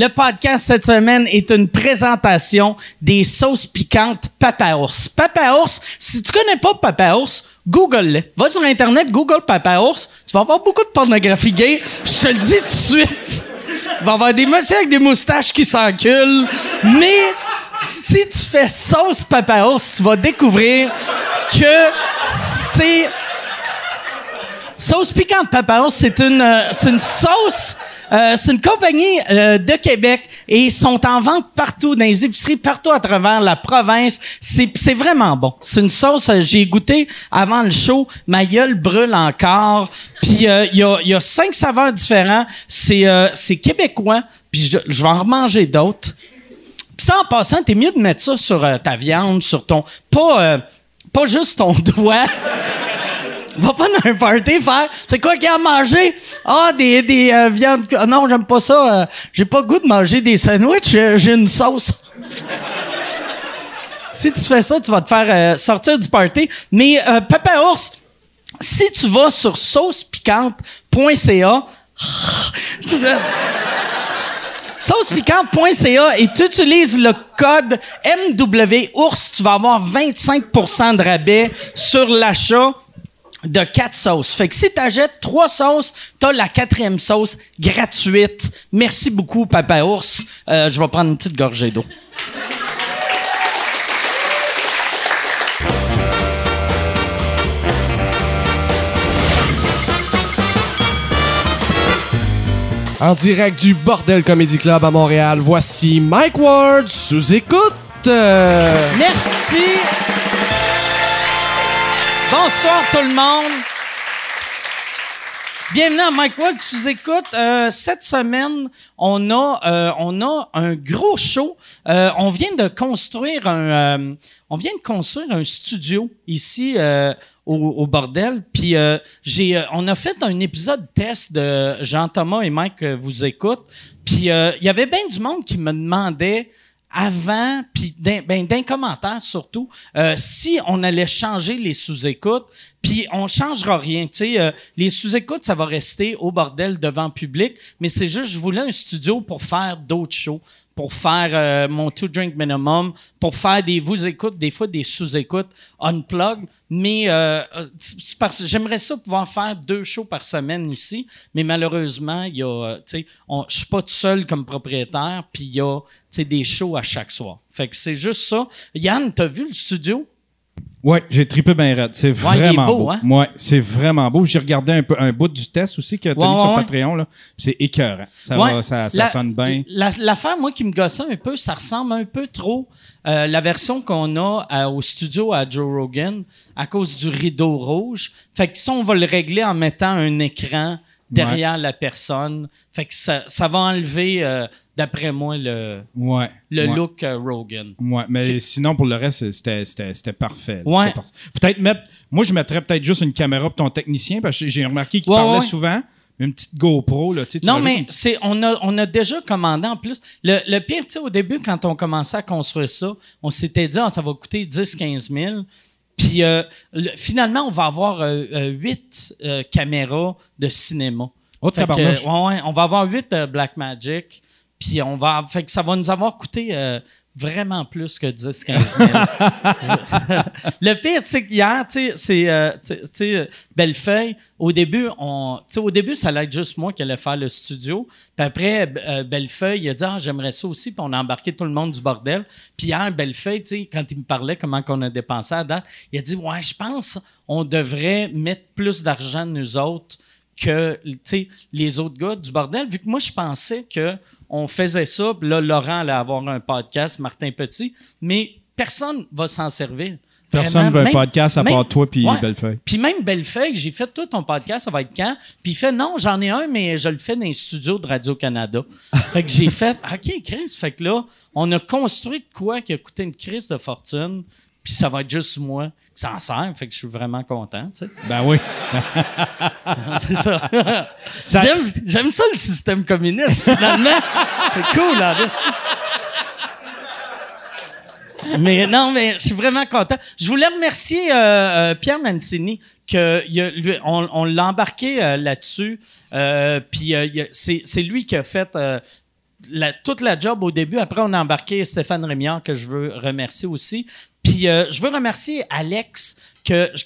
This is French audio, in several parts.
Le podcast cette semaine est une présentation des sauces piquantes Papa Ours. Papa Ours, si tu connais pas Papa Ours, google-le. Va sur Internet, Google Papa Ours. Tu vas avoir beaucoup de pornographie gay. Je te le dis tout de suite. Il va y avoir des messieurs avec des moustaches qui s'enculent. Mais si tu fais sauce Papa Ours, tu vas découvrir que c'est... Sauce piquante Papa Ours, euh, c'est une sauce euh, c'est une compagnie euh, de Québec et ils sont en vente partout, dans les épiceries, partout à travers la province. C'est, vraiment bon. C'est une sauce, euh, j'ai goûté avant le show, ma gueule brûle encore. Puis il y, a, y a cinq saveurs différents. C'est, c'est québécois, puis je, je vais en remanger d'autres. Puis ça, en passant, t'es mieux de mettre ça sur ta viande, sur ton... Pas, pas juste ton doigt va pas dans un party faire c'est quoi qu'il y a à manger? Ah des des euh, viandes non j'aime pas ça euh, j'ai pas le goût de manger des sandwichs euh, j'ai une sauce. Si tu fais ça tu vas te faire sortir du party. Mais Papa Ours si tu vas sur saucepiquante.ca saucepiquante.ca et tu utilises le code MWOURS, tu vas avoir 25% de rabais sur l'achat de quatre sauces. Fait que si t'achètes trois sauces, t'as la quatrième sauce gratuite. Merci beaucoup, Papa Ours. Euh, je vais prendre une petite gorgée d'eau. En direct du Bordel Comedy Club à Montréal, voici Mike Ward sous écoute. Merci. Bonsoir tout le monde. Bienvenue à Mike Ward sous écoute. Euh, cette semaine, on a euh, on a un gros show. Euh, on vient de construire un on vient de construire un studio ici au, au, bordel. Puis j'ai on a fait un épisode test de Jean Thomas et Mike vous écoute. Puis il y avait bien du monde qui me demandait avant, puis d'un ben, commentaire surtout, euh, si on allait changer les sous-écoutes, puis on changera rien. Tu euh, les sous-écoutes, ça va rester au bordel devant public, mais c'est juste, je voulais un studio pour faire d'autres shows, pour faire euh, mon two drink minimum, pour faire des vous écoutes, des fois des sous-écoutes unplug. Mais euh, j'aimerais ça pouvoir faire deux shows par semaine ici, mais malheureusement, il y a, tu sais, je suis pas tout seul comme propriétaire, puis il y a, des shows à chaque soir. Fait que c'est juste ça. Yann, t'as vu le studio? Ouais, j'ai trippé bien raide. C'est vraiment beau. Hein? Ouais, c'est vraiment beau. J'ai regardé un peu un bout du test aussi que tu as mis sur Patreon là. C'est écœurant. Ça va, ça, ça sonne bien. L'affaire moi qui me gossait un peu, ça ressemble un peu trop euh, la version qu'on a euh, au studio à Joe Rogan à cause du rideau rouge. Fait que ça on va le régler en mettant un écran derrière la personne. Fait que ça, ça va enlever euh, d'après moi, le, ouais, le look euh, Rogan. Ouais, mais sinon, pour le reste, c'était parfait. Ouais. Peut-être mettre. Moi, je mettrais peut-être juste une caméra pour ton technicien, parce que j'ai remarqué qu'il parlait souvent. Une petite GoPro, là, tu sais. Non, mais c'est, on a, on a déjà commandé en plus. Le, le pire, tu sais, au début, quand on commençait à construire ça, on s'était dit, ah, ça va coûter 10-15 000. Puis euh, finalement, on va avoir euh, huit caméras de cinéma. Oh, ouais, on va avoir huit Blackmagic. Puis on va, fait que ça va nous avoir coûté euh, vraiment plus que 10-15 000. le pire, c'est qu'hier, tu sais, c'est, euh, Bellefeuille, au début, on, au début, ça allait être juste moi qui allais faire le studio. Puis après, euh, Bellefeuille, il a dit, ah, j'aimerais ça aussi. Puis on a embarqué tout le monde du bordel. Puis hier, Bellefeuille, tu sais, quand il me parlait comment qu'on a dépensé à date, il a dit, ouais, je pense on devrait mettre plus d'argent nous autres que les autres gars du bordel, vu que moi, je pensais que on faisait ça, puis là, Laurent allait avoir un podcast, Martin Petit, mais personne va s'en servir. Personne ne veut un podcast à part toi puis Bellefeuille. Puis même Bellefeuille, j'ai fait tout ton podcast, ça va être quand? Puis il fait non, j'en ai un, mais je le fais dans les studios de Radio-Canada. fait que j'ai fait, OK, Chris, fait que là, on a construit de quoi qui a coûté une crise de fortune, puis ça va être juste moi ça sert, fait que je suis vraiment content, tu sais. Ben oui. c'est ça. J'aime ça le système communiste, finalement. c'est cool, là. mais non, mais je suis vraiment content. Je voulais remercier euh, euh, Pierre Mancini que on, on l'a embarqué euh, là-dessus. puis c'est lui qui a fait toute la job au début. Après, on a embarqué Stéphane Rémiard, que je veux remercier aussi. Puis euh, je veux remercier Alex, que je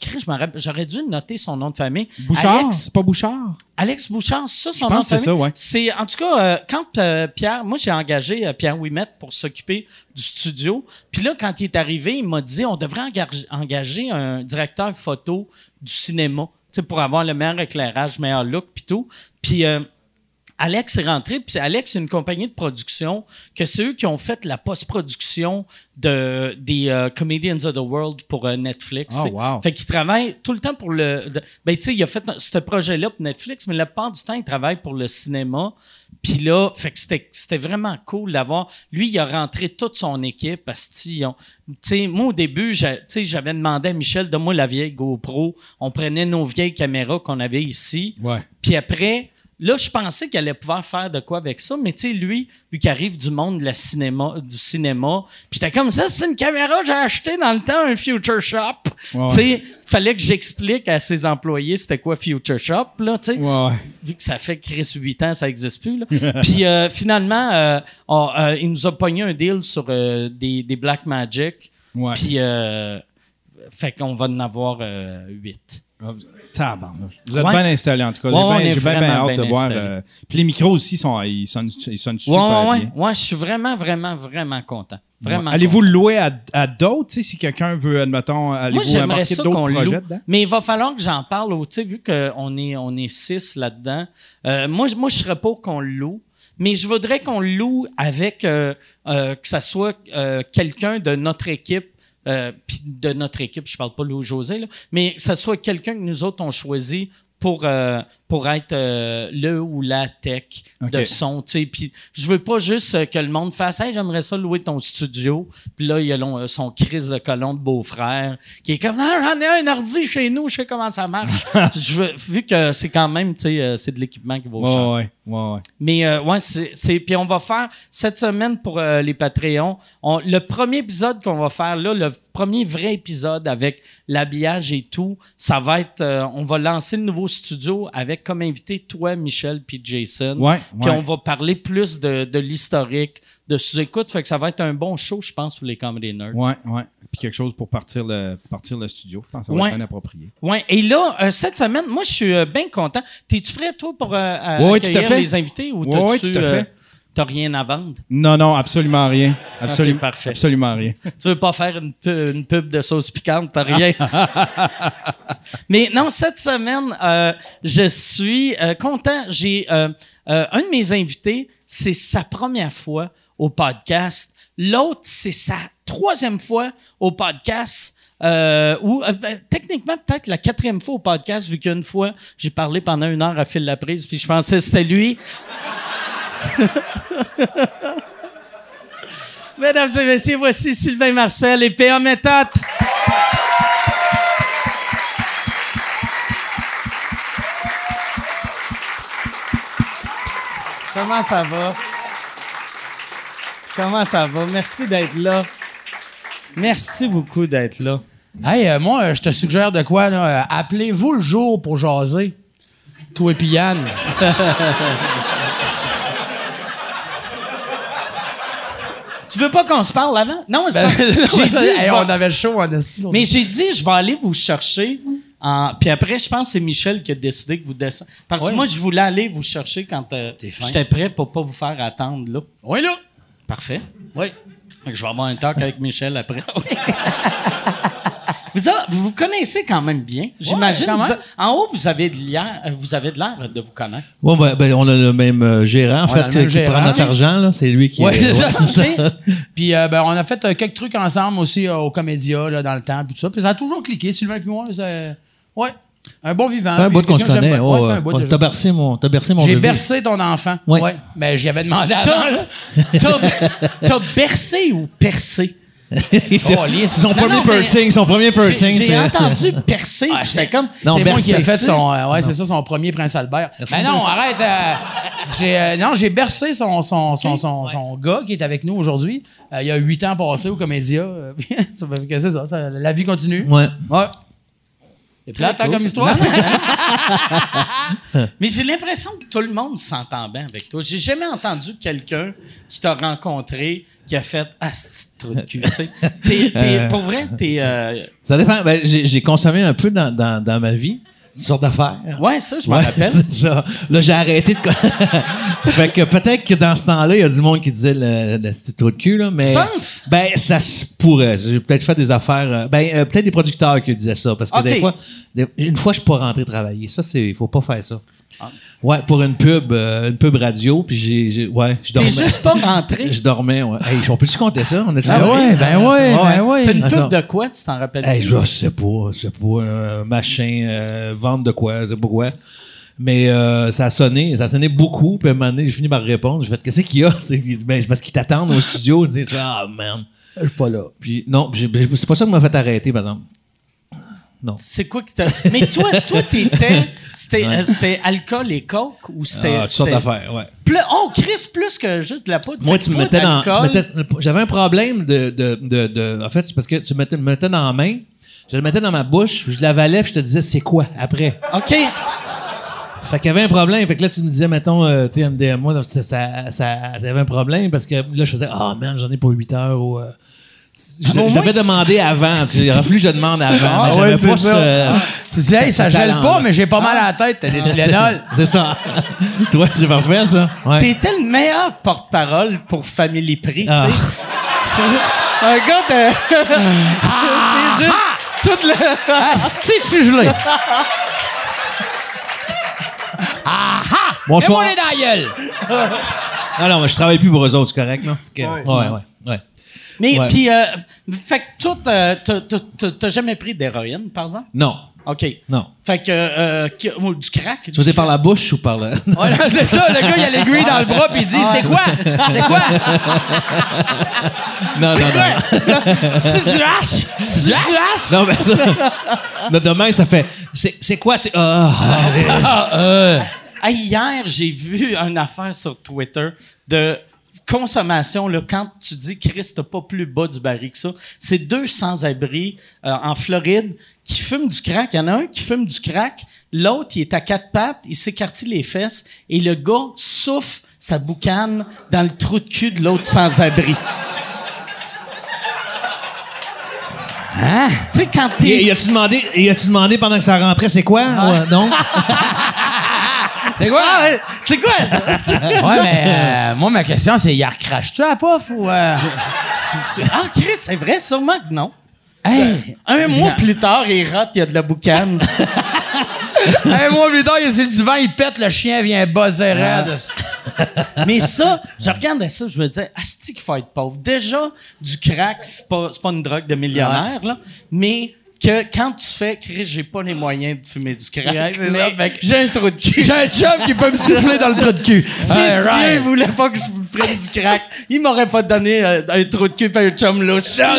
j'aurais dû noter son nom de famille. Bouchard, c'est pas Bouchard? Alex Bouchard, ça, son nom de famille. C'est ça, ouais. C'est, en tout cas, euh, quand euh, Pierre, moi, j'ai engagé Pierre Ouimet pour s'occuper du studio. Puis là, quand il est arrivé, il m'a dit, on devrait engager, un directeur photo du cinéma, pour avoir le meilleur éclairage, meilleur look, puis tout. Puis Alex est rentré, puis Alex, c'est une compagnie de production que c'est eux qui ont fait la post-production de, des euh, Comedians of the World pour euh, Netflix. Oh, wow. Fait qu'il travaille tout le temps pour le. ben, tu sais, il a fait ce projet-là pour Netflix, mais la plupart du temps, il travaille pour le cinéma. Puis là, fait que c'était vraiment cool d'avoir. Lui, il a rentré toute son équipe parce que, tu sais, moi, au début, j'avais demandé à Michel, de moi la vieille GoPro. On prenait nos vieilles caméras qu'on avait ici. Ouais. Puis après, Là, je pensais qu'elle allait pouvoir faire de quoi avec ça, mais tu sais, lui, vu qu'il arrive du monde de la cinéma, du cinéma, puis j'étais comme ça, c'est une caméra que j'ai acheté dans le temps, un Future Shop. Tu sais, fallait que j'explique à ses employés c'était quoi Future Shop, là, tu sais. Vu que ça fait Chris 8 ans, ça n'existe plus, là. puis euh, finalement, euh, euh, il nous a pogné un deal sur des, des Black Magic. Puis, fait qu'on va en avoir 8. Vous êtes bien installé en tout cas. J'ai bien, bien hâte de voir. Euh, puis les micros aussi, sont, ils, sonnent, ils sonnent super ouais, bien. Ouais, je suis vraiment, vraiment, vraiment content. Vraiment Allez-vous le louer à, à d'autres, si quelqu'un veut, admettons, allez-vous j'aimerais ça qu'on le loue. Mais il va falloir que j'en parle, vu qu'on est, on est six là-dedans. Euh, moi, moi, je serais pas qu'on le loue. Mais je voudrais qu'on le loue avec euh, que ça soit quelqu'un de notre équipe euh, de notre équipe, je parle pas Louis José, mais que ce soit quelqu'un que nous autres on choisi pour, euh, pour être euh, le ou la tech de son. Puis je veux pas juste que le monde fasse Hey, j'aimerais ça louer ton studio. Puis là, il y a son crise de colon de beau-frère qui est comme Ah, j'en ai un ordi chez nous, je sais comment ça marche. je veux, vu que c'est quand même, tu sais, c'est de l'équipement qui vaut cher. Ouais, ouais, ouais. Mais ouais, c'est. Puis on va faire cette semaine pour les Patreons. le premier épisode qu'on va faire là, le premier vrai épisode avec l'habillage et tout, ça va être. on va lancer le nouveau studio avec comme invité toi, Michel, puis Jason. Ouais, puis on va parler plus de, de l'historique, de sous-écoute. Fait que ça va être un bon show, je pense, pour les Comedy Nerds. Ouais, ouais. Puis quelque chose pour partir le, partir le studio. Je pense que ça va être bien approprié. Ouais. Et là, euh, cette semaine, moi, je suis euh, bien content. T'es-tu prêt, toi, pour euh, accueillir les invités? Ou oui, tout à fait. T'as rien à vendre? Non, non, absolument rien. Absolument, parfait. Absolument rien. Tu veux pas faire une, une pub de sauce piquante? T'as rien. Mais non, cette semaine, euh, je suis euh, content. J'ai euh, un de mes invités, c'est sa première fois au podcast. L'autre, c'est sa troisième fois au podcast. ou ben, techniquement peut-être la quatrième fois au podcast vu qu'une fois j'ai parlé pendant une heure à fil la prise puis je pensais que c'était lui Mesdames et messieurs, voici Sylvain Marcel et P.A. Méthode. Comment ça va? Comment ça va? Merci d'être là. Merci beaucoup d'être là. Hey, euh, moi, je te suggère de quoi, là? Appelez-vous le jour pour jaser. Toi et Yann. Tu veux pas qu'on se parle avant? Non, c'est ben, j'ai dit, on avait le show en estime. Mais j'ai dit, je vais aller vous chercher. En... Puis après, je pense que c'est Michel qui a décidé que vous descendez. Parce que moi, je voulais aller vous chercher quand euh, j'étais prêt pour pas vous faire attendre là. Oui, là. Parfait. Oui. je vais avoir un talk avec Michel après. Vous, vous, connaissez quand même bien, j'imagine. en haut, vous avez de l'air, vous avez de l'air de vous connaître. Bon, ben, ben on a le même euh, gérant, en fait, qui prend notre argent, là. C'est lui qui. Ouais, c'est ça. puis, euh, ben, on a fait euh, quelques trucs ensemble aussi au Comédia, là, dans le temps, puis tout ça. Puis ça a toujours cliqué, Sylvain et moi. Ouais. Un bon vivant. C'est un bout qu'on se connaît. Oh, ouais, t'as bercé mon, t'as bercé mon J'ai bercé ton enfant. Ouais. ouais. Mais j'y avais demandé avant. T'as bercé ou percé? oh, c'est son, premier piercing, son premier piercing. J'ai entendu percer, ah, j'étais comme. c'est moi qui ai fait son. Euh, ouais, c'est ça, son premier Prince Albert. Mais non, arrête. Euh, j'ai, euh, non, j'ai bercé son, son, son, son, son, gars qui est avec nous aujourd'hui. il y a huit ans passé au Comédia. c'est ça, la vie continue. Ouais. Ouais. C'est plate, comme histoire. Mais j'ai l'impression que tout le monde s'entend bien avec toi. J'ai jamais entendu quelqu'un qui t'a rencontré qui a fait Ah, c'est trop de cul. t'es, t'es, pour vrai, t'es. Euh... Ça dépend. Ben, j'ai, j'ai consommé un peu dans, dans, dans ma vie sorte d'affaire. Ouais, ça, je m'en rappelle. ça. Là, j'ai arrêté de. fait que peut-être que dans ce temps-là, il y a du monde qui disait le, le petit trou de cul, là. Mais, tu penses? Ben, ça se pourrait. J'ai peut-être fait des affaires. Euh, ben, euh, peut-être des producteurs qui disaient ça. Parce que des fois, une fois, je suis pas rentré travailler. Ça, c'est. Il faut pas faire ça. Ah. Ouais, pour une pub, euh, une pub radio, puis j'ai, ouais, je dormais. T'es juste pas rentré. je dormais, ouais. Hey, on peut-tu compter ça? On est ah ouais, ben ouais, ben ouais. C'est une pub de quoi, tu t'en rappelles? Hey, je sais pas, c'est pas, euh, machin, euh, vente de quoi, c'est pas quoi. Mais euh, ça a sonné, ça a sonné beaucoup, puis à un moment donné, j'ai fini par répondre. J'ai fait, qu'est-ce qu'il y a? C'est, ben, c'est parce qu'ils t'attendent au studio. Tu ah, man. Je suis pas là. Puis non, c'est pas ça qui m'a fait arrêter, par exemple. Non. C'est quoi que t'as. Mais toi, toi, t'étais. C'était, euh, alcool et coke ou c'était. Ah, toutes sortes d'affaires, ouais. Plus, oh, Chris, plus que juste de la poudre. Moi, tu me mettais dans. j'avais un problème de, de, de, de, En fait, c'est parce que tu me mettais, me mettais dans la main, je le mettais dans ma bouche, je l'avalais, puis je te disais c'est quoi après? OK. Fait qu'il y avait un problème. Fait que là, tu me disais, mettons, euh, tu sais, MDMA, ça, ça, ça, avait un problème parce que là, je faisais, ah, oh, man, j'en ai pour 8 heures ou. Euh, je, ah, t'avais demandé avant. Il aurait fallu que je demande avant. Ah, ouais, pas ça. Ce, tu dis, hey, ça gèle pas, mais j'ai pas mal à la tête. T'as des Tylenol. c'est ça. Toi, c'est parfait, ça. Ouais. T'étais le meilleur porte-parole pour Family Prix, ah. tu sais. Un gars de. Ah, juste tout le. Ah, si je suis gelé? Ah ah! Bonsoir. Et moi, les dans gueule. Non, non, mais je travaille plus pour eux autres, c'est correct, là? Ouais, ouais, ouais. ouais. Mais, puis, euh, fait que toi, t'as jamais pris d'héroïne, par exemple? Non. OK. Non. Fait que, euh, du crack. Tu faisais par la bouche ou par le. C'est ça. Le gars, il a l'aiguille dans le bras, puis il dit C'est quoi? C'est quoi? Non, non, non. C'est du hache? C'est du hache? Non, mais ça. Mais demain, ça fait C'est quoi? C'est. Ah. Euh. hier, j'ai vu une affaire sur Twitter de consommation, là, quand tu dis Christ, t'as pas plus bas du baril que ça, c'est deux sans-abri euh, en Floride qui fument du crack. Il y en a un qui fume du crack, l'autre, il est à quatre pattes, il s'écartille les fesses, et le gars souffle sa boucane dans le trou de cul de l'autre sans-abri. Hein? Tu sais, quand t'es. Y a-tu demandé, y a-tu demandé pendant que ça rentrait, c'est quoi? non? C'est quoi? Ah, c'est quoi? ouais, mais euh, moi, ma question, c'est, y recrache-tu à pof ou. Euh? Ah, Chris, c'est vrai, sûrement que non. Hey, un mois plus tard, il rate, il y a de la boucane. un mois plus tard, il est sur le divan, il pète, le chien vient buzzer raide. Mais ça, je regardais ça, je me disais, asti qu'il faut être pauvre. Déjà, du crack, c'est pas, pas une drogue de millionnaire, là, mais que quand tu fais, Chris, j'ai pas les moyens de fumer du crack. j'ai un trou de cul. J'ai un chum qui peut me souffler dans le trou de cul. Si Dieu voulait pas que je prenne du crack, il m'aurait pas donné euh, un trou de cul et un chum louche. Ah,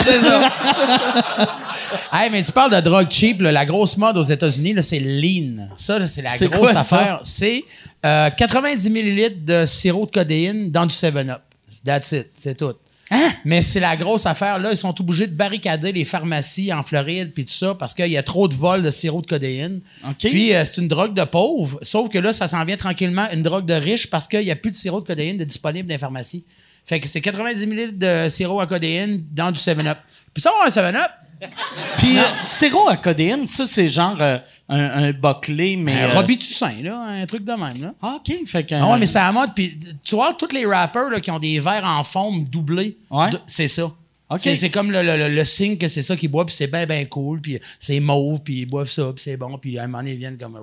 hey, mais tu parles de drogue cheap. la grosse mode aux États-Unis, c'est lean. Ça, c'est la grosse affaire. C'est 90 euh, ml de sirop de codéine dans du 7-Up. That's it. C'est tout. Hein? Mais c'est la grosse affaire. Là, ils sont obligés de barricader les pharmacies en Floride puis tout ça parce qu'il y a trop de vols de sirop de codéine. Puis euh, c'est une drogue de pauvre, sauf que là, ça s'en vient tranquillement une drogue de riche parce qu'il n'y a plus de sirop de codéine de disponible dans les pharmacies. Fait que c'est 90 ml de sirop à codéine dans du 7-Up. Puis ça, on un 7-Up. Puis, euh, sirop à codéine, ça, c'est genre euh, un, un boclé, mais. Un euh, Robitussin, là, un truc de même, là. Ah, OK. Fait que. Ah ouais, mais c'est à mode. Puis, tu vois, tous les rappers là, qui ont des verres en forme doublés, ouais. c'est ça. Okay. C'est comme le, le, le, signe que c'est ça qu'ils boivent, puis c'est bien, bien cool, puis c'est mauve, puis ils boivent ça, puis c'est bon, puis à un moment donné, ils viennent comme.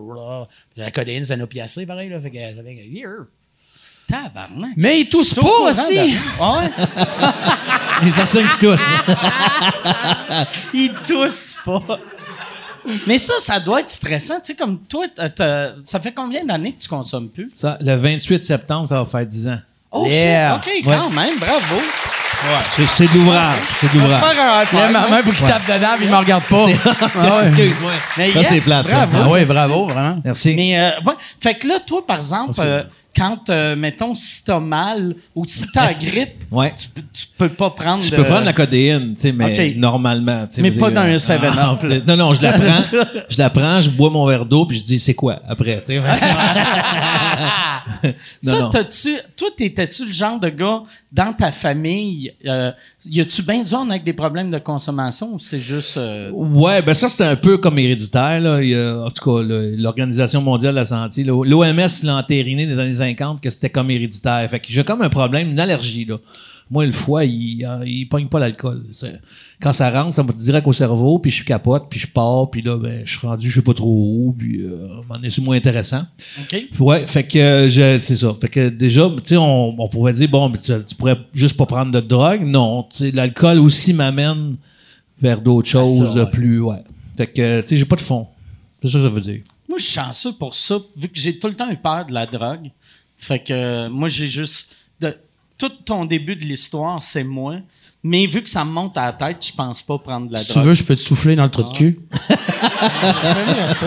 La codéine, c'est un opiacé, pareil, là. Fait que ça fait que. Tabarnak. Mais ils toussent pas aussi. Ah ouais? Il y a personne qui tousse. ils toussent pas. Mais ça, ça doit être stressant. Tu sais, comme toi, ça fait combien d'années que tu consommes plus? Ça, le 28 septembre, ça va faire 10 ans. Oh, yeah. OK, quand même, bravo. C'est c'est de l'ouvrage. C'est de l'ouvrage. Il y a five. ma main pour qu'il tape dedans, puis il me regarde pas. Excuse-moi. Mais Ça, yes, c'est plate, ça. Ah oui, bravo, vraiment. Merci. Mais, euh, ouais. Fait que là, toi, par exemple, euh, quand, euh, mettons, si t'as mal ou si t'as la grippe, Ouais. tu, peux- tu peux pas prendre Je de- peux prendre la codéine, tu sais, mais normalement. Mais pas dire, dans un euh, 7-Up, ah, là. Non, non, je la prends. je la prends, je bois mon verre d'eau, puis je dis, c'est quoi après, tu sais? Non, Ça, non. t'as-tu, toi, t'étais-tu le genre de gars dans ta famille, euh, y a-tu bien du monde avec des problèmes de consommation ou c'est juste. euh, Ouais, ben ça, c'était un peu comme héréditaire. Là. Il y a, en tout cas, l'Organisation mondiale de la santé, l'OMS l'a entériné dans les années 50 que c'était comme héréditaire. Fait que j'ai comme un problème, une allergie. Là. Moi, le foie, il, il pogne pas l'alcool. Quand ça rentre, ça me direct au cerveau, puis je capote, puis je pars, puis là, ben, je suis rendu, je sais pas trop où, puis euh, c'est moins intéressant. OK? Ouais, fait que euh, c'est ça. Fait que déjà, tu sais, on, on pourrait dire bon, mais tu, tu pourrais juste pas prendre de drogue. Non, l'alcool aussi m'amène vers d'autres choses ouais. plus. Ouais. Fait que tu sais, j'ai pas de fond. C'est ça que ça veut dire. Moi, je suis chanceux pour ça, vu que j'ai tout le temps eu peur de la drogue. Fait que euh, moi, j'ai juste. de- tout ton début de l'histoire, c'est moi. Mais vu que ça me monte à la tête, je pense pas prendre de la Si tu drogue. veux, je peux te souffler dans le trou de cul. ça.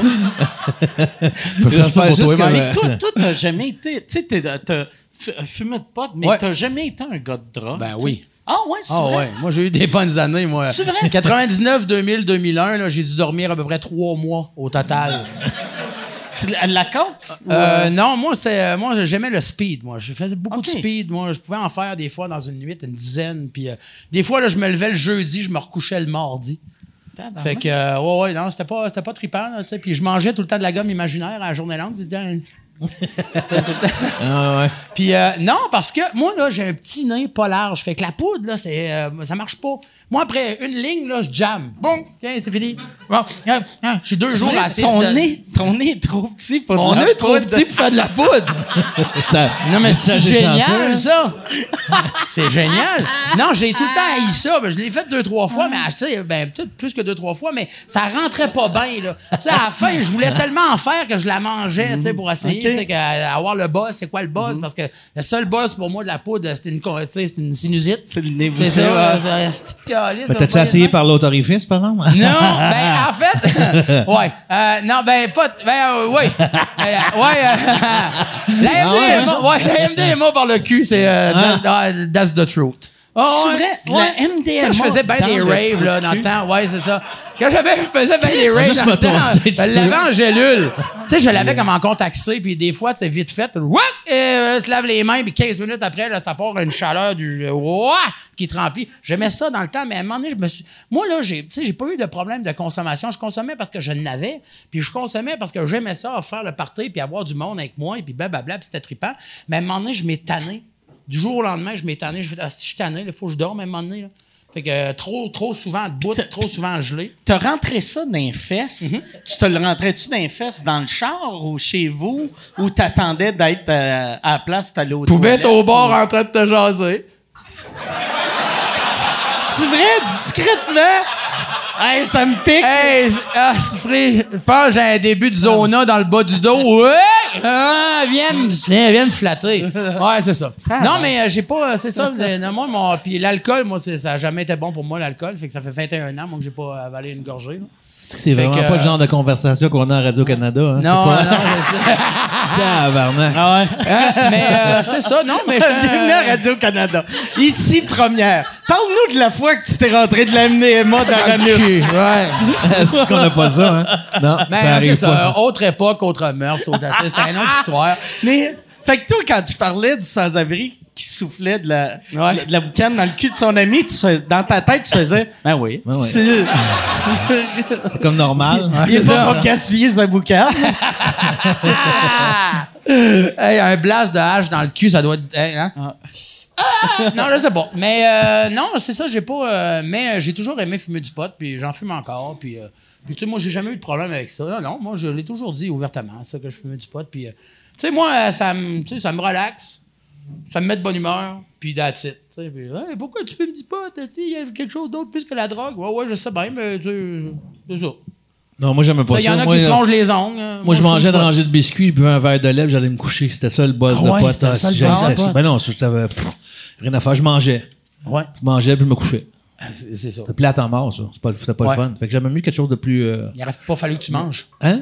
Je peux faire ça pour toi, Mais toi, toi, t'as jamais été. Tu sais, t'as fumé de pot, mais Ouais. t'as jamais été un gars de drogue. Ben tu oui. Ah ouais, c'est Ah vrai. ouais, moi j'ai eu des bonnes années, moi. C'est vrai? 99, 2000, 2001, là, j'ai dû dormir à peu près trois mois au total. C'est la, la coke? ou, Euh, euh, non, moi, c'est, moi, j'aimais le speed. Moi, je faisais beaucoup de speed. Moi, je pouvais en faire des fois dans une nuit, une dizaine. Puis euh, des fois, là, je me levais le jeudi, je me recouchais le mardi. Fait que, euh, ouais, ouais, non, c'était pas, c'était pas trippant, là, tu sais. Puis je mangeais tout le temps de la gomme imaginaire à la journée longue. temps. Ah ouais. Puis euh, non, parce que moi, là, j'ai un petit nez pas large. Fait que la poudre, là, c'est, euh, ça marche pas. Moi, après une ligne, là, je jamme. Bon, OK, c'est fini. Bon, hein, hein, je suis deux jours à essayer ton, de- nez, ton nez est trop petit pour Mon de la nez est trop poudre. petit pour faire de la poudre. Ça- Non, mais ça, c'est génial, chanceux, ça. c'est génial. Non, j'ai tout le temps haï ça. Ben, je l'ai fait deux, trois fois, mais tu sais, ben, peut-être plus que deux, trois fois, mais ça rentrait pas bien, là. Tu sais, à la fin, je voulais tellement en faire que je la mangeais, tu sais, pour essayer, tu sais, que- avoir le buzz. C'est quoi le buzz? Parce que le seul buzz pour moi de la poudre, c'était une, con- tu sais, c'est une sinusite. C'est le nez C'est bouché, ça, ouais. là, c'est une petite calice, T'as-tu essayé par l'autorifice, par exemple? Non, ben en fait, ouais, euh, non, ben pas, ben euh, oui, Euh, ouais, euh, la MDMA, ouais, la MDMA par le cul, c'est euh, that's, uh, that's the truth. Oh, C'est ouais. La MDMA Quand je faisais bien des raves là, dans le temps, ouais, c'est ça. Quand j'avais faisais bien des raves dans le temps, je l'avais en gélule. Tu sais, je l'avais comme en contaxé, puis des fois, c'est vite fait. What? Euh, tu laves les mains, puis 15 minutes après, là, ça part une chaleur du Ouah! qui te remplit. J'aimais ça dans le temps, mais à un moment donné, je me suis. Moi, là, j'ai, tu sais, j'ai pas eu de problème de consommation. Je consommais parce que je n'avais, puis je consommais parce que j'aimais ça, faire le party, puis avoir du monde avec moi, et puis blablabla, puis c'était trippant. Mais à un moment donné, je m'ai tanné. Du jour au lendemain, je tanné. Je fais, ah, si je suis tanné, il faut que je dorme à un moment donné. Là. Fait que euh, trop, trop souvent debout, trop souvent gelé. T'as rentré ça dans les fesses. Mhm. Tu te le rentrais-tu dans les fesses dans le char ou chez vous ou t'attendais d'être euh, à la place, t'allais au pouvais être au bord ou- en train de te jaser. C'est vrai, discrètement? Hey, ça me pique. Hey, ah, c'est frère, je pense que j'ai un début de zona dans le bas du dos. Ouais! Ah, viens, me- viens, viens me flatter. Ouais, c'est ça. Non, mais euh, j'ai pas. euh, C'est ça. le- non, moi, mon, puis l'alcool, moi, c'est- ça n'a jamais été bon pour moi, l'alcool. Fait que ça fait 21 ans, moi, que j'ai pas avalé une gorgée. là. C'est que c'est Fait vraiment que, pas le euh, genre de conversation qu'on a à Radio-Canada. Hein? Non, C'est non, c'est ça. Ah ouais? Hein? Mais euh, c'est ça, non, mais je Bienvenue à Radio-Canada. Ici, première. Parle-nous de la fois que tu t'es rentré de la MDMA dans l'anus. Ouais. Est-ce qu'on n'a pas ça, hein? Non, Ben, ça c'est ça. pas. Autre époque, autre mœurs, autre. C'était une autre histoire. Mais, fait que toi, quand tu parlais du sans-abri qui soufflait de la, Ouais. de la boucane dans le cul de son ami, tu fais- dans ta tête, tu faisais, ben oui. Ben oui. C'est- C'est comme normal. Il est pas pour gaspiller sa boucane. Hey, un blast de hache dans le cul, ça doit être. hein, hein? Ah! non, je sais pas. Mais euh, non, c'est ça, j'ai pas. euh, mais euh, j'ai toujours aimé fumer du pot, puis j'en fume encore. Puis, euh, puis tu sais, moi, j'ai jamais eu de problème avec ça. Non, non, moi, je l'ai toujours dit ouvertement, ça, que je fumais du pot. Puis, euh, sais, moi, euh, ça me, tu sais, ça me relaxe, ça me met de bonne humeur, puis that's it. Tu sais, puis, Hey, pourquoi tu fumes du pot? Il y a quelque chose d'autre plus que la drogue? Ouais, ouais, je sais bien, mais tu sais, c'est ça. Non, moi, j'aimais pas Il y ça. en a Moi, qui se euh, rongent les ongles. hein. Moi, je mangeais pot. rangée de biscuits, je buvais un verre de lait, puis j'allais me coucher. C'était ça le buzz Ah de ouais, pote. c'était Ah, ça, si buzz de ça. pote. Ben non, ça, ça avait pff, rien à faire. Je mangeais. Ouais. Je mangeais, puis je me couchais. C'est ça. C'est plate en mort, ça. Pas, c'était pas Ouais. le fun. Fait que j'avais mieux quelque chose de plus. euh, Il aurait pas fallu que tu manges. Hein?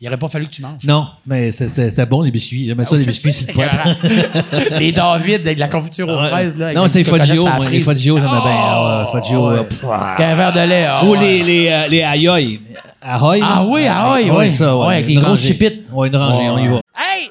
Il aurait pas fallu que tu manges. Non, mais c'est- c'était bon, les biscuits. J'aimais ça, les biscuits, c'est le poète. Les David avec la confiture aux fraises. Là, Non, une c'était les. Faggio, j'aimais bien. Ah Avec un verre de lait. ah Ou ouais. les, les, euh, les Ayoy. Ahoy? Ah oui, Ahoy, ouais. ça, ouais. Ouais, avec Une les grosses chipites. Ouais, une rangée, on y va. Hey,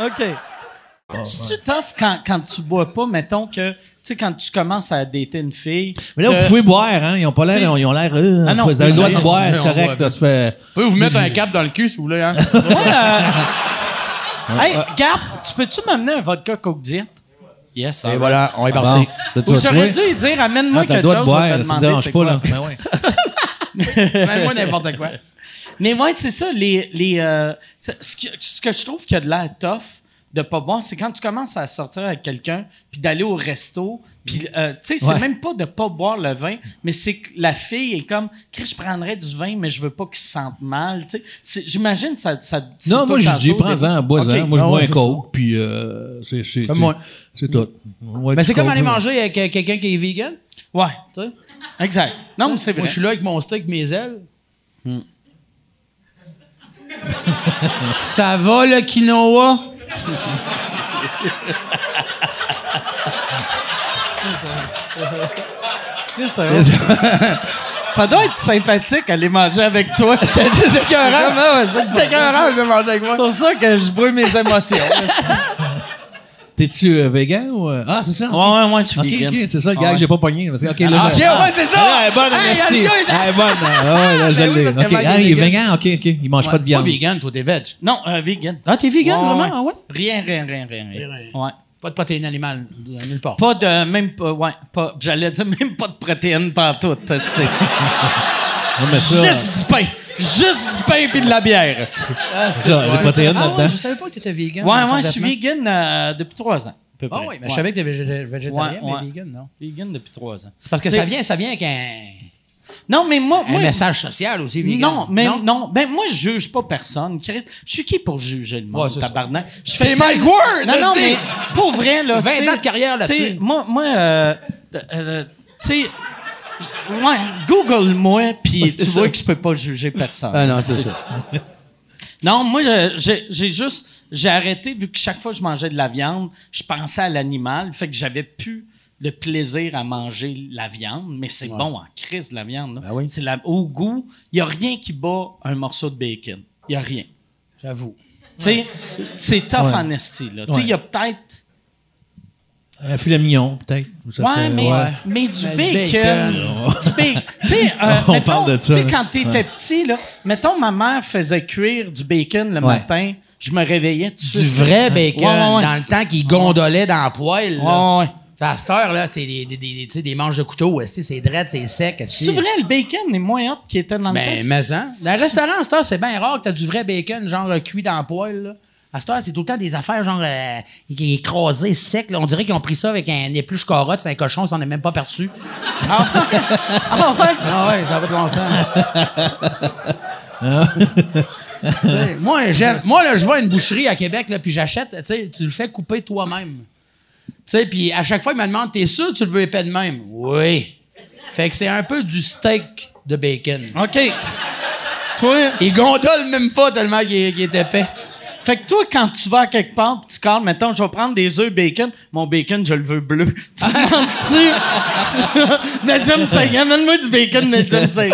OK. C'est-tu tough quand, quand tu bois pas, mettons que, tu sais, quand tu commences à dater une fille. Mais là, que- vous pouvez boire, hein? Ils ont pas l'air. Ils ont l'air. euh, Ah non, vous avez le droit de boire, c'est- correct. là, ça fait. Pouvez vous mettre un cap dans le cul si vous voulez, hein? Hey, Gap, tu peux-tu m'amener un vodka Coke Diet? Yes, Et voilà, on est Bon, parti. ça, tu Ou vas J'aurais dû dire, amène-moi Ah, quelque droit de chose. boire, je vais te ça me dérange c'est pas, quoi. là. Ben ouais. Même moi, n'importe quoi. Mais ouais, c'est ça, les. les euh, ce, que, ce que je trouve qui a de l'air tough de pas boire, c'est quand tu commences à sortir avec quelqu'un, puis d'aller au resto, puis, euh, tu sais, c'est Ouais. même pas de pas boire le vin, mais c'est que la fille est comme, Chris, je prendrais du vin, mais je veux pas qu'il se sente mal, tu sais. J'imagine ça. ça Non, moi, je dis, prends-en, bois-en. Moi, je Ah bois ouais, un coke, puis euh, c'est c'est- Comme c'est- moi. C'est tout. Ouais, Mais du c'est comme aller manger avec euh, quelqu'un qui est vegan. Ouais, Tu sais? exact. Non, mais c'est Moi, vrai. je suis là avec mon steak, mes ailes. Ça va, le quinoa? Ça doit être sympathique aller manger avec toi. C'est écœurant. C'est C'est écœurant de manger avec moi. pour ça que je brûle mes émotions. T'es-tu euh, vegan ou. euh? Ah, c'est ça? ok. Ouais, ouais, ouais, je suis Ok, vegan. ok, c'est ça le gars Ouais. j'ai pas pogné. Parce que, ok, là, Ah, je- ok, ouais, c'est ça! Ah, elle est bonne, Hey, merci. le gars, il- Elle est bonne. Ah, ouais, là, je Ben oui, l'ai. parce Ok. Ah, il est vegan. vegan, ok, ok. Il mange pas de viande. Pas vegan, toi, t'es veg. Non, euh, vegan. Ah, t'es vegan, Ouais, vraiment? ouais. Ah ouais? Rien, rien, rien, rien. rien. Rien. Ouais. Pas de protéines animales, de- nulle part. Pas de, même pas, ouais, pas, j'allais dire même pas de protéines partout. C'était Ouais, mais ça, juste du pain. Juste du pain puis de la bière. Ah, ça, les protéines ah, là-dedans. Ouais, je savais pas que t'étais vegan. Ouais, ton je suis vegan euh, depuis trois ans. à peu Ah près. oui, mais je savais que t'étais végé- végétarien, Ouais, ouais. mais vegan, non. Vegan depuis trois ans. C'est parce que C'est- ça vient, ça vient avec un, Non, mais moi. un moi message social aussi, vegan. non, mais non? ben moi je juge pas personne. Chris, Je suis qui pour juger le monde, Ouais, c'est ça. tabarnak? Je T'es Mike Ward, Non, non, mais pour vrai, là. 20 tu sais, ans de carrière là-dessus. tu sais, Moi, moi euh, euh, tu sais, ouais, Google-moi, puis tu ça. vois que je peux pas juger personne. Ah non, c'est ça. Non, moi, j'ai juste, j'ai arrêté, vu que chaque fois que je mangeais de la viande, je pensais à l'animal, fait que j'avais plus de plaisir à manger la viande, mais c'est bon en crise, la viande. Ben oui. C'est la- au goût, il n'y a rien qui bat un morceau de bacon. Il n'y a rien. J'avoue. C'est tough Ouais. en esti, il y a peut-être... Un filet mignon, peut-être. Ça, Ouais, mais, ouais. mais du Mais le bacon. du bacon. Tu sais, euh, On mettons, parle de ça, tu sais, quand t'étais petit, là, mettons, ma mère faisait cuire du bacon le Ouais. matin, je me réveillais tout Du vrai bacon, Ouais, ouais, ouais. dans le temps qu'il gondolait dans la poêle. là. Ouais, ouais. Ça, À cette heure, là, c'est des, des, des, tu sais, des manches de couteau. C'est drette, c'est sec. C'est vrai, le bacon est moins hot qui était dans le Ben, temps. mais hein. Dans le restaurant, à cette heure, c'est bien rare que t'as du vrai bacon, genre euh, cuit dans la poêle. Là. À cette heure, c'est tout le temps des affaires genre euh, qui est écrasé, sec. là. On dirait qu'ils ont pris ça avec un épluche carotte, c'est un cochon, ça on n'est même pas perçu. Ah, ah ouais? Ah ouais, ça va de bon sens. Moi, j'aime. Moi, là, je vais à une boucherie à Québec, là, puis j'achète, tu sais, tu le fais couper toi-même. Tu sais, puis à chaque fois, il me demande, t'es sûr que tu le veux épais de même? Oui. Fait que c'est un peu du steak de bacon. OK. Toi, Il gondole même pas tellement qu'il est épais. Fait que toi, quand tu vas à quelque part, tu calmes, mettons, je vais prendre des œufs bacon, mon bacon, je le veux bleu. Tu demandes-tu? Medium 5, amène-moi du bacon Medium 5.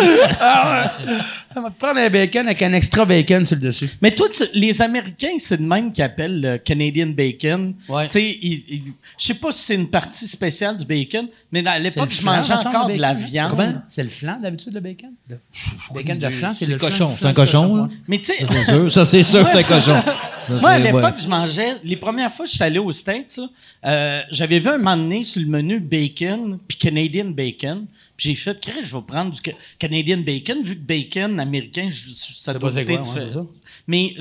Ça va te prendre un bacon avec un extra bacon sur le dessus. Mais toi, tu- les Américains, c'est de même qu'ils appellent le Canadian bacon. Ouais. Tu sais, je sais pas si c'est une partie spéciale du bacon, mais à l'époque, le je flan, mangeais encore le de la bacon, hein? viande. C'est le flan, d'habitude, le bacon? Le bacon de flan, c'est le le cochon. C'est un cochon, là. ouais. Mais tu sais, C'est sûr. Ça, c'est sûr, c'est un cochon. Moi, à l'époque, je mangeais. Les premières fois que je suis allé aux States, euh, j'avais vu un moment donné sur le menu bacon puis Canadian bacon. J'ai fait, je vais prendre du Canadian bacon, vu que bacon américain, ça doit être différent. Mais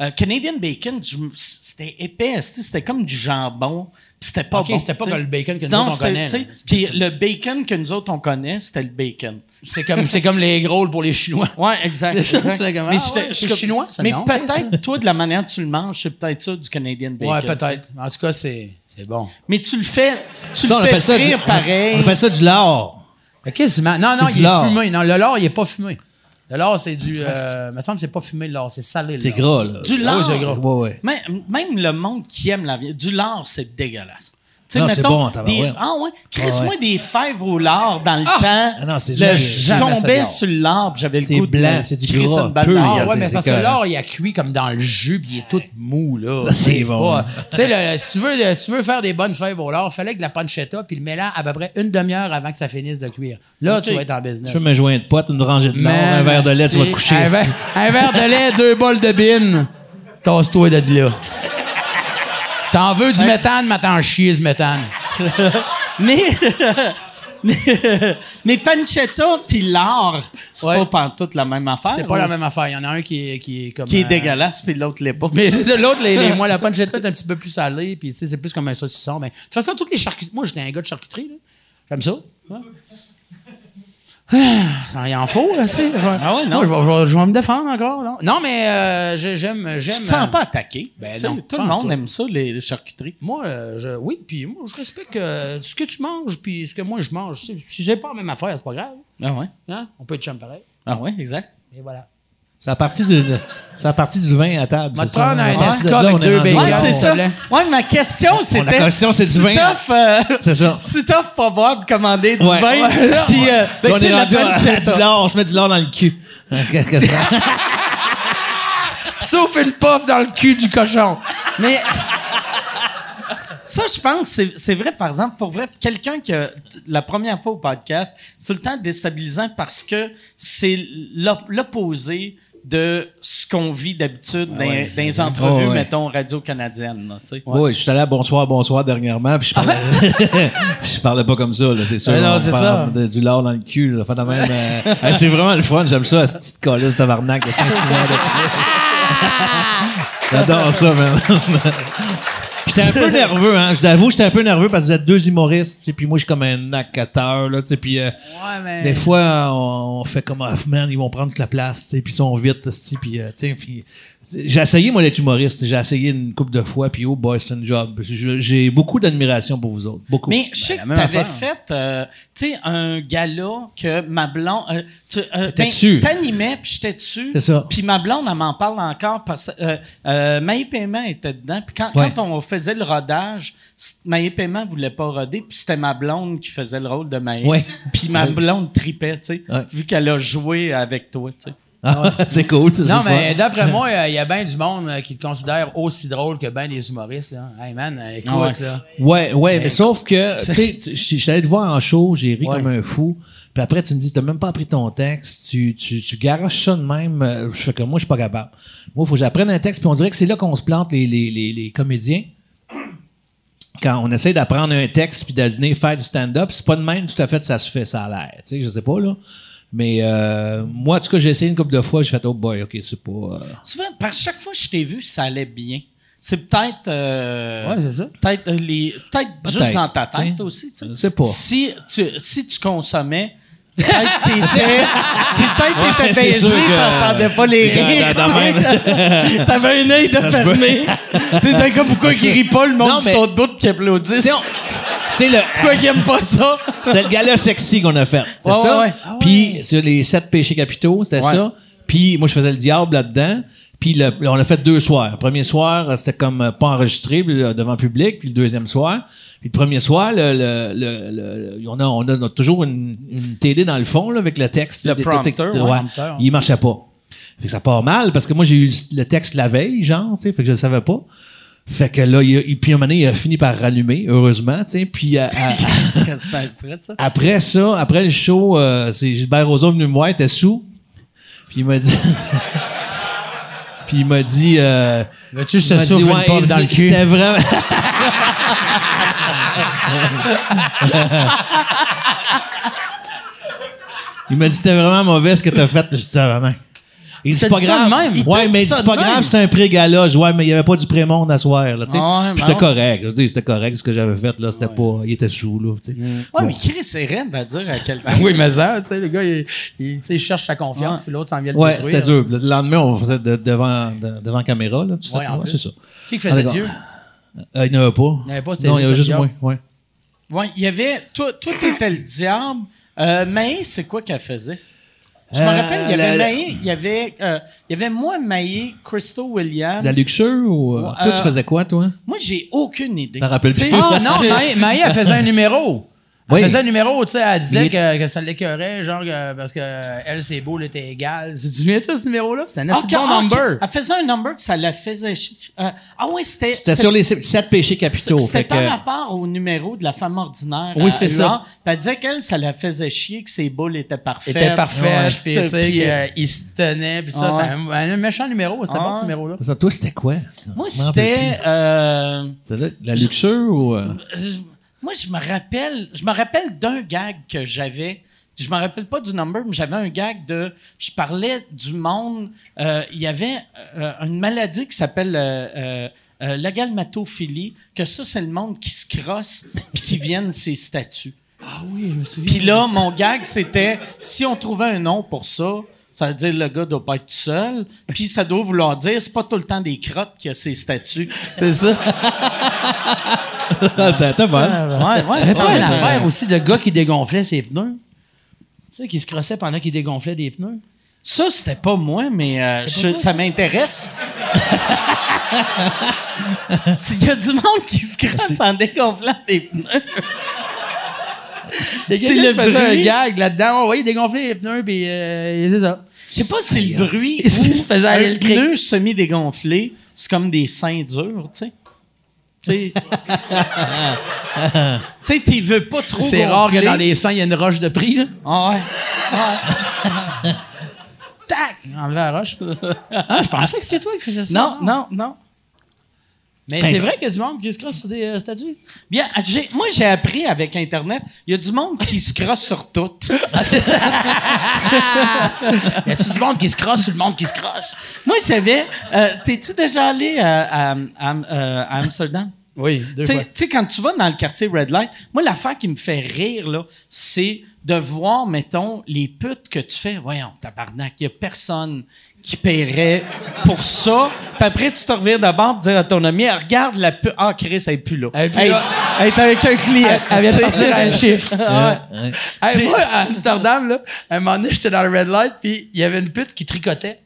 euh, Canadian bacon, c'était épais, c'était comme du jambon. C'était pas bon. C'était pas comme le bacon que nous autres on connaît. Puis le bacon que nous autres on connaît, c'était le bacon. C'est comme, c'est comme les gros pour les Chinois. Ouais, exact. exact. mais ah, chinois, ça Mais peut-être, toi, de la manière que tu le manges, c'est peut-être ça du Canadian bacon. Ouais, peut-être. En tout cas, c'est, c'est bon. Mais tu le fais, tu le fais frire pareil. On appelle ça du lard. Quasiment. Non, non, il est fumé. Non, le lard, il est pas fumé. Le lard, c'est du. Euh, me semble c'est pas fumé le lard, c'est salé. C'est gras, là. Du lard. Oui, c'est gras. Ouais, ouais. Même, même le monde qui aime la viande, du lard, c'est dégueulasse. C'est bon, des, Ah ouais? Chris-moi des fèves au lard dans le ah! temps. Ah non, c'est Je tombais sur le lard, j'avais le goût blanc, c'est du gras. Peu, ah ouais, mais parce que l'or, il a cuit comme dans le jus, puis il est tout mou, là. Ça, c'est bon. Tu sais, si, tu veux, si tu veux faire des bonnes fèves au lard, il fallait que la pancetta, puis le mélange à peu près une demi-heure avant que ça finisse de cuire. Là, tu vas être en business. Tu veux me joindre de pote, une rangée de lard, un verre de lait, tu vas te coucher. Un verre de lait, deux bols de bine. Tasse-toi de là. T'en veux du méthane, mais t'en chier du méthane. mais, mais, pancetta puis l'art, c'est pas pantoute la même affaire. C'est pas la même affaire. Il y en a un qui est, qui est comme. Qui est euh, dégueulasse, puis l'autre l'est pas. Mais l'autre, les, moi, la pancetta est un petit peu plus salée, puis c'est plus comme un saucisson. Mais de toute façon, toutes les charcuteries. Moi, j'étais un gars de charcuterie. J'aime ça. Il en faut, là, c'est. Ah ouais, non. Moi, je, vais, me défendre encore, là. Non, mais euh, j'aime. Tu te sens pas attaqué. Ben non. Tout le monde aime ça, les, charcuteries. Moi, euh, je, oui, puis moi, je respecte ce que tu manges, puis ce que moi, je mange. Si c'est pas la même affaire, c'est pas grave. Ah ouais. Hein? On peut être chum pareil. Ah ouais, exact. Et voilà. C'est à partie du, c'est du vin à table. On va prendre un avec deux bacon. Ouais, c'est ça. Ouais, ma question, c'était. La question, c'est du vin. Euh, c'est ça. Si t'offres pas boire de commander du vin, puis. Euh, ben, on est rendu à, du lard, on se met du lard dans le cul. Sauf une puff dans le cul du cochon. Mais. Ça, je pense, c'est vrai, par exemple, pour vrai, quelqu'un qui a la première fois au podcast, c'est le temps déstabilisant parce que c'est l'opposé de ce qu'on vit d'habitude dans, les entrevues, mettons, radio-canadiennes. Oui, je suis allé à Bonsoir, Bonsoir dernièrement, puis je parlais, je parlais pas comme ça, c'est sûr. non, c'est ça. du lard dans le cul, là, euh, c'est vraiment le fun, j'aime ça, cette petite colisse de tabarnak de J'adore ça, man. J'étais un peu nerveux, hein. Je t'avoue, j'étais un peu nerveux parce que vous êtes deux humoristes, et puis moi, je suis comme un acteur, là, tu sais, puis euh, des fois, on, fait comme, oh, man, ils vont prendre toute la place, tu sais, puis ils sont vite, puis, euh, tu sais, puis j'ai essayé, moi, d'être humoriste. J'ai essayé une couple de fois, puis oh boy, c'est un job. J'ai beaucoup d'admiration pour vous autres. Beaucoup. Mais je sais ben, que t'avais fait, euh, tu sais, un gala que ma blonde... Euh, tu euh, ben, dessus. T'animais, puis j'étais dessus. C'est ça. Puis ma blonde, elle m'en parle encore parce que euh, Maï Paiement était dedans. Puis quand, quand, on faisait le rodage, Maï Paiement voulait pas roder, puis c'était ma blonde qui faisait le rôle de Maï. Ouais. Puis ma blonde tripait, tu sais, vu qu'elle a joué avec toi, tu sais. Ah, c'est cool. Non, mais d'après moi, il y a bien du monde euh, qui te considère aussi drôle que bien les humoristes. Là. Hey man, euh, écoute. ouais. Là. Ouais, ouais, mais sauf que, tu sais, je suis allé te voir en show, j'ai ri comme un fou. Puis après, tu me dis, t'as même pas appris ton texte, tu, tu, tu garoches ça de même. Euh, je fais que moi, je suis pas capable. Moi, il faut que j'apprenne un texte, puis on dirait que c'est là qu'on se plante les, les, les, les comédiens quand on essaie d'apprendre un texte puis venir faire du stand-up, c'est pas de même tout à fait ça se fait, ça a l'air. Tu sais, je sais pas, là. Mais euh, moi, en tout cas, j'ai essayé une couple de fois, j'ai fait oh boy, ok, c'est pas. Euh... Souvent, par chaque fois que je t'ai vu, ça allait bien. C'est peut-être. Euh, ouais, c'est ça. Peut-être euh, les, peut-être juste dans ta tête aussi. Tu sais pas. Si tu, si tu consommais. Peut-être t'étais, peut-être t'étais baisé, t'entendais pas les rires. T'avais un œil de fermé. T'étais comme pourquoi il rit pas le monde qui saute de qui applaudit sais, le. Quoi qu'il aime pas ça? c'est le gala sexy qu'on a fait. C'est ça? Ah Puis sur les sept péchés capitaux, c'était ça. Puis moi, je faisais le diable là-dedans. Puis on a fait deux soirs. Le premier soir, c'était comme euh, pas enregistré devant le public. Puis le deuxième soir. Puis le premier soir, le, le, on, a, on, a, toujours une, télé dans le fond là, avec le texte. Le prompteur, ouais. Il marchait pas. Fait que ça part mal parce que moi, j'ai eu le texte la veille, genre, tu sais, fait que je le savais pas. Fait que là, il, puis un moment donné, il a fini par rallumer, heureusement, tu sais. Puis après ça, après le show, euh, c'est Gilbert Rozon venu me voir, il était sous. Puis il m'a dit... Puis il m'a dit. Euh, tu se souffle une pauvre dans le cul? C'était vraiment. il m'a dit c'était vraiment mauvais ce que t'as fait. Je dis vraiment. Il c'est pas grave. Même. ouais, mais c'est pas grave, c'est un pré-gala. Ouais, mais il n'y avait pas du pré-monde à soir. Là, ah c'était correct. C'était correct ce que j'avais fait. là C'était pas. Il était sous. Là, mm. Ouais, mais Chris Eren va dire à quelqu'un. oui, mais ça, tu sais, le gars, il, il, cherche sa confiance, puis l'autre s'en vient de Ouais, c'était dur. Le lendemain, on faisait devant, devant caméra. Là, ouais, c'est ça. Qui faisait Dieu? Euh, il n'y en avait pas. Il n'y avait pas, Non, il y avait juste moi. Ouais. Ouais, il y avait. Toi, toi t'étais le diable. Euh, mais c'est quoi qu'elle faisait? Je me rappelle, il y avait Maï, il y avait, euh, il y avait moi, Maï, Crystal Williams. La luxure ou. Euh, toi, tu faisais quoi, toi? Moi, j'ai aucune idée. T'en rappelles plus? Ah non, Maï, elle faisait un numéro. Elle faisait un numéro, tu sais, elle disait que, que, ça l'écœurait, genre, parce que elle, c'est beau, elle était égal. Tu te souviens de ce numéro-là? C'était un assez bon number. Elle faisait un number que ça la faisait. Euh, ah oui, c'était. C'était sur les sept péchés capitaux. C'était par rapport au numéro de la femme ordinaire. Oui, c'est ça. elle disait qu'elle, ça la faisait chier, que ses boules étaient parfaites. Étaient parfaites, puis tu sais, qu'il se tenait, puis ça, c'était un, méchant numéro. C'était bon, ce numéro-là. Toi, c'était quoi? Moi, c'était. Euh, la luxure ou. Euh? Moi, je me rappelle, je me rappelle d'un gag que j'avais. Je me rappelle pas du number, mais j'avais un gag de. Je parlais du monde. Euh, il y avait euh, une maladie qui s'appelle euh, la galmatophilie, que ça, c'est le monde qui se crosse puis qui viennent ses statues. Ah oui, je me souviens. Puis là, mon gag, c'était si on trouvait un nom pour ça, ça veut dire le gars doit pas être tout seul. Puis ça doit vouloir dire c'est pas tout le temps des crottes qui a ses statues. C'est ça. T'as bonne. Ouais, ouais. avait pas une affaire aussi de gars qui dégonflaient ses pneus? Tu sais, qui se crossait pendant qu'il dégonflait des pneus? Ça, c'était pas moi, mais euh, ça m'intéresse. Il y a du monde qui se crosse en dégonflant des pneus. C'est le faisait un gag là-dedans. Oui, il dégonflait les pneus, puis euh, c'est ça. Je sais pas si c'est le bruit. Il se faisait un pneu semi-dégonflé, c'est comme des seins durs, tu sais. Tu sais, tu veux pas trop. C'est rare que dans les seins, il y a une roche de prix, là. Ah ouais. Tac! Enlever la roche. Ah, je pensais que c'était toi qui faisais ça. Non, non, non. Mais ben, c'est vrai qu'il y a du monde qui se crosse sur des euh, statues. Bien, moi, j'ai appris avec Internet, il y a du monde qui se crosse sur tout. Ah, il y a du monde qui se crosse sur le monde qui se crosse. Moi, j'avais. Euh, T'es-tu déjà allé euh, à, à, à Amsterdam? Oui, deux fois. Tu sais, quand tu vas dans le quartier Red Light, moi, l'affaire qui me fait rire, là, c'est de voir, mettons, les putes que tu fais. Voyons, tabarnak, il n'y a personne qui paierait pour ça. Puis après, tu te reviens d'abord pour dire à ton ami, regarde la pute. Ah, Chris, elle est plus là. Elle est plus là. Elle est avec un client. Elle, vient de partir à un chiffre. moi, à Amsterdam, là, un moment donné, j'étais dans le Red Light, puis il y avait une pute qui tricotait.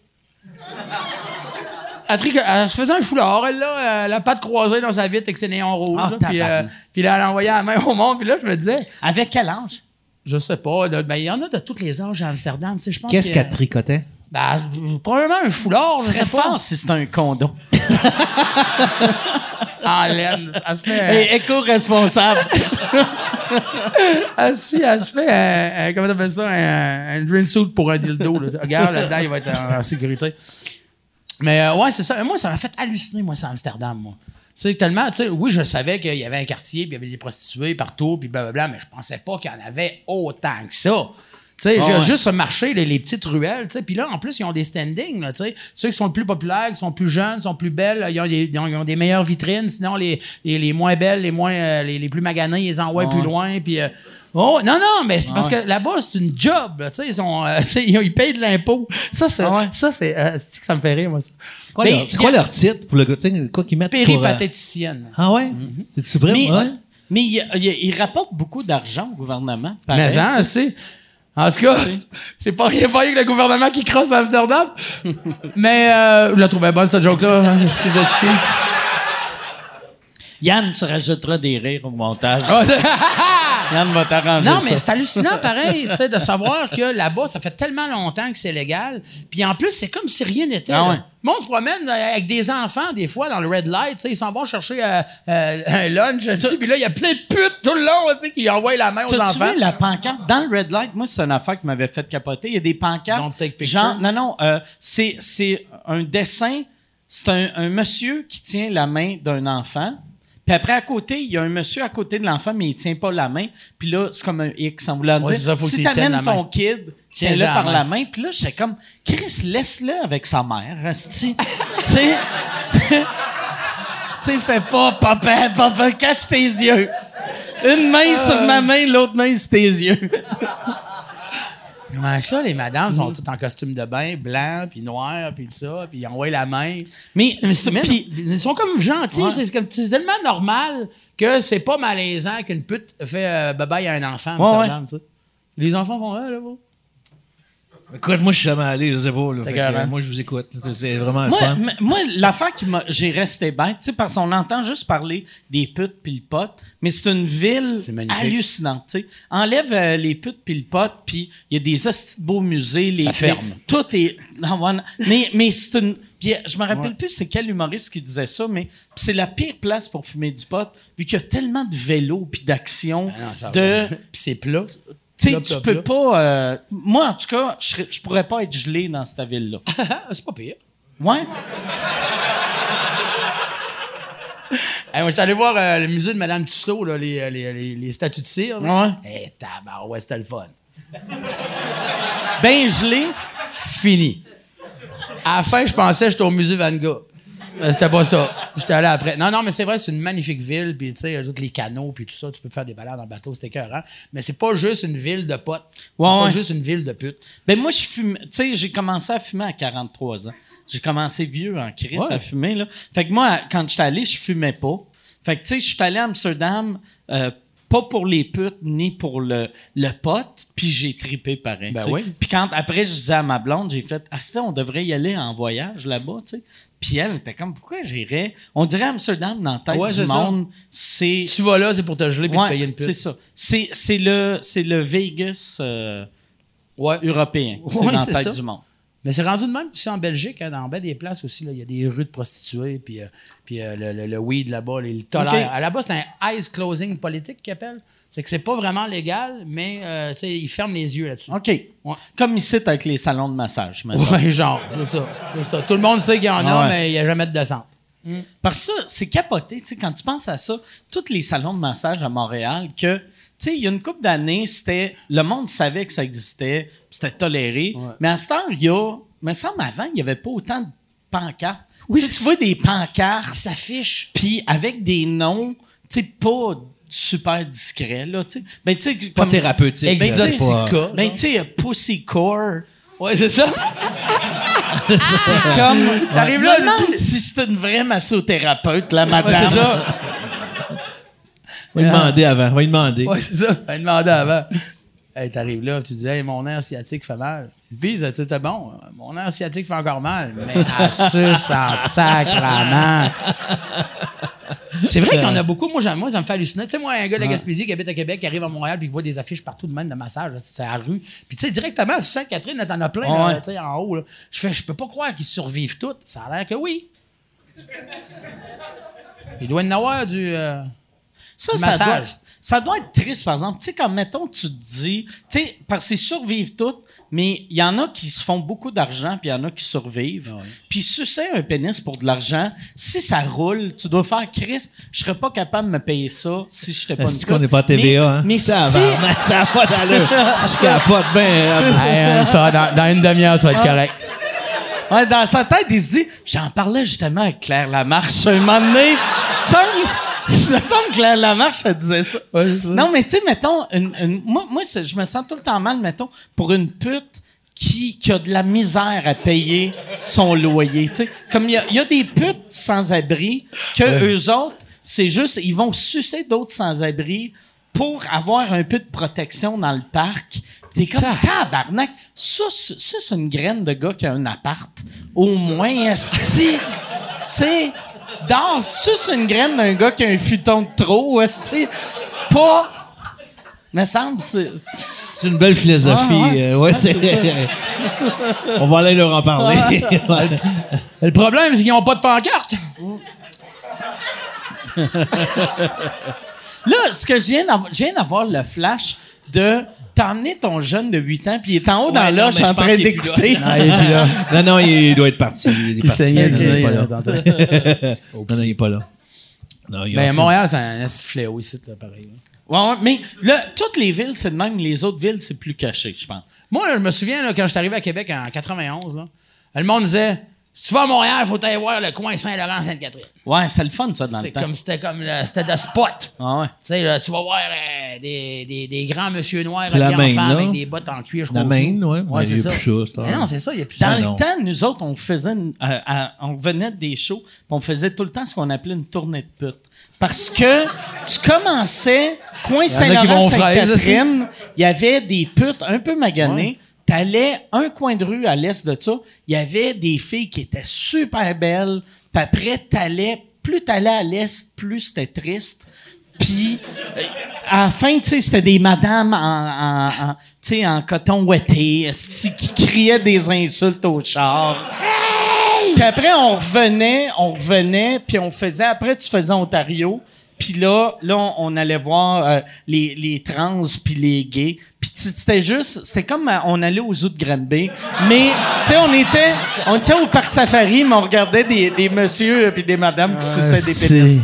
Elle, elle, se faisait un foulard, elle, là, la patte croisée dans sa vitre avec ses néons rouges. Ah, puis, euh, puis là, elle envoyait la main au monde, puis là, je me disais. Avec quel âge? Je sais pas. Ben, il y en a de tous les âges à Amsterdam. Je pense Qu'est-ce qu'elle tricotait? Ben, probablement un foulard. Ce serait fort si c'était un condom. en laine. Elle se fait. Et éco-responsable. elle, se fait, elle se fait comment t'appelles ça, un, un dream suit pour un dildo. Là. Regarde, là-dedans, il va être en, sécurité. Mais euh, ouais, c'est ça. Moi, ça m'a fait halluciner, moi, c'est Amsterdam, moi. Tu sais, tellement, tu sais, oui, je savais qu'il y avait un quartier, puis il y avait des prostituées partout, puis blablabla, mais je pensais pas qu'il y en avait autant que ça. Tu sais, j'ai juste marché les, les, petites ruelles, tu sais. Puis là, en plus, ils ont des standings, tu sais. Ceux qui sont les plus populaires, qui sont plus jeunes, sont plus belles, ils ont des, ils ont, des meilleures vitrines. Sinon, les, les, les, moins belles, les moins, euh, les, les, plus maganées, ils les envoient plus loin. Puis, euh, oh, non, non, mais c'est parce que là-bas, c'est une job, tu sais. Ils, euh, ils payent de l'impôt. Ça, c'est, ça, c'est, c'est que ça me fait rire, moi, ça? C'est quoi leur titre pour le quoi qu'ils mettent Péripatéticienne. Ah ouais? Mm-hmm. C'est-tu vrai? Mais, mais ils rapportent beaucoup d'argent au gouvernement. mais ça, c'est. En tout cas, c'est pas rien pas que le gouvernement qui crosse à Amsterdam. Mais euh, vous la trouvez bonne, cette joke-là, si vous êtes chier. Yann, tu rajouteras des rires au montage. Yann va t'arranger Non, mais c'est hallucinant, pareil, de savoir que là-bas, ça fait tellement longtemps que c'est légal. Puis en plus, c'est comme si rien n'était. Ah Moi, on se promène euh, avec des enfants, des fois, dans le red light. Ils s'en vont chercher euh, euh, un lunch. Puis là, il y a plein de putes tout le long qui envoient la main aux enfants. Tu vu la pancarte? Dans le red light, moi, c'est une affaire qui m'avait fait capoter. Il y a des pancartes. Don't take genre, non, non, c'est un dessin c'est un, monsieur qui tient la main d'un enfant. Puis après, à côté, il y a un monsieur à côté de l'enfant, mais il tient pas la main. Puis là, c'est comme un X en voulant dire, ça, faut si t'amènes ton kid, tiens-le par la main. Puis là, j'étais comme, Chris, laisse-le avec sa mère. tu sais, tu sais, fais pas, papa, papa, cache tes yeux. Une main sur ma main, l'autre main sur tes yeux. Comment ça, les madames sont toutes en costume de bain, blanc, puis noir, puis tout ça, puis ils envoient la main. Mais, ils sont comme gentils. C'est tellement normal que c'est pas malaisant qu'une pute fait euh, bye à un enfant. Les enfants font là, là, vous. Écoute, moi, je suis jamais allé, je sais pas. Là, moi, je vous écoute. C'est vraiment moi, fun. Moi, l'affaire qui m'a. J'ai resté bête, tu sais, parce qu'on entend juste parler des putes puis le pot, mais c'est une ville hallucinante, tu sais. Enlève euh, les putes puis le pot, puis il y a des hosties beaux musées. Les, Ça ferme. tout est. mais mais c'est une. Puis euh, je me rappelle plus c'est quel humoriste qui disait ça, mais c'est la pire place pour fumer du pot, vu qu'il y a tellement de vélos puis d'action. Ah de... puis c'est plat. Tu sais, tu peux pas. Euh, moi, en tout cas, je, je pourrais pas être gelé dans cette ville-là. c'est pas pire. Ouais. hey, moi, j'étais allé voir euh, le musée de Madame Tussaud, là, les, euh, les, les, les, statues de cire. Ouais. Eh, ouais, c'était le fun. ben gelé. Fini. À la fin, je pensais que j'étais au musée Van Gogh. Mais c'était pas ça. J'étais allé après. Non, non, mais c'est vrai, c'est une magnifique ville. Puis, tu sais, les canaux, puis tout ça, tu peux faire des balades en bateau, c'était écœurant. Mais c'est pas juste une ville de potes. Ouais, pas juste une ville de putes. Ben, moi, je fume. Tu sais, j'ai commencé à fumer à 43 ans. J'ai commencé vieux en crise à fumer, là. Fait que moi, quand j'étais allé, je fumais pas. Fait que, tu sais, je suis allé à Amsterdam, euh, pas pour les putes ni pour le, le pote, puis j'ai tripé pareil. Ben oui. Puis quand après je disais à ma blonde, j'ai fait ah on devrait y aller en voyage là-bas, tu sais. Puis elle était comme, pourquoi j'irais? On dirait Amsterdam dans la tête du monde. C'est. Tu vas là, c'est pour te geler et te payer une pute. C'est ça. C'est le, le Vegas euh, européen. C'est dans la tête du monde. Mais c'est rendu de même aussi en Belgique, hein, dans des places aussi. Il y a des rues de prostituées, puis, euh, puis euh, le, le, weed là-bas, le tolèrent. Là-bas, c'est un eyes closing politique qu'ils appellent. C'est que c'est pas vraiment légal, mais euh, ils ferment les yeux là-dessus. OK. Comme ici avec les salons de massage. Oui, genre, c'est ça, ça, Tout le monde sait qu'il y en a, mais il n'y a jamais de descente. Mm. Parce que ça, c'est capoté. Quand tu penses à ça, tous les salons de massage à Montréal, que, tu sais, il y a une couple d'années, c'était. Le monde savait que ça existait, c'était toléré. Mais à ce temps, il y a. Me semble avant, il n'y avait pas autant de pancartes. Oui, tu vois des pancartes. Qui s'affichent. Puis avec des noms, tu sais, pas super discret, là, tu sais. Ben, tu sais, Pas thérapeutique. Ben. Ben, tu sais, Pussy Core. Ouais, c'est ça. comme, t'arrives là, demande si c'est une vraie massothérapeute, la madame. Ouais, c'est ça. Va lui demander avant. Va lui demander. Ouais, c'est ça. Va lui demander avant. Hey, t'arrives là, tu dis, hey, mon nerf sciatique fait mal. Puis, tout est bon. Mon nerf sciatique fait encore mal. Mais à suce en sacrament. C'est vrai qu'il y en a beaucoup. Moi, moi, ça me fait halluciner. Tu sais, moi, un gars de la Gaspésie qui habite à Québec, qui arrive à Montréal, puis qui voit des affiches partout de même de massage, c'est à la rue. Puis, tu sais, directement, à Sainte-Catherine, t'en as plein, en haut. Je fais, je peux pas croire qu'ils survivent tous. Ça a l'air que oui. Il doit y en avoir du, euh, ça, Ça doit, ça doit être triste, par exemple. Tu sais, comme, mettons, tu te dis, tu sais, parce qu'ils survivent toutes, mais il y en a qui se font beaucoup d'argent, puis il y en a qui survivent. Ah puis sucer un pénis pour de l'argent, si ça roule, tu dois faire Chris, je serais pas capable de me payer ça si je n'étais pas une qu'on n'est pas TVA, mais, hein? Mais ça si... ça n'a pas d'allure. je capote bien. ça, dans, dans, une demi-heure, tu vas être ah. correct. Ouais, dans sa tête, il se dit, j'en parlais justement avec Claire Lamarche un moment donné. Ça, ça semble que la, marche, elle disait ça. Non, mais tu sais, mettons, moi, moi je me sens tout le temps mal, mettons, pour une pute qui, qui a de la misère à payer son loyer. Comme il y a, y a, des putes sans-abri que eux autres, c'est juste, ils vont sucer d'autres sans-abri pour avoir un peu de protection dans le parc. T'es comme, tabarnak, ça, ça, c'est une graine de gars qui a un appart. Au moins, esti. tu sais, dans c'est une graine d'un gars qui a un futon de trop, est Pas. Me semble, c'est. C'est une belle philosophie. Euh, On va aller leur en parler. Le problème, c'est qu'ils n'ont pas de pancarte. Là, ce que je viens d'avoir, je viens d'avoir le flash de t'as emmené ton jeune de 8 ans, puis il est en haut dans Ouais, non, l'âge en train d'écouter. Non, non, il doit être parti. Il est il parti. saignait Il est nez, pas là. Non, non, il est pas là. Non, il Ben, Montréal, c'est un fléau ici, là, pareil. Ouais, ouais, mais là, toutes les villes, c'est de même. Les autres villes, c'est plus caché, je pense. Moi, là, je me souviens, là, quand je suis arrivé à Québec en 91, là, le monde disait si tu vas à Montréal, il faut aller voir le coin Saint-Laurent-Sainte-Catherine. Ouais, c'était le fun, ça, dans le C'était temps. comme, c'était comme, le- c'était de spot. Ah ouais. Tu sais, là, tu vas voir euh, des, des, des grands monsieur noirs la en femme là. avec des bottes en cuir jusqu'au La Maine, ouais. Ouais, c'est ça. plus ça, c'est Mais un- non, c'est ça, il n'y a plus Dans ça. le non. temps, nous autres, on faisait, une- euh, à- on venait des shows, puis on faisait tout le temps ce qu'on appelait une tournée de pute. Parce que tu commençais, coin Saint-Laurent-Sainte-Catherine, il y avait des putes un peu maganées. T'allais un coin de rue à l'est de ça, il y avait des filles qui étaient super belles. Puis après, t'allais, plus t'allais à l'est, plus c'était triste. Puis, euh, à la fin, tu sais, c'était des madames en, en, en- coton esti, qui criaient des insultes au char. Puis après, on revenait, on revenait, puis on faisait, après, tu faisais Ontario. Puis là, là, on, on allait voir euh, les, les trans puis les gays. Puis tu- c'était juste, c'était comme euh, on allait aux zoo de Granby. Mais, tu sais, on était, on était au parc safari, mais on regardait des, des messieurs puis des madames qui suçaient des pénis.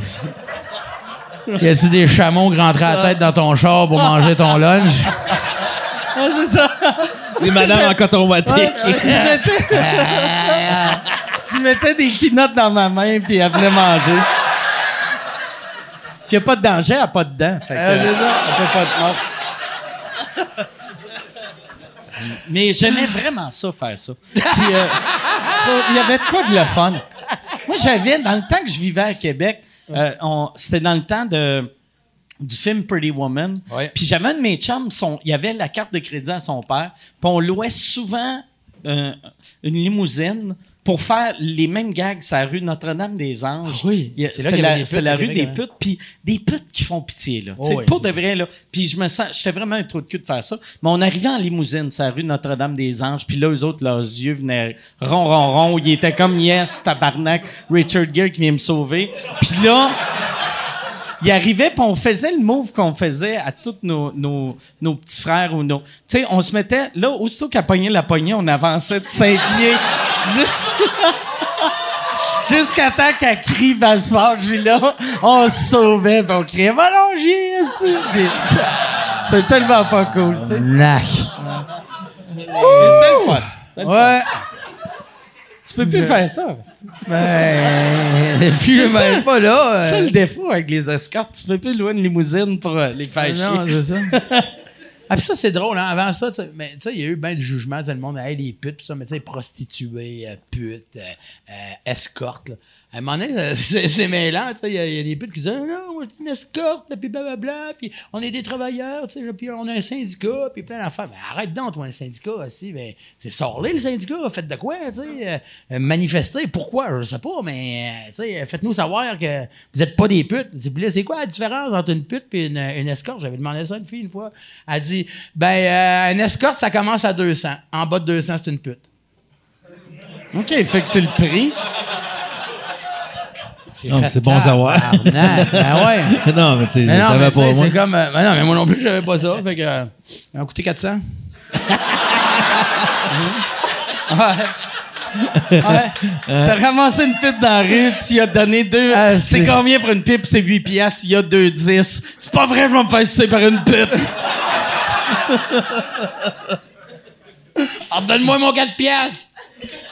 Y a-tu des chameaux qui rentraient à la tête dans ton char pour manger ton lunch? Ah, c'est ça. Les madames en coton ouaté. Ouais, je mettais, je mettais des peanuts dans ma main puis elle venait manger. Puis il n'y a pas de danger, elle n'a pas de dents. Fait que, c'est ça. elle peut pas te mordre. Mais j'aimais vraiment ça, faire ça. Puis euh, il y avait de quoi de le fun. Moi, j'avais, dans le temps que je vivais à Québec, euh, c'était dans le temps de du film Pretty Woman. Ouais. Puis j'avais un de mes chums, son, il avait la carte de crédit à son père. Puis on louait souvent euh, une limousine pour faire les mêmes gags sur la rue Notre-Dame-des-Anges. Ah oui. C'est la, c'est rue des putes. Puis des putes qui font pitié, là. Oh oui. Pour de vrai, là. Puis je me sens... J'étais vraiment un trou de cul de faire ça. Mais on arrivait en limousine sur la rue Notre-Dame-des-Anges. Puis là, eux autres, leurs yeux venaient rond, rond, rond. Ils étaient comme « Yes, tabarnak, Richard Gere qui vient me sauver. » Puis là il arrivait, puis on faisait le move qu'on faisait à tous nos, nos, nos petits frères ou nos. Tu sais, on se mettait. Là, aussitôt qu'elle pognait la poignée, on avançait de cinq pieds. Juste- Jusqu'à temps qu'elle crie suis là, on se sauvait, puis on criait Va longer, esti! Puis C'est tellement pas cool, tu sais. Nac. Mais c'était le fun. C'était le fun. Ouais. Tu peux plus faire ça. Ben, et puis le ça. même pas là. euh, C'est le défaut avec les escortes. Tu peux plus louer une limousine pour euh, les faire Non, chier. c'est ça. Ah, puis ça, c'est drôle, hein. Avant ça, tu sais, mais tu sais, il y a eu bien du jugement, tu sais, le monde, hey, les putes, tout ça, mais tu sais, prostituées, euh, putes, euh, euh, escortes, là. À un moment donné, c'est mêlant, il y, a- des putes qui disent, Ah, non, moi, je une escorte, puis blablabla, puis on est des travailleurs, tu puis on a un syndicat, puis plein d'affaires. Ben, arrête donc, toi, un syndicat, aussi, ben, c'est sorlé, le syndicat, faites de quoi, tu sais, euh, euh, manifester, pourquoi, je sais pas, mais, euh, tu sais, faites-nous savoir que vous êtes pas des putes. C'est quoi la différence entre une pute et une, escorte? J'avais demandé ça à une fille une fois. Elle dit, ben, une escorte, ça commence à 200. En bas de 200, c'est une pute. OK, fait que c'est le prix. Non, fait, c'est bon à savoir. ben ouais. non, mais tu sais, Mais mais sais, pas, moi. c'est comme. euh, ben non, mais moi non plus, j'avais pas ça. Fait que. euh, ça m'a coûté 400. Ouais. T'as ramassé une pipe dans la rue, tu y as donné deux. Ah, c'est combien pour une pipe? C'est 8 piastres, il y a deux 10. C'est pas vrai, je vais me faire sucer par une pipe. Ah, donne-moi mon 4 piastres!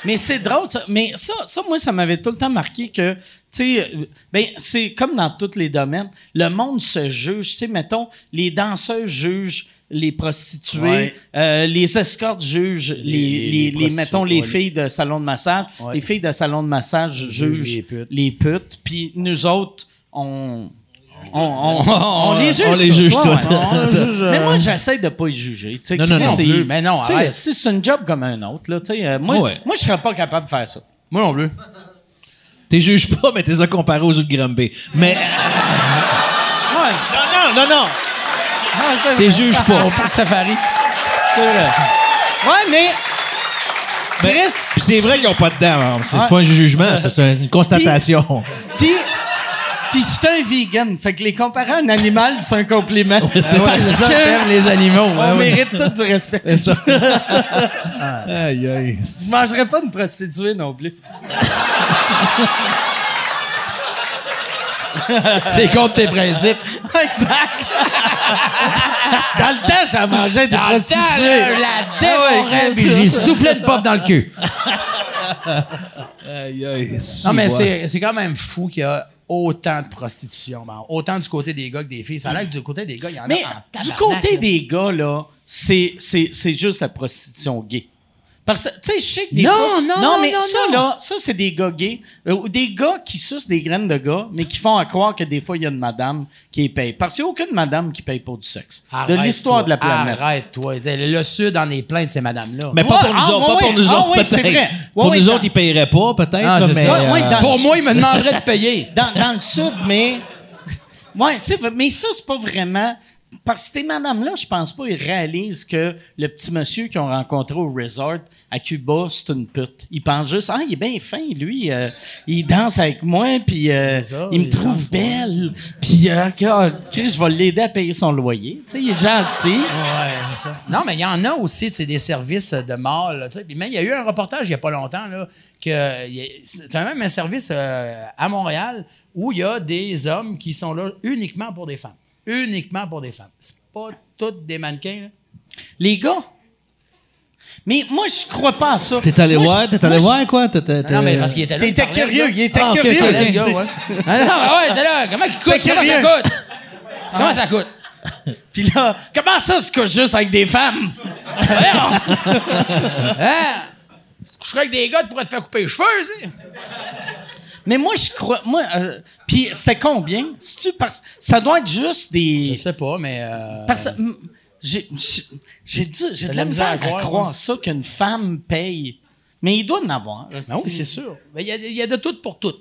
Mais c'est drôle, ça. Mais ça, ça, moi, ça m'avait tout le temps marqué que, tu sais, euh, ben, c'est comme dans tous les domaines. Le monde se juge. Tu sais, mettons, les danseurs jugent les prostituées, Ouais. euh, les escortes jugent les, les, les les- mettons, les ouais. filles de salon de massage. Ouais. Les filles de salon de massage jugent les putes. les. Puis nous autres, on... On, on, on les juge. On les juge ouais. Juge, euh, Mais moi, j'essaie de pas y juger. Non, non, non plus. Mais non, c'est un job comme un autre, là, euh, moi, Ouais. moi, je serais pas capable de faire ça. Moi non plus. T'es juges pas, mais t'es as comparé aux autres Granby. Mais. Non, non, non, non! T'es juges pas. Au parc safari. C'est vrai. Ouais, mais. Chris, Puis c'est vrai qu'ils ont pas de dents. hein. C'est Ouais. pas un jugement, c'est c'est une constatation. puis. Puis je suis un vegan. Fait que les comparer à un animal, c'est un compliment. c'est parce que les animaux. on mérite tout du respect. Aïe, aïe. Je mangerais pas une prostituée non plus. C'est contre tes principes. exact. Dans le temps, j'en mangeais des Dans prostituées. la dévorais, puis j'ai soufflé une pop dans le cul. Aïe, aïe. Non, mais c'est c'est quand même fou qu'il y a autant de prostitution. Ben, autant du côté des gars que des filles. Ça a l'air que du côté des gars, il y en Mais a en du côté là. des gars, là, c'est, c'est, c'est juste la prostitution gay. Parce que, tu sais, je sais que des Non, fois... non, mais non, ça, non. là, ça, c'est des gars gays. euh, ou des gars qui sucent des graines de gars, mais qui font à croire que des fois, il y a une madame qui les paye. Parce qu'il n'y a aucune madame qui paye pour du sexe. de l'histoire de la planète. Arrête-toi. Le Sud en est plein de ces madames-là. Mais pas Ouais, pour nous ah, autres, ouais, pas pour nous Ah, autres, ouais, c'est peut-être. vrai. Ouais, Pour ouais, nous dans- autres, ils paieraient pas, peut-être, Ah, mais... ça. Euh, dans- Pour moi, ils me demanderaient de payer. Dans, dans le sud, mais. Vrai, mais ça, c'est pas vraiment. Parce que ces madames-là, je pense pas, ils réalisent que le petit monsieur qu'ils ont rencontré au resort à Cuba, c'est une pute. Ils pensent juste, ah, il est bien fin, lui. euh, il danse avec moi, puis euh, il me trouve belle. Puis, euh, je vais l'aider à payer son loyer. Tu sais, il est gentil. Ouais, c'est ça. Non, mais il y en a aussi, c'est des services de sais. Puis même, il y a eu un reportage il n'y a pas longtemps, là, que y c'est même un service euh, à Montréal où il y a des hommes qui sont là uniquement pour des femmes. Uniquement pour des femmes. C'est pas toutes des mannequins, là. Les gars. Mais moi, je crois pas à ça. T'es allé Moi, voir, t'es allé moi, voir, quoi? T'étais- Non, mais parce qu'il était là. T'étais curieux, il était Ah, curieux. ouais. Ah non, ouais, t'es là. Comment il coûte? T'es Comment ça coûte? Comment ça coûte? Puis là, comment ça, tu couches juste avec des femmes? Hein? Tu coucherais avec des gars, tu pourrais te faire couper les cheveux, tu sais. Mais moi, je crois. Moi, euh, puis c'était combien? Parce ça doit être juste des. Je sais pas, mais. euh, Parce mm, j'ai de la misère à à croire, ouais. ça qu'une femme paye. Mais il doit en avoir. Ben oui, c'est sûr. Mais il y a- il y, a de tout pour tout.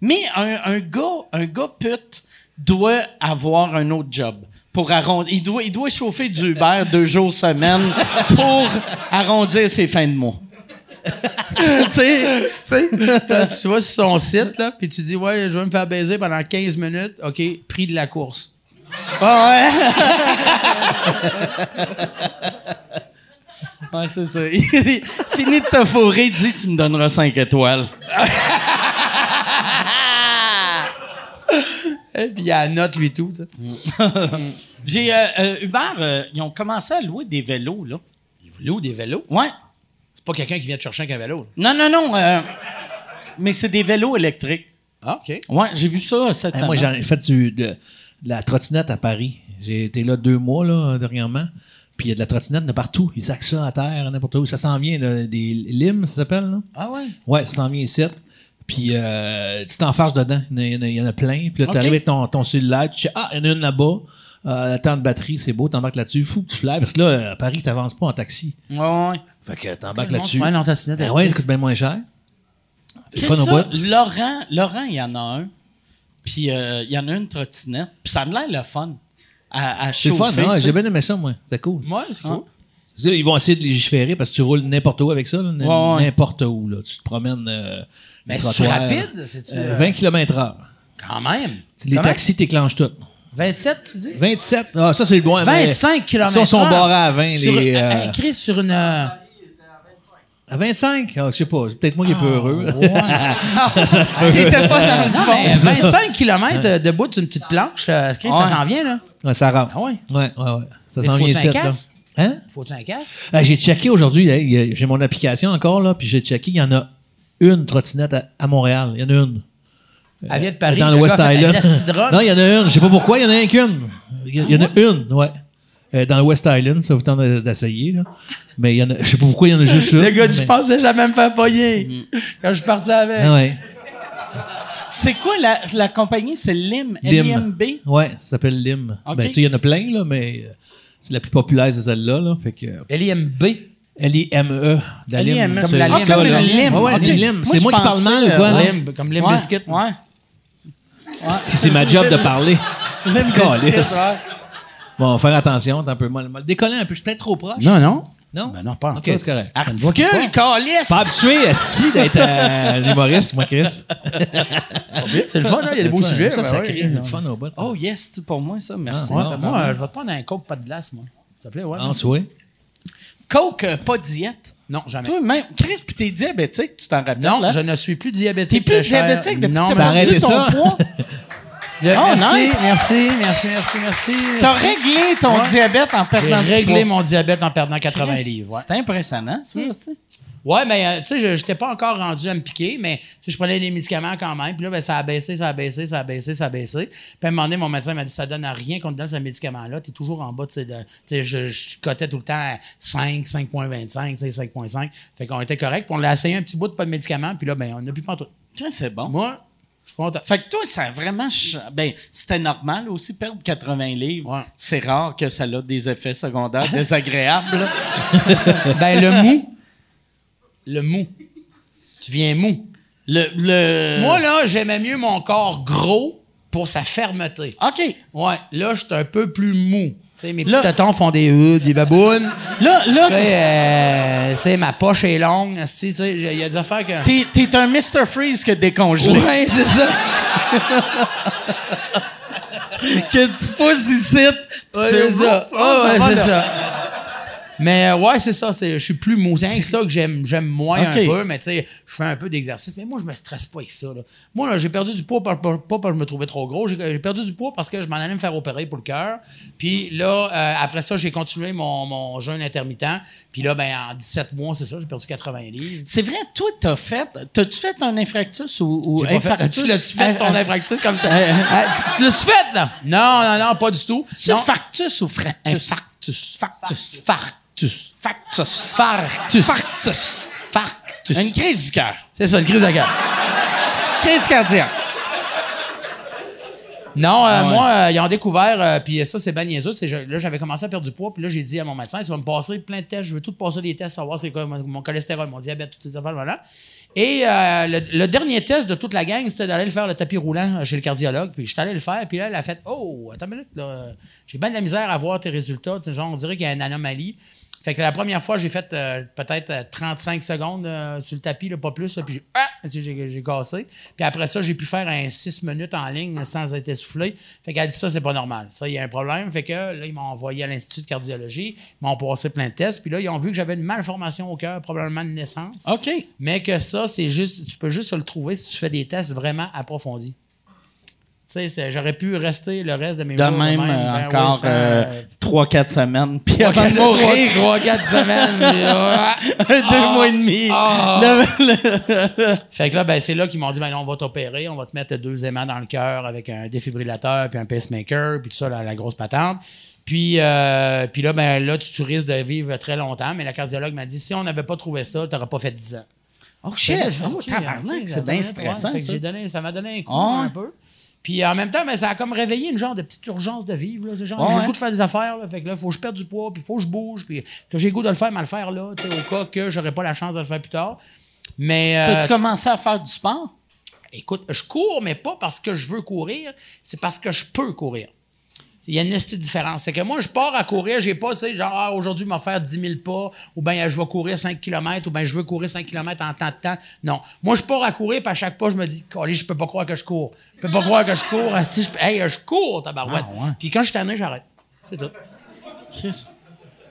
Mais un, un gars, un gars pute doit avoir un autre job. Pour arrondir. Il doit, il doit chauffer du Uber deux jours semaine pour arrondir ses fins de mois. tu sais? Quand tu vas sur son site, là, puis tu dis, ouais, je vais me faire baiser pendant 15 minutes. OK, prix de la course. Ah ouais? ouais, c'est ça. Fini de te fourrer, dis tu me donneras 5 étoiles. Et puis il y a la note, lui, tout. J'ai euh, euh, Uber, euh, ils ont commencé à louer des vélos, là. Ils louent des vélos? Ouais. Pas quelqu'un qui vient te chercher avec un vélo. Non, non, non. euh, mais c'est des vélos électriques. Ah, OK. Ouais, j'ai vu ça cette Hey, semaine. moi, j'en ai fait du- de, de la trottinette à Paris. J'ai été là deux mois, là, dernièrement. Puis il y a de la trottinette de partout. Ils sacent ça à terre, n'importe où. Ça s'en vient, là, des limes, ça s'appelle, là? Ah, ouais? Ouais, ça s'en vient ici. Puis euh, tu t'enfarges dedans. Il y en a- il y en a, il y en a plein. Puis là, Ok. tu arrives avec ton, ton cellulaire. Tu sais, ah, il y en a une là-bas. Euh, le temps de batterie, c'est beau. T'embarques là-dessus. Fou que tu fly. Parce que là, à Paris, t'avances pas en taxi. Ouais, ouais. Fait que t'embarques là-dessus. Ouais, non. Ben ouais, ça coûte bien moins cher. C'est ça? Laurent, Laurent, il y en a un. Puis euh, il y en a une trottinette. Puis ça a l'air le fun. À, à C'est fun, hein? sais. J'ai bien aimé ça, moi. C'est cool. Ouais, c'est cool. Là, Ils vont essayer de légiférer parce que tu roules n'importe où avec ça. Ouais, ouais. N'importe où. Là. Tu te promènes. Euh, Mais trottoirs, rapide? C'est-tu, euh, euh, 20 km/h. Quand même. Les taxis t'éclenchent tout. 27, tu dis? 27. Ah, ça, c'est loin. mais 25 km. Ça, sont barrés à 20. Sur, les, euh, écrit sur une. euh, À 25? Ah, je sais pas. Peut-être moi qui est peu heureux. Il était pas dans le Non, fond. mais 25 km debout sur une petite planche, euh, Chris, ça s'en vient, là. Ouais, ça rentre. Ah ouais? Ouais, ouais, ouais. Ça s'en faut vient ici. là. casque? Hein? Faut-tu un casque? Ah, j'ai checké aujourd'hui. J'ai mon application encore, là, puis j'ai checké. Il y en a une trottinette à, à Montréal. Il y en a une. Elle vient de Paris. dans le West Island. non, il y en a une. Je sais pas pourquoi, il y en a un qu'une. Il y, en a une, ouais. Euh, dans le West Island, ça vous tente d'essayer, là. Mais il y en a, je sais pas pourquoi il y en a juste une. Le gars, tu mais- pensais jamais me faire pogner. Quand je suis parti avec. Ah ouais. C'est quoi la, la compagnie? C'est LIM. Lim. L-I-M-B? Ouais, ça s'appelle Lim. Ok. Ben, tu sais, il y en a plein, là, mais euh, c'est la plus populaire, c'est celle-là, là. Fait que. L-I-M-B. L-I-M-E. La Lim. L-I-M-E. Comme c'est la lime. là. Comme une lime. Ah ouais, Ok. une lime. Moi, C'est je moi qui parle mal euh, quoi, là? Limb, comme Limb Ouais, Biscuit. Ouais. C'est c'est ma job de parler. Ouais. Bon, faire attention, t'es un peu mal. décoller un peu. Je suis peut-être trop proche. Non, non. Non? Ben non, pas en Ok, tout. c'est correct. Articule, calice! Pas habitué, Esti, d'être euh, un humoriste, moi, Chris. C'est le fun, hein? il y a des beaux sujets. Ça, ben ça ouais. crée du fun au bout. Oh yes, c'est pour moi ça, merci. Ah, ouais. Ouais, moi, euh, je vais te prendre un coke pas de glace, moi. Ça te plaît, ouais? En souhait. Coke, euh, pas diète. Non, jamais. Toi, même, Chris, puis t'es diabétique, tu t'en rappelles, Non, là? je ne suis plus T'es diabétique. plus très cher. diabétique depuis non, que t'as arrêté perdu ton ça? poids? Je- Oh, merci, nice. merci, merci, merci, merci. T'as réglé ton Ouais. diabète en J'ai perdant du réglé mon diabète en perdant 80 Chris, livres. Ouais. C'est impressionnant, ça, aussi. Ouais, mais euh, tu sais, je n'étais pas encore rendu à me piquer, mais je prenais des médicaments quand même. Puis là, ben, ça a baissé, ça a baissé, ça a baissé, ça a baissé. Puis à un moment donné, mon médecin m'a dit ça donne à rien qu'on te donne ce médicament-là. Tu es toujours en bas, de- tu sais, je, je cotais tout le temps à 5, 5,25, tu sais, 5,5. Fait qu'on était correct. Puis on l'a essayé un petit bout de pas de médicaments. Puis là, ben, on n'a plus pas tout. C'est bon. Moi, je suis content. Fait que toi, ça a vraiment. Ben, c'était normal aussi, perdre 80 livres. Ouais. C'est rare que ça ait des effets secondaires désagréables. ben, le mou. Le mou. Tu viens mou. Le. le... Moi, là, j'aimais mieux mon corps gros pour sa fermeté. OK. Ouais, là, je suis un peu plus mou. Mes petits tétons font des euh, des babounes. Là, là euh, tu sais, ma poche est longue. il y a des affaires que. t'es, t'es un Mr. Freeze que décongelé. Ouais, c'est ça. Que tu pousses ici. Ouais, c'est ça. Oh, ouais, c'est ça. Mais euh, ouais, c'est ça. Je suis plus mou. C'est rien que ça que j'aime, moins un peu. Mais tu sais, je fais un peu d'exercice. Mais moi, je me stresse pas avec ça. là. Moi, là, j'ai perdu du poids pas, parce que je me trouvais trop gros. J'ai perdu du poids parce que je m'en allais me faire opérer pour le cœur. Puis là, euh, après ça, j'ai continué mon, mon jeûne intermittent. Puis là, ben, en 17 mois, c'est ça, j'ai perdu 80 livres. C'est vrai, toi, t'as fait. T'as-tu fait un infractus ou, ou infarctus? Tu l'as-tu fait, ton Euh, infractus, comme ça? Ah, tu l'as-tu fait, là? Non, non, non, pas du tout. C'est factus ou fractus? Infarctus. Factus. Farctus. Factus. Farctus. Factus. Farctus. Une crise du cœur. C'est ça, le crise de cœur. Crise cardiaque. Non, euh, Ah ouais. moi, euh, ils ont découvert, euh, puis ça, c'est bien niaiseux. Là, j'avais commencé à perdre du poids, puis là, j'ai dit à mon médecin, tu vas me passer plein de tests, je veux tout passer des tests, savoir c'est quoi mon, mon cholestérol, mon diabète, toutes ces affaires, voilà. Et euh, le, le dernier test de toute la gang, c'était d'aller le faire le tapis roulant chez le cardiologue, puis je suis allé le faire, puis là, elle a fait Oh, attends une minute, là, j'ai bien de la misère à voir tes résultats, tu sais, genre, on dirait qu'il y a une anomalie. Fait que la première fois, j'ai fait euh, peut-être euh, 35 secondes euh, sur le tapis, là, pas plus. là, puis j'ai, ah! J'ai, cassé. Puis après ça, j'ai pu faire un 6 minutes en ligne sans être essoufflé. Fait qu'elle a dit ça, c'est pas normal. Ça, il y a un problème. Fait que là, ils m'ont envoyé à l'Institut de cardiologie. Ils m'ont passé plein de tests. Puis là, ils ont vu que j'avais une malformation au cœur, probablement de naissance. OK. Mais que ça, c'est juste, tu peux juste le trouver si tu fais des tests vraiment approfondis. J'aurais pu rester le reste de mes De jours même, euh, Ben encore oui, ça, 3-4 semaines. Puis avant de mourir, trois, trois, quatre semaines. puis, ah. deux mois et demi. Ah. Le- le- Fait que là, ben, c'est là qu'ils m'ont dit, ben, là, on va t'opérer, on va te mettre deux aimants dans le cœur avec un défibrillateur puis un pacemaker, puis tout ça, la, la grosse patente. Puis, euh, puis là, ben, là, tu, tu risques de vivre très longtemps, mais la cardiologue m'a dit, si on n'avait pas trouvé ça, tu n'aurais pas fait 10 ans. Oh shit! Oh, ok, tabarnak, ok, c'est bien stressant, ouais, ça. m'a donné un coup Ah un peu. Puis en même temps, ben, ça a comme réveillé une genre de petite urgence de vivre. là. Genre, j'ai le goût de faire des affaires. Là, fait que là, il faut que je perde du poids, puis il faut que je bouge, puis que j'ai le goût de le faire, mais à le faire là, tu au cas que j'aurais pas la chance de le faire plus tard. Mais euh, T'as-tu commencé à faire du sport? écoute, je cours, mais pas parce que je veux courir, c'est parce que je peux courir. Il y a une petite différence. C'est que moi, je pars à courir, j'ai pas, tu sais, genre, ah, aujourd'hui, je vais faire 10 000 pas, ou bien je vais courir 5 km, ou bien je veux courir 5 km en temps de temps. Non. Moi, je pars à courir, puis à chaque pas, je me dis, Calé, je peux pas croire que je cours. Je peux pas croire que je cours. Asti, je, hey, je cours, tabarouette. Ah, ouais. Puis quand je suis tanné, j'arrête. C'est tout.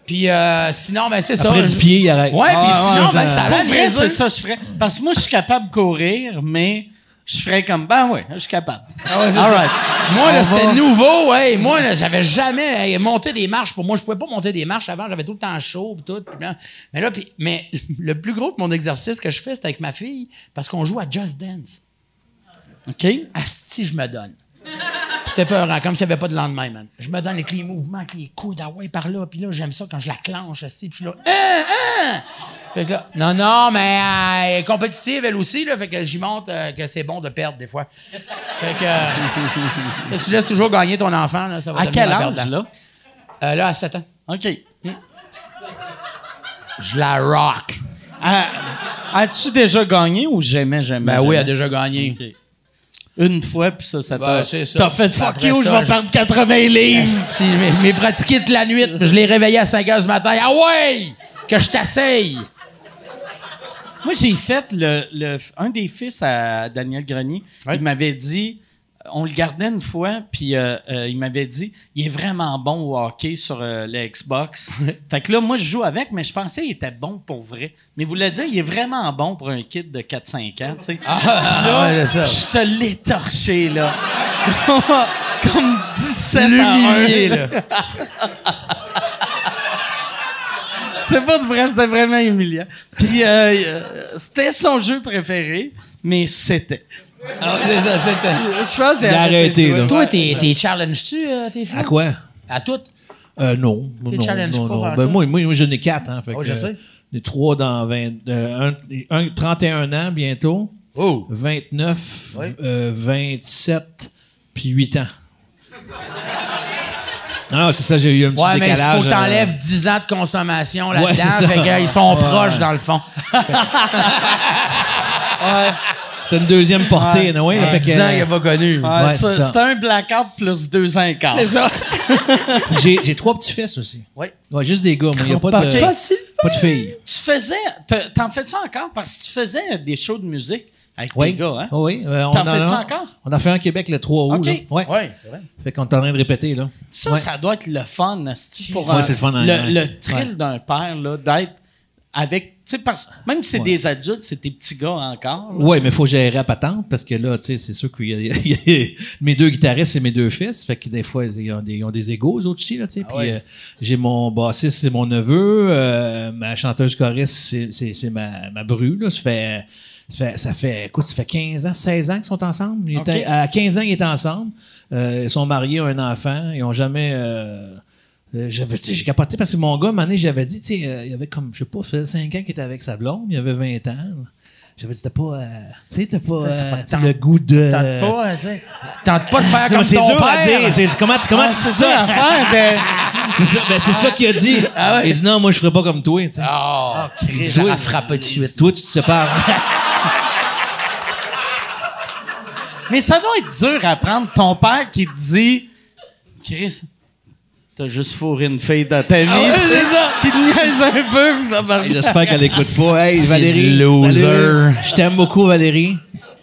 Puis euh, sinon, ben, c'est ça. Après Je- 10 pieds, il arrête. Ouais, puis Ah, sinon, ouais, ben, ça a vrai, c'est ça je ferais. Parce que moi, je suis capable de courir, mais je ferais comme, ben oui, je suis capable. Ah ouais, c'est All ça. right. Moi, là, On c'était va- nouveau, ouais. Moi, là, j'avais jamais hey, monté des marches. Pour moi, je pouvais pas monter des marches avant. J'avais tout le temps chaud, pis tout. pis là- mais là, mais le plus gros de mon exercice que je fais, c'est avec ma fille, parce qu'on joue à Just Dance. OK? Asti, je me donne. C'était peurant, comme s'il n'y avait pas de lendemain, man. Je me donne avec les mouvements, avec les coudes, ah ouais, par là. Puis là, j'aime ça quand je la clenche, asti, puis je suis là, hein, hein! Fait que là, non, non, mais euh, elle est compétitive, elle aussi, là. Fait que j'y montre euh, que c'est bon de perdre, des fois. Fait que. euh, là, tu laisses toujours gagner ton enfant, là, ça va À quel âge, là? Euh, là, à 7 ans. OK. Je la rock. As-tu déjà gagné ou jamais, jamais? Ben oui, elle a déjà gagné. Une fois, puis ça, ça Ben, t'a c'est ça. t'as fait fuck Après you, je vais perdre 80 livres. Si, mais, mais pratiqué toute la nuit. Je l'ai réveillé à 5 h du matin. Ah ouais! que je t'asseille. Moi, j'ai fait le, le- un des fils à Daniel Grenier. Ouais. Il m'avait dit, on le gardait une fois, puis euh, euh, il m'avait dit, il est vraiment bon au hockey sur euh, le Xbox. fait que là, moi, je joue avec, mais je pensais qu'il était bon pour vrai. Mais vous le dire, il est vraiment bon pour un kid de 4-5 ans, tu sais. Ah, ouais, c'est ça. Je te l'ai torché, là. Comme 17 ans. L'humilier, là. C'est pas de vrai, c'était vraiment humiliant. Puis euh, c'était son jeu préféré, mais c'était. Ah, c'est ça, c'était. Je pense qu'il Il a arrêté, là. Toi, t'es, t'es challenges-tu euh, tes filles? À quoi? À toutes? Euh, non. T'es non, challenge non, pas non. par Ben, toi? moi, moi, moi, j'en ai quatre. Hein, fait Oh, que, je euh, sais. Les trois dans 20, euh, un, un 31 ans bientôt, Oh! 29, Oui. euh, 27, puis 8 ans. Non, non, c'est ça, j'ai eu un petit Ouais, mais il décalage. faut que euh, t'enlèves 10 ans de consommation là-dedans. Ouais, c'est ça. fait qu'ils sont Ouais. proches, dans le fond. C'est une deuxième portée, non, ouais, fait que, 10 ans qu'il n'a pas connu. Ouais, ça, c'est un blackout plus deux ans et quart. C'est ça. j'ai, j'ai trois petits fils aussi. Ouais. Ouais, juste des gars, moi. Il n'y a pas de, Pas pas de filles. Tu faisais. te- T'en fais-tu encore? Parce que tu faisais des shows de musique avec Oui. des gars, hein? Oh oui. euh, on T'en fais-tu encore? On a fait un Québec le 3 août. Ok. là. Ouais. Oui, c'est vrai. Fait qu'on est en train de répéter, là. Ça, Ouais. ça doit être le fun, pour Ouais, euh, c'est le fun, hein, le, ouais. le thrill Ouais. d'un père, là, d'être avec. Tu sais, parce même si c'est des adultes, c'est des petits gars encore. Oui, mais il faut gérer à patente parce que là, tu sais, c'est sûr que mes deux guitaristes, c'est mes deux fils. Fait que des fois, ils ont des, ils ont des égaux, eux autres aussi, là, tu sais. Ouais. euh, j'ai mon bassiste, c'est mon neveu. euh, ma chanteuse choriste, c'est, ma, ma bru, là. Ça fait, ça fait, ça fait, écoute, ça fait 15 ans, 16 ans qu'ils sont ensemble. Ils Ok. étaient- à 15 ans, ils étaient ensemble. Euh, ils sont mariés, ont un enfant. Ils ont jamais... euh, j'ai capoté parce que mon gars, donné, j'avais dit, tu sais, euh, il y avait comme, je sais pas, ça faisait 5 ans qu'il était avec sa blonde, il avait 20 ans. J'avais dit, t'as pas, euh, tu sais, t'as pas, euh, t'as le goût de. Tente pas, tu sais. Tente pas de faire comme c'est ton dur père. à dire. C'est- comment comment Ah, tu dis ça? de- C'est ça, ben, c'est ça qu'il a dit. Il dit, non, moi, je ferais pas comme toi, tu sais. Oh, Il dit, je toi, la frappe tout de suite. Toi, tu te sépares. Mais ça doit être dur à prendre ton père qui te dit Chris, t'as juste fourré une fille dans ta vie. ouais, tu sais, c'est ça. Qui te niaise un peu. ça marche. J'espère qu'elle écoute pas. Hey, Valérie. loser. Valérie, Je t'aime beaucoup, Valérie.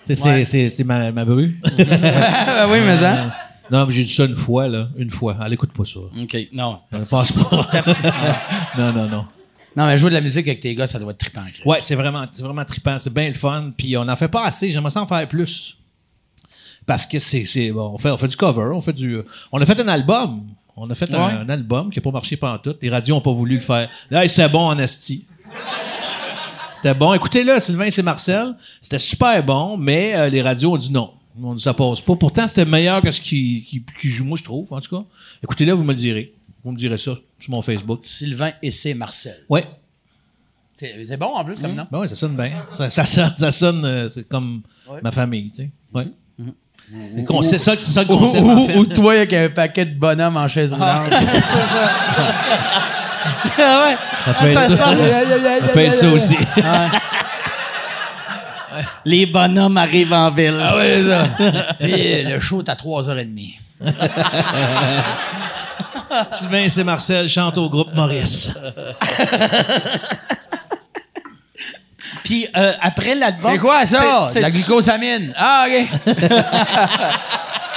C'est, c'est, Ouais. c'est, c'est ma, ma bru. Ah oui, mais ça. non, mais j'ai dit ça une fois, là. Une fois. Elle écoute pas ça. OK, non. Elle ne pense pas. non, non, non. Non, mais jouer de la musique avec tes gars, ça doit être trippant. Chris. Ouais, c'est vraiment, c'est vraiment trippant. C'est bien le fun. Puis on n'en fait pas assez. J'aimerais ça en faire plus. Parce que c'est. c'est bon, on, fait, on fait du cover. On, fait du, on a fait un album. On a fait un, Ouais. un album qui n'a pas marché pantoute. Les radios n'ont pas voulu le faire. Là, c'était bon en esti. C'était bon. Écoutez-le, Sylvain, c'est Marcel. C'était super bon, mais euh, les radios ont dit non. On ça passe pas. Pourtant, c'était meilleur que ce qui, qui, qui joue, moi, je trouve, en tout cas. Écoutez-le, vous me le direz. Vous me direz ça sur mon Facebook. Sylvain et c'est Marcel. Ouais. C'est c'est bon en plus comme nom. Ben ouais, ça sonne bien. Ça, ça sonne, ça sonne euh, c'est comme Ouais. ma famille, tu sais. Ouais. C'est c'est ça, c'est ça le concept, Ou, ou- toi avec un paquet de bonhommes en chaise roulante. Ah ouais. Ça peut être ça ça. sonne- Ça peut être ça aussi. Les bonhommes arrivent en ville. Ah oui, c'est ça. Et le show est à 3h30. Sylvain c'est Marcel chante au groupe Maurice. Puis euh, après l'album. C'est quoi ça? De la glucosamine. Ah, OK.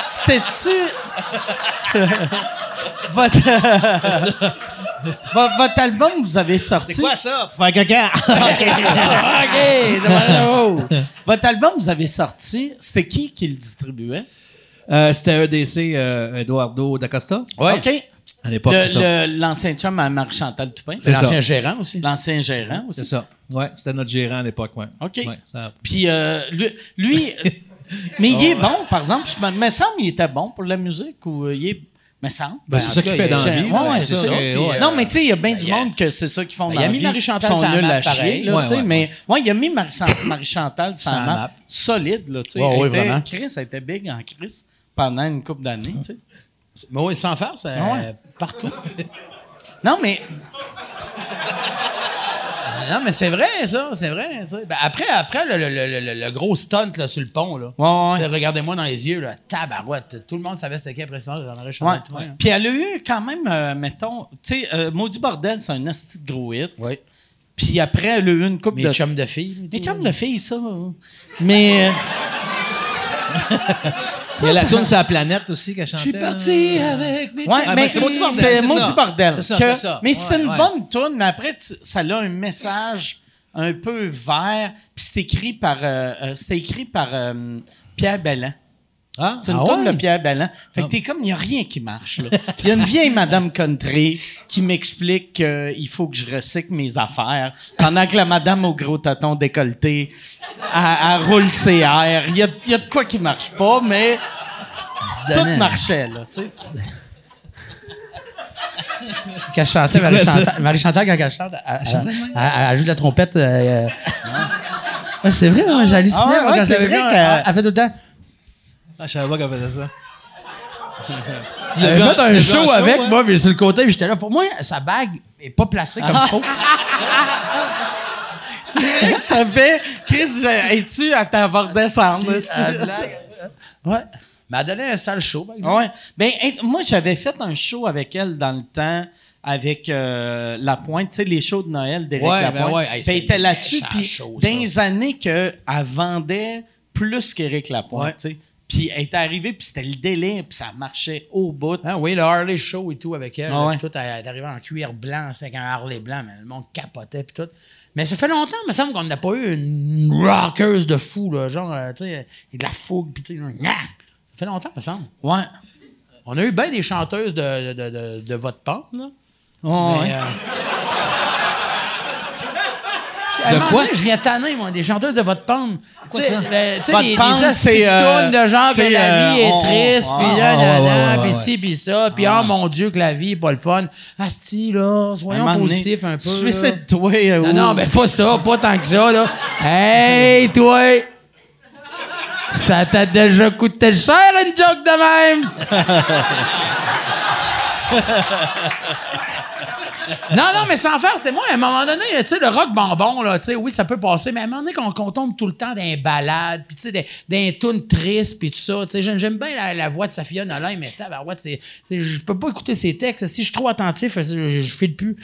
C'était-tu. votre, votre, votre album, vous avez sorti. C'est quoi ça? Pour faire caca. OK, demandez-vous. Votre album, vous avez sorti. C'était qui qui le distribuait? Euh, C'était EDC euh, Eduardo D'Acosta. Ouais. OK. À l'époque, Le- c'est ça. le- L'ancien chum à Marie-Chantal Toupin. C'est C'est l'ancien ça. gérant aussi. L'ancien gérant aussi. C'est ça. Ouais, c'était notre gérant à l'époque, ouais. OK. Ouais, ça- Puis euh, lui, lui, euh, mais il est bon, par exemple. Je me, me semble qu'il était bon pour la musique ou euh, il est. Me semble. Ben, c'est ça qu'il fait dans la vie. Ouais, c'est c'est ça. ça. Et, ouais. Non, mais tu sais, il y a bien du y a- monde que c'est ça qu'ils font Ben, dans il a la mis vie. Marie-Chantal Ils sont sur la nuls map, à chier, pareil. là, Ouais, ouais, mais ouais, il a mis Marie- Marie-Chantal sur la la map. map. Solide, là, tu sais. Elle était- vraiment. Chris, ça a été big en Chris pendant une couple d'années, tu sais. Mais oui, sans faire, c'est ouais. partout. Non, mais non, mais c'est vrai, ça, c'est vrai. Ben, après, après le, le, le, le, gros stunt là, sur le pont, là. Ouais, Regardez-moi dans les yeux, là. Tabarouette. Tout le monde savait c'était qui après ça. J'en aurais chanté ouais. Puis elle a eu quand même, euh, mettons, tu sais, euh, Maudit Bordel, c'est un hostie de gros hit. Oui. Puis après, elle a eu une coupe de. Mes chums de filles. Mes chums de filles, ça. Mais. Euh, il y a la tourne sur la planète aussi qu'elle chantait. Je suis parti avec mes ouais, mais c'est Maudit Bordel. C'est Maudit Bordel. C'est ça, Mais c'est une bonne tourne, mais après, ça a un message un peu vert, puis c'est écrit par, euh, euh écrit par euh, Pierre Bellan. Ah, c'est une ah de Pierre Bellan. Fait que ah. t'es comme, il n'y a rien qui marche. Il y a une vieille Madame Country qui m'explique qu'il faut que je recycle mes affaires pendant que la Madame au gros tâton décolleté, elle, roule ses airs. Il y a, y a, de quoi qui marche pas, mais tout marchait, là, tu sais. Quand chantait, Marie-Chantal, quand elle chante, elle, joue de la trompette. Euh, euh. c'est vrai, moi, j'ai halluciné. Ah, c'est vrai qu'elle fait tout le temps... Ah, je savais pas qu'elle faisait ça. tu l'as fait un show avec moi, mais sur le côté, j'étais là. Pour moi, sa bague est pas placée comme il faut. C'est vrai que ça fait. Chris, es-tu à t'avoir descendre? Ouais. Mais elle donné un sale show, par exemple. Ouais. Ben, moi, j'avais fait un show avec elle dans le temps avec euh, La Pointe, tu sais, les shows de Noël d'Éric ouais, Lapointe. Ben ouais. Hey, elle était là-dessus, puis les années qu'elle vendait plus qu'Éric Lapointe, tu sais. Puis elle est arrivée, puis c'était le délai, puis ça marchait au bout. Ah, oui, le Harley Show et tout avec elle. Ah, tout, elle est arrivée en cuir blanc, c'est avec un Harley blanc, mais le monde capotait, puis tout. Mais ça fait longtemps, il me semble qu'on n'a pas eu une rockeuse de fou, là, genre, euh, tu sais, de la fougue, puis tu sais, ça fait longtemps, il me semble. Ouais. On a eu bien des chanteuses de, de, de, de votre pente, là. Ouais. Euh, de quoi? Je viens tanner, moi, des chanteuses de votre pomme. Quoi ça? Ben, tu sais, des, des euh, de genre que la euh, vie est triste, puis là, là, puis ci, puis ça, puis oh mon Dieu, que la vie est pas le fun. Asti, là, soyons positifs un peu. Suicide-toi. Euh, non, non, ben pas ça, pas tant que ça, là. Hey, toi! Ça t'a déjà coûté cher, une joke de même! non, non, mais sans faire, c'est moi, à un moment donné, tu sais, le rock bonbon, tu sais, oui, ça peut passer, mais à un moment donné, qu'on tombe tout le temps dans les balades, puis tu sais, des, des tunes tristes, puis tout ça, tu sais, j'aime bien la, voix de Safia Nolin, mais tabarouette, c'est, je peux pas écouter ses textes. Si je suis trop attentif, je, je file plus. Tu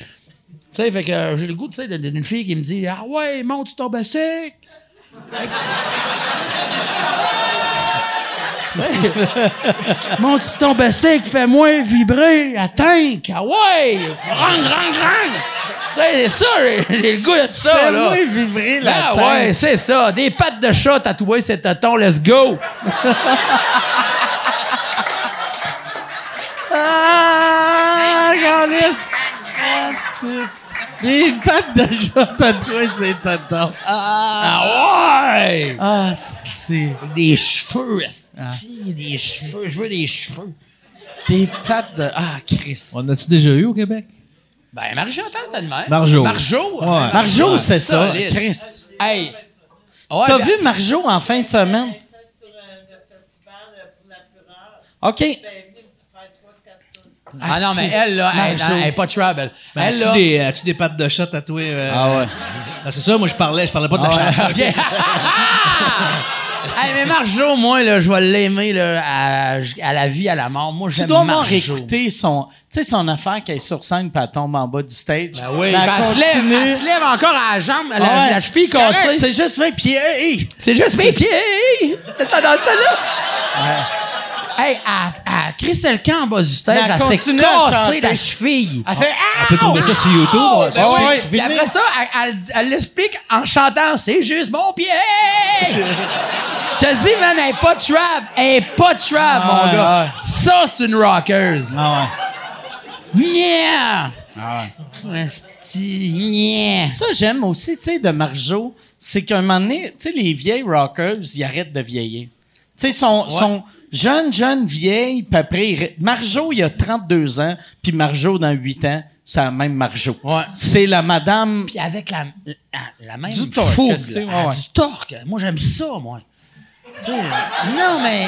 sais, fait que euh, j'ai le goût, tu sais, d'une fille qui me dit, ah ouais, monte, tu tombes sec. Mon petit ton fait moins vibrer. Attends, ah ouais! Rang, rang, rang! C'est ça, j'ai le goût de ça, Fais là. moins vibrer la Ah ouais, c'est ça. Des pattes de chat tatouées, c'est tonton, let's go! ah, regardez! Des pattes de chat tatouées, c'est tonton. Ah, ah ouais! Ah, c'est... Des cheveux, ah. des cheveux. Je veux des cheveux. Des pattes de... Ah, Chris. On a-tu déjà eu au Québec? Ben, Marie-Chantal, t'as de même. Marjo. Marjo. Ouais. Marjo, c'est ça. Chris. Hey. T'as vu Marjo en fin de semaine? OK. Ben, ah, non, mais elle, là, elle, elle, est pas trouble. Ben, elle, as-tu, des, as-tu des pattes de chat tatouées? Euh, ah ouais. Ben, c'est ça, moi, je parlais, je parlais pas de la ah ouais. hey, mais Marjo, moi, là, je vais l'aimer là, à, à, la vie, à la mort. Moi, j'aime Marjo. Tu dois réécouter son, tu sais, son affaire qui est sur scène puis elle tombe en bas du stage. Ben oui, ben, elle, se lève, elle, se lève, encore à la jambe, la, ah la cheville cassée. C'est juste mes pieds. C'est juste mes pieds. T'as dans ça, là? Ouais. Hey, à, Chris Elkan en bas du stage, elle, s'est cassée la cheville. Elle fait ah, On peut trouver ça sur YouTube. Oh, ben après ça, elle, l'explique en chantant C'est juste mon pied. Je te dis, man, elle est pas trap. Elle est pas trap, mon gars. Ça, c'est une rockers. Ah ouais. Yeah! Ah ouais. Ça, j'aime aussi, tu sais, de Marjo, c'est qu'à un moment donné, tu sais, les vieilles rockers, ils arrêtent de vieillir. Tu sais, sont, sont jeune, jeune, vieille, puis après, Marjo, il a 32 ans, puis Marjo, dans 8 ans, c'est la même Marjo. Ouais. C'est la madame... Puis avec la, la, même du torque, fougue, du torque. Moi, j'aime ça, moi. sais, non, mais...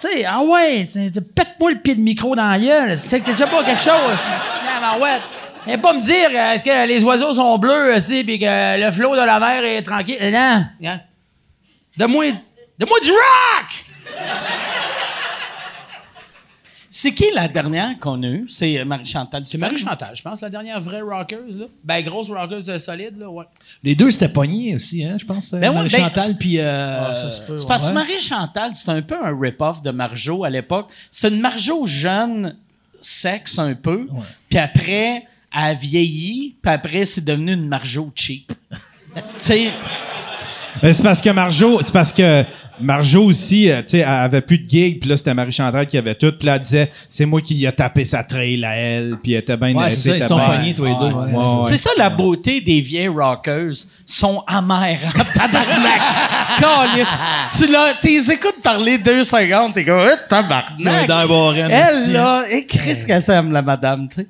Tu sais, ah ouais, pète-moi le pied de micro dans la gueule. C'est que j'ai pas quelque chose. ouais. Viens pas me dire euh, que les oiseaux sont bleus aussi puis que le flot de la mer est tranquille. Non. Hein? Donne-moi donne du rock! C'est qui la dernière qu'on a eue? C'est Marie-Chantal. C'est Marie-Chantal, je pense, la dernière vraie rockeuse, là. Ben, grosse rockeuse euh, solide, là, ouais. Les deux, c'était pogné aussi, hein, je pense. Ben ouais, Marie-Chantal, ben, puis... Euh, ah, c'est parce que Marie-Chantal, c'était un peu un rip-off de Marjo à l'époque. C'est une Marjo jeune, sexe un peu, puis après, elle a vieilli, puis après, c'est devenu une Marjo cheap. tu sais... Mais c'est parce que Marjo, c'est parce que Marjo aussi, euh, tu sais, elle avait plus de gigs, puis là, c'était Marie-Chantal qui avait tout. Puis là, elle disait, c'est moi qui a tapé sa trail à elle, puis elle était bien... Ouais, c'est ça, ils sont pognés, tous les deux. c'est ça la beauté des vieilles rockeuses. sont amères en tabarnak. tu l'as, t'es écoutes parler deux secondes, t'es comme, eh, tabarnak. Elle, là, et Chris qu'elle s'aime, la madame, tu sais.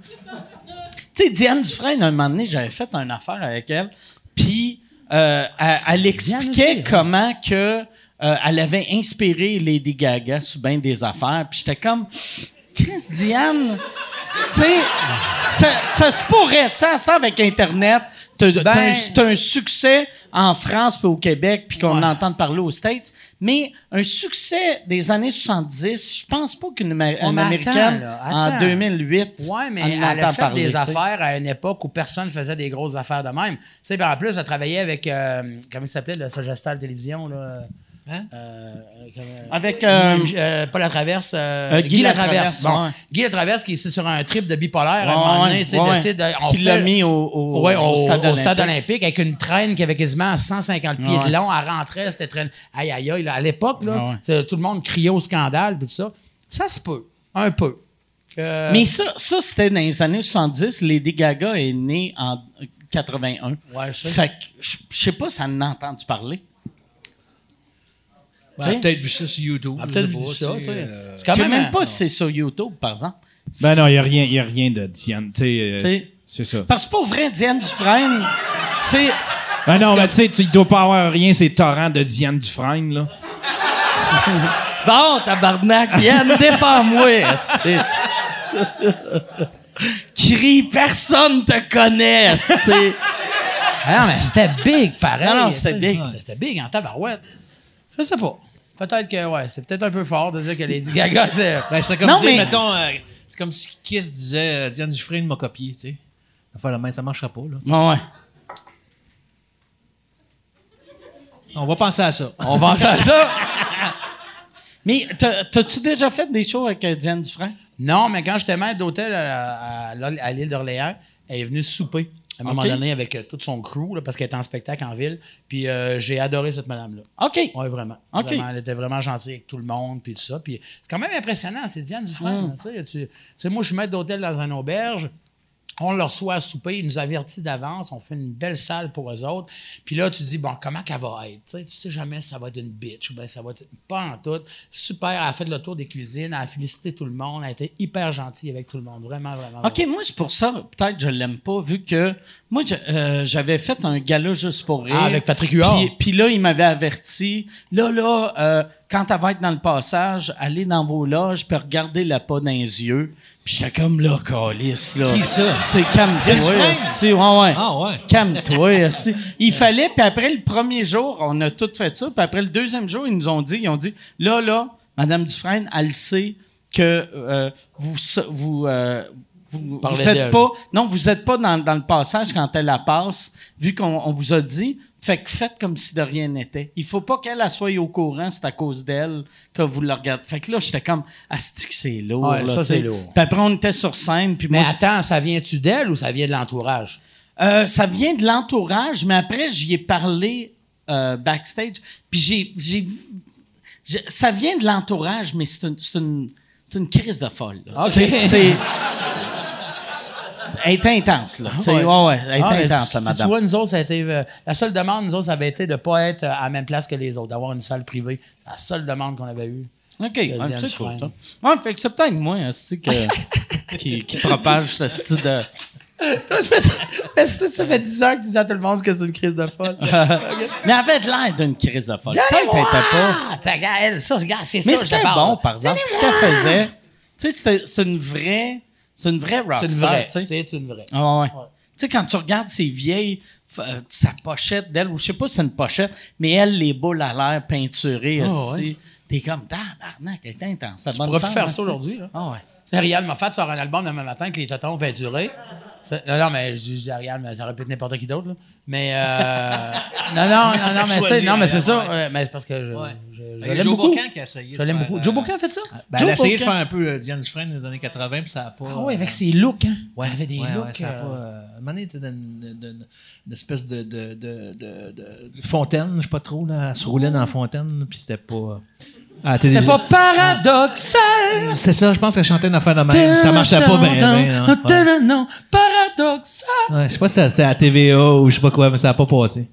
Tu sais, Diane Dufresne, un moment donné, j'avais fait une affaire avec elle, puis euh, elle, expliquait hein. comment que euh, elle avait inspiré Lady Gaga sur bien des affaires. Puis j'étais comme, Chris Diane, tu sais, ça, se pourrait, tu sais, ça avec Internet, t'as ben, un, succès en France puis au Québec, puis qu'on entend parler aux States, mais un succès des années 70, je pense pas qu'une Américaine en 2008 Ouais, mais elle a fait des affaires à une époque où personne faisait des grosses affaires de même. Tu sais, en plus, elle travaillait avec, euh, comment il s'appelait, le Sagestal Télévision, là? Hein? Euh, Avec. Euh, euh, pas la traverse. Guy, la traverse. Bon, Guy la traverse qui est sur un trip de bipolaire. à un moment donné, décide. On Qui l'a mis au, au, au, stade, olympique. avec une traîne qui avait quasiment 150 pieds de long. Elle rentrait, c'était traîne. Aïe, aïe, aïe. À l'époque, là, tout le monde criait au scandale, tout ça. Ça se peut. Un peu. Mais ça, ça c'était dans les années 70. Lady Gaga est née en 81. Ouais, je sais. Fait que, je sais pas si elle en a entendu parler. Ben, peut-être vu ça sur YouTube. Ah, peut-être vu ça, tu sais. Euh, c'est quand même, même pas si c'est sur YouTube, par exemple. Ben non, il n'y a, rien, y a rien de Diane. Euh, c'est ça. Parce que pas vrai, Diane Dufresne. tu sais. Ben non, mais tu sais, tu dois pas avoir rien, c'est torrent de Diane Dufresne, là. bon, tabarnak, Diane, défends-moi, Crie, personne te connaît, tu Ah non, mais c'était big, pareil. Non, non, c'était big. C'était big en tabarouette. Je sais pas. Peut-être que, ouais, c'est peut-être un peu fort de dire que Lady Gaga, c'est. Ben, c'est comme dire, mettons, euh, c'est comme si Kiss disait euh, Diane Dufresne m'a copié, tu sais. Enfin, la main, ça marchera pas, là. ouais. On va penser à ça. On va penser à ça. mais t'as-tu déjà fait des shows avec euh, Diane Dufresne? Non, mais quand j'étais maître d'hôtel à, à l'île d'Orléans, elle est venue souper à un moment donné avec euh, tout son crew, parce qu'elle était en spectacle en ville. Puis euh, j'ai adoré cette madame-là. OK. Oui, vraiment. OK. Elle était vraiment gentille avec tout le monde, puis tout ça. Puis c'est quand même impressionnant, c'est Diane Dufresne. Mm. Tu sais, moi, je suis maître d'hôtel dans un auberge. On leur reçoit à souper, ils nous avertit d'avance, on fait une belle salle pour eux autres. Puis là, tu dis, bon, comment qu'elle va être? Tu sais, jamais si ça va être une bitch ou bien ça va être. Pas en tout. Super, elle a fait le tour des cuisines, elle a félicité tout le monde, elle a été hyper gentille avec tout le monde. Vraiment, vraiment. OK, moi, c'est pour ça, peut-être que je l'aime pas, vu que moi, euh, j'avais fait un gala juste pour rire. Ah, avec Patrick Huard. Puis, là, il m'avait averti, là, là, euh, quand elle va être dans le passage, allez dans vos loges, puis regardez la pas dans les yeux. Puis j'étais comme là, calice, là. Qui ça? Tu sais, calme-toi. Ouais, ouais. Ah ouais. Calme-toi. il fallait, puis après le premier jour, on a tout fait ça. Puis après le deuxième jour, ils nous ont dit, ils ont dit, là, là, Madame Dufresne, elle sait que euh, vous, vous, euh, vous, vous êtes pas, non, vous êtes pas dans, dans, le passage quand elle la passe, vu qu'on vous a dit. Fait que faites comme si de rien n'était. Il faut pas qu'elle soit au courant, c'est à cause d'elle que vous la regardez. Fait que là, j'étais comme, asti que c'est lourd. Ouais, ça, c'est lourd. Puis après, on était sur scène. Puis mais attends, ça vient-tu d'elle ou ça vient de l'entourage? Euh, ça vient de l'entourage, mais après, j'y ai parlé euh, backstage. Puis j'ai, j'ai, Ça vient de l'entourage, mais c'est une, c'est une, une, crise de folle. C'est elle est intense, là. Ouais. ouais, elle est ah, intense, la madame. Tu vois, nous autres, ça a été. Euh, la seule demande, nous autres, ça avait été de ne pas être à la même place que les autres, d'avoir une salle privée. La seule demande qu'on avait eue. OK, c'est cool, ça. Ouais, fait que c'est peut-être moi, hein, que, qui, qui propage ce style de. ça, ça fait 10 ans que tu dis à tout le monde que c'est une crise de folle. Mais elle avait l'air d'une crise de folle. Peut-être qu'elle était pas. Ça, c'est ça. Mais c'était bon, par exemple. Ce qu'elle faisait, tu sais, c'était une vraie C'est une vraie rockstar. C'est une vraie. tu sais. C'est une vraie. Ah ouais. Tu sais, quand tu regardes ces vieilles, euh, sa pochette d'elle, ou je sais pas si c'est une pochette, mais elle, les boules à l'air peinturées, Ah aussi. T'es comme, tabarnak, elle est intense. Tu pourrais plus faire ça aujourd'hui, là. Ah ouais. Ariane Moffat sort un album demain matin avec les totons peinturés. Non, non, mais je dis Ariane, mais ça aurait pu être n'importe qui d'autre, là. Mais, euh... non, non, non, non, mais, c'est- non, mais c'est ça. ouais. mais c'est parce que je, Ouais. je, je Il y a l'aime Joe beaucoup. Bocan qui a essayé Je de l'aime faire, beaucoup. euh, Joe Bocan a fait ça? Ben, elle Joe a essayé de Bocan. faire un peu euh, Diane Dufresne des années 80, puis ça n'a pas. Ah oui, avec ses looks, hein? Ouais, avait des ouais, looks. ouais, ça a euh, pas. Euh, un moment donné, était dans une, espèce de, de, de, de, de- de fontaine, je sais pas trop, là. Elle se roulait dans la fontaine, puis c'était pas. euh, à la C'était télévision. pas paradoxal. C'est ça, je pense qu'elle chantait une affaire de même. Ça marchait pas bien, bien. hein. Ouais. Non, paradoxal. Ouais, je sais pas si c'était à TVA ou je sais pas quoi, mais ça a pas passé.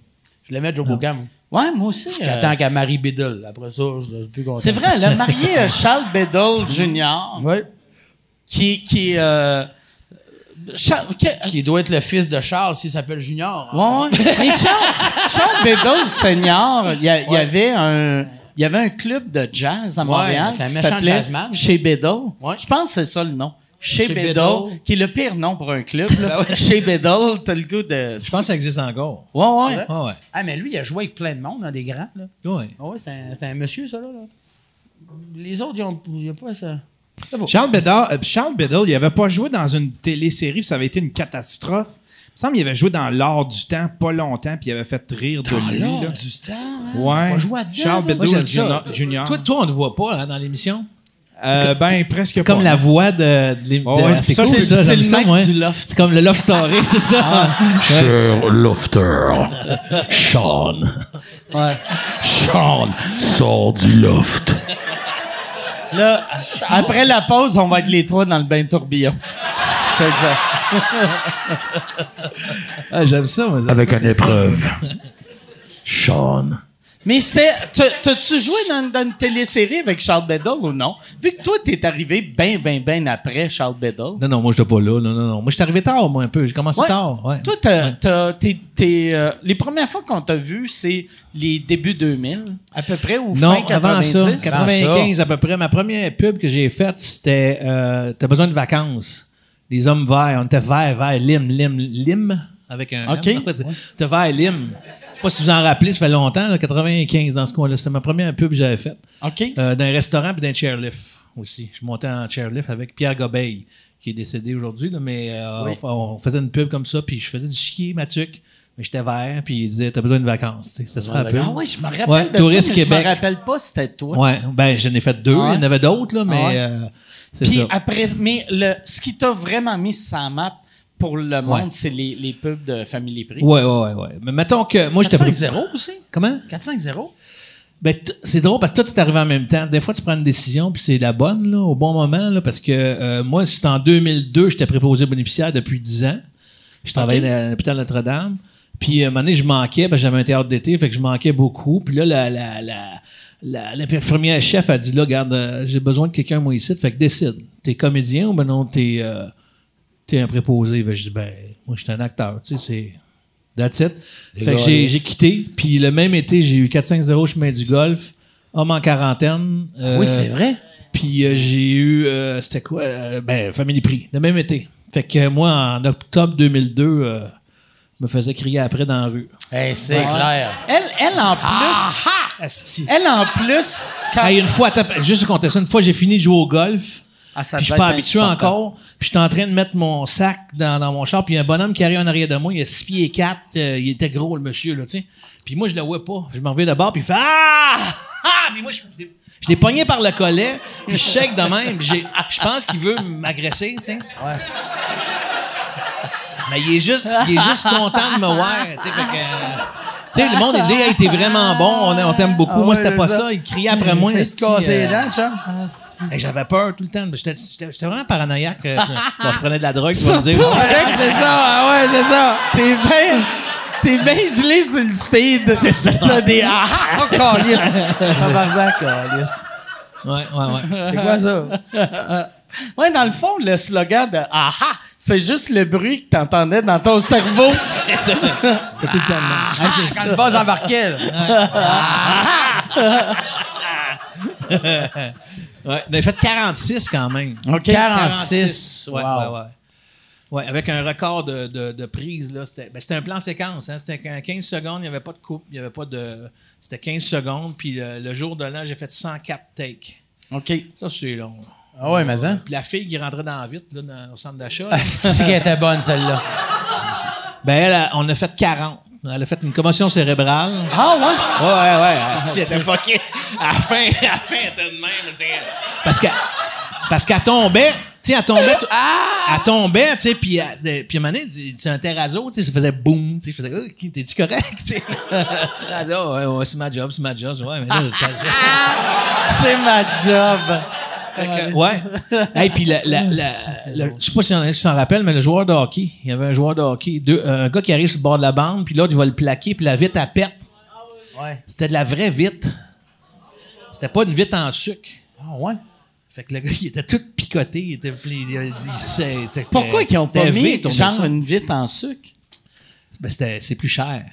Je l'ai mettre Joe Bocan, moi. Ouais, moi aussi. euh, J'attends qu'à Marie Biddle. Après ça, je suis plus content. c'est vrai, elle a marié euh, Charles Bedell Jr., Oui. qui, qui euh, Charles, qui- Qui doit être le fils de Charles s'il s'appelle Junior. Ouais, ouais. Mais Charles, Charles Bedell Senior, il y, avait un. Il y avait un club de jazz à Montréal un qui méchant s'appelait jazzman. Chez. Ouais. Je pense que c'est ça le nom. Chez, Chez qui est le pire nom pour un club. là. Ben ouais. Chez t'as le goût de... Je pense que ça existe encore. Ouais, ouais. Ah ouais. Ah, mais lui, il a joué avec plein de monde, dans des grands. Là. Ouais. Ah ouais, c'est un, monsieur, ça, là. Les autres, ils ont, ils ont pas ça. C'est beau. Charles Biddle, euh, Charles Biddle, il avait pas joué dans une télésérie, puis ça avait été une catastrophe. Il me semble qu'il avait joué dans l'art du temps pas longtemps, puis il avait fait rire de lui. Là. du temps, hein? Ouais. On joue à dedans, Charles. Junior. Junior. Toi, toi, on ne te voit pas hein, dans l'émission? Euh, ben, presque Comme pas. la voix de, de, Oh, ouais, c'est cool, ça, ça, c'est le ça, mec moi. du loft. Comme le Love Story, c'est ça. Cher Lofter, Sean. Ouais. Sean sort du loft. Là, après la pause, on va être les trois dans le bain de tourbillon. Ah, j'aime ça, moi. Avec Ça, une épreuve. Sean. Mais c'était. t'as- T'as-tu joué dans, dans une télésérie avec Charles Bedell ou non? Vu que toi, t'es arrivé bien, bien, bien après Charles Bedell. Non, non, moi, je n'étais pas là. Non, non, non. Moi, je suis arrivé tard, moi, un peu. J'ai commencé Ouais. tard. Ouais. Toi, t'as- t'as- t'es- t'es, euh, les premières fois qu'on t'a vu, c'est les débuts 2000, à peu près, ou Non, fin 90. avant ça, 95 à peu près. Ma première pub que j'ai faite, c'était euh, T'as besoin de vacances. Les hommes verts. On était verts, verts, lim, lim, lim, avec un. OK. T'es vert, lim. Je sais pas si vous en rappelez, ça fait longtemps, là, 95 dans ce coin-là. C'était ma première pub que j'avais faite. OK. Euh, d'un restaurant puis d'un chairlift aussi. Je montais en chairlift avec Pierre Gobeil, qui est décédé aujourd'hui, là, mais euh, on, on faisait une pub comme ça, puis je faisais du ski, ma tuque, mais j'étais vert, puis il disait T'as besoin de vacances. Ça la pub. Ah oui, je me rappelle Ouais, de Touriste ça, mais Québec. je me rappelle pas si c'était toi. Ouais, ben j'en ai fait deux, Ah il y en avait d'autres, là, mais Ah ouais? euh, Puis ça. après, mais le, ce qui t'a vraiment mis sur la map pour le monde, Ouais. c'est les, les pubs de Family Prix. Ouais, ouais, ouais. Mais mettons que moi, j'étais. 4-5-0 aussi? Comment? 4-5-0. Ben, c'est drôle parce que toi, tout est arrivé en même temps. Des fois, tu prends une décision, puis c'est la bonne, là, au bon moment, là, parce que euh, moi, c'était en 2002, j'étais préposé bénéficiaire depuis 10 ans. Je travaillais à l'hôpital Notre-Dame. Puis, à un moment donné, je manquais, parce que j'avais un théâtre d'été, fait que je manquais beaucoup. Puis là, la, la, la, la, l'infirmière chef a dit, là, regarde, euh, j'ai besoin de quelqu'un, moi, ici. Fait que décide. T'es comédien ou ben non, t'es, euh, t'es un préposé? Fait que je dis, ben, moi, je suis un acteur, tu sais, c'est... That's it. Fait que j'ai, j'ai quitté. Puis le même été, j'ai eu 4-5-0 chemin du golf, homme en quarantaine. euh, Oui, c'est vrai. Puis euh, j'ai eu, euh, c'était quoi? euh, ben, Family Prix, le même été. Fait que euh, moi, en octobre 2002, euh, je me faisais crier après dans la rue. Hey, c'est clair. Elle, elle en plus, Asti. elle en plus, quand Hey, une fois, juste compter ça, une fois, j'ai fini de jouer au golf. Ah, Puis je suis pas habitué encore. Puis j'étais en train de mettre mon sac dans, dans mon char. Puis il y a un bonhomme qui arrive en arrière de moi. Il a 6 pieds 4. il était gros, le monsieur, là, tu sais. Puis moi, je le vois pas. Je m'en reviens d'abord. Puis il fait Ah! Ah! Puis moi, je, je l'ai- je l'ai pogné par le collet. Puis je shake de même. Je pense qu'il veut m'agresser, tu sais. Mais il est juste, il est juste content de me voir, tu sais. fait que, euh, sais, le monde, il dit, hey, t'es vraiment bon, on, on t'aime beaucoup. moi, c'était pas ça. Il criait après moi. Te esti, casser les euh, J'avais peur tout le temps. J'étais vraiment paranoïaque. euh, Bon, je prenais de la drogue, tu vas me dire aussi. C'est ça, ah ouais, c'est ça. T'es bien. T'es bien gelé sur le speed. C'est ça. T'as des. Ah, ah, calice. Tabarnak, calice. Ouais, ouais, ouais. C'est quoi ça? Ouais, dans le fond, le slogan de Ah ah, c'est juste le bruit que t'entendais dans ton cerveau. T'as tout le temps même. Quand le buzz embarquait, là. Ouais, on avait fait 46 quand même. OK. 46. Ouais, Wow. ouais, ouais. Ouais, avec un record de, de, de prise, là. C'était ben, c'était un plan séquence, hein. C'était qu'en 15 secondes, il n'y avait pas de coupe, il n'y avait pas de. C'était 15 secondes, puis le, le jour de l'an, j'ai fait 104 takes. OK. Ça, c'est long. Ah ouais, mais ça. Puis la fille qui rentrait dans la vitre, là, dans- au centre d'achat, Ah, c'est qu'elle était bonne, celle-là. ben, elle, a- on a fait 40. Elle a fait une commotion cérébrale. Ah, ouais? Ouais, ouais, ouais. Elle était fuckée. À la fin, à la fin, elle était de même. Parce que parce qu'elle tombait, tu sais, elle tombait, tu- elle tombait, tu sais, puis puis à un moment donné, tu- c'est un terrazzo, tu sais, ça faisait boum, tu sais, je faisais, oh, ok, t'es-tu correct, tu sais? Elle dit, oh, ouais, ouais, c'est ma job, c'est ma job, ouais, mais là, C'est ma job. Fait que, ouais. Et puis, la, la, la- le- je sais pas si on s'en rappelle, mais le joueur de hockey, il y avait un joueur de hockey, deux- un gars qui arrive sur le bord de la bande, puis l'autre, il va le plaquer, puis la vitre, elle pète. Ouais. C'était de la vraie vitre. C'était pas une vitre en sucre. Ah ouais? Fait que le gars, il était tout picoté. Il était, il, il- il- Pourquoi ils n'ont pas mis vite, genre ça. une vitre en sucre? Ben, c'était- c'est plus cher.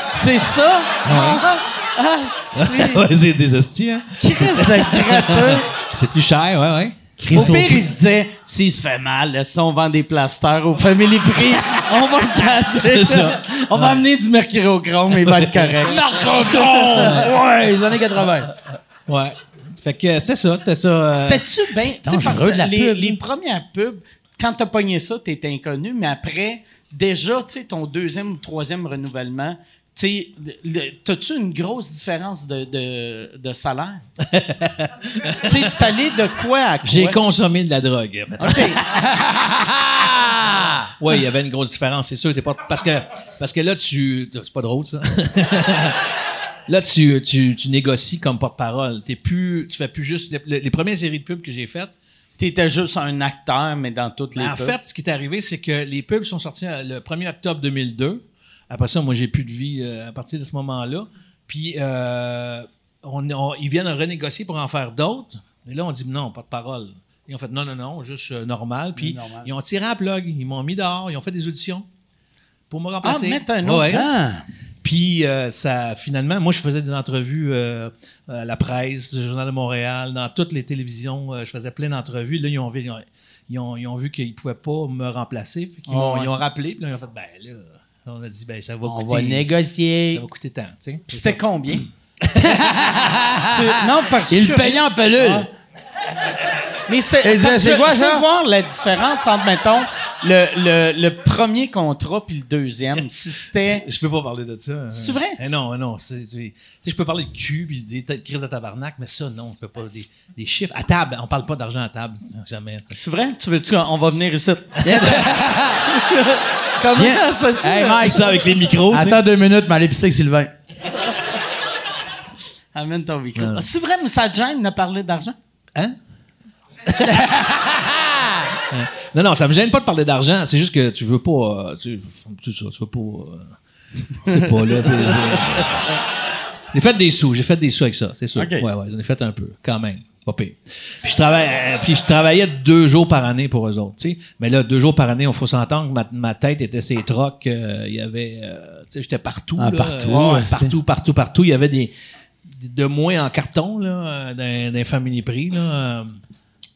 C'est ça? Ah, ah, c'est... ouais, c'est des hosties, hein? Qui reste de gratteux? C'est plus cher, ouais, ouais. Au pire, il se disait, s'il se fait mal, là, si on vend des plasters au Family Prix, on va le patcher. Ça. On va amener du mercurochrome et il va être correct. ouais, les années 80. Ouais. Fait que c'était ça, c'était ça. euh, C'était-tu bien... tu sais, les, les premières pubs, quand t'as pogné ça, t'étais inconnu, mais après, déjà, tu sais, ton deuxième ou troisième renouvellement, sais, t'as-tu une grosse différence de, de, de salaire? tu sais, c'est allé de quoi à quoi? J'ai consommé de la drogue. OK. Ouais, il y avait une grosse différence, c'est sûr. T'es pas, parce, que, parce que là, tu. C'est pas drôle, ça. là, tu, tu, tu négocies comme porte-parole. T'es plus, tu fais plus juste. Les, les premières séries de pubs que j'ai faites, T'étais juste un acteur, mais dans toutes les en pubs. fait, ce qui est arrivé, c'est que les pubs sont sortis le 1er octobre 2002. Après ça, moi, j'ai plus de vie euh, à partir de ce moment-là. Puis, euh, on, on- ils viennent renégocier pour en faire d'autres. Et là, on dit non, pas de parole. Ils ont fait non, non, non, juste euh, normal. Puis, normal. ils ont tiré à la plug. Ils m'ont mis dehors. Ils ont fait des auditions pour me Ah, remplacer. mettre un autre. Ouais. Ah. Puis ça, finalement, moi, je faisais des entrevues à la presse, le Journal de Montréal, dans toutes les télévisions. je faisais plein d'entrevues. Là, ils ont vu, ils ont, ils ont, ils ont vu qu'ils ne pouvaient pas me remplacer. Ouais. Ils ont rappelé. Puis là, ils ont fait, ben là, on a dit, ben ça va On coûter. va négocier. Ça va coûter tant, tu sais. C'était combien? Non, parce Il que... le payait en pelule. Mais c'est, Il c'est quoi, je veux ça? voir la différence entre, mettons, le, le, le premier contrat puis le deuxième. Si c'était... Je peux pas parler de ça. hein. C'est vrai? Eh non, non. c'est- c'est- tu sais, je peux parler de cul puis des crises de tabarnak, mais ça, non, je peux pas. Des, des chiffres. À table, on parle pas d'argent à table, jamais. C'est vrai? Tu veux-tu qu'on va venir ici? Comment ça tu Hey, Mike. Ça avec les micros. Attends deux minutes, mais allez pisser avec Sylvain. Amène ton micro. Ah, C'est vrai, mais ça te gêne de parler d'argent? Hein? Non, non, ça me gêne pas de parler d'argent. C'est juste que tu veux pas. euh, tu, tu, veux pas. euh, c'est pas là. tu sais, c'est- J'ai fait des sous. J'ai fait des sous avec ça, c'est sûr. Ouais, ouais, j'en ai fait un peu, quand même. Pas pire. Puis je, travaille, euh, puis je travaillais deux jours par année pour eux autres. tu sais. Mais là, deux jours par année, il faut s'entendre que ma, ma tête était ses trocs. euh, Il y avait. euh, tu sais, J'étais partout. Ah, là, partout, euh, ouais, partout, partout, partout. Il y avait des. De moins en carton, là, les familles prix, là.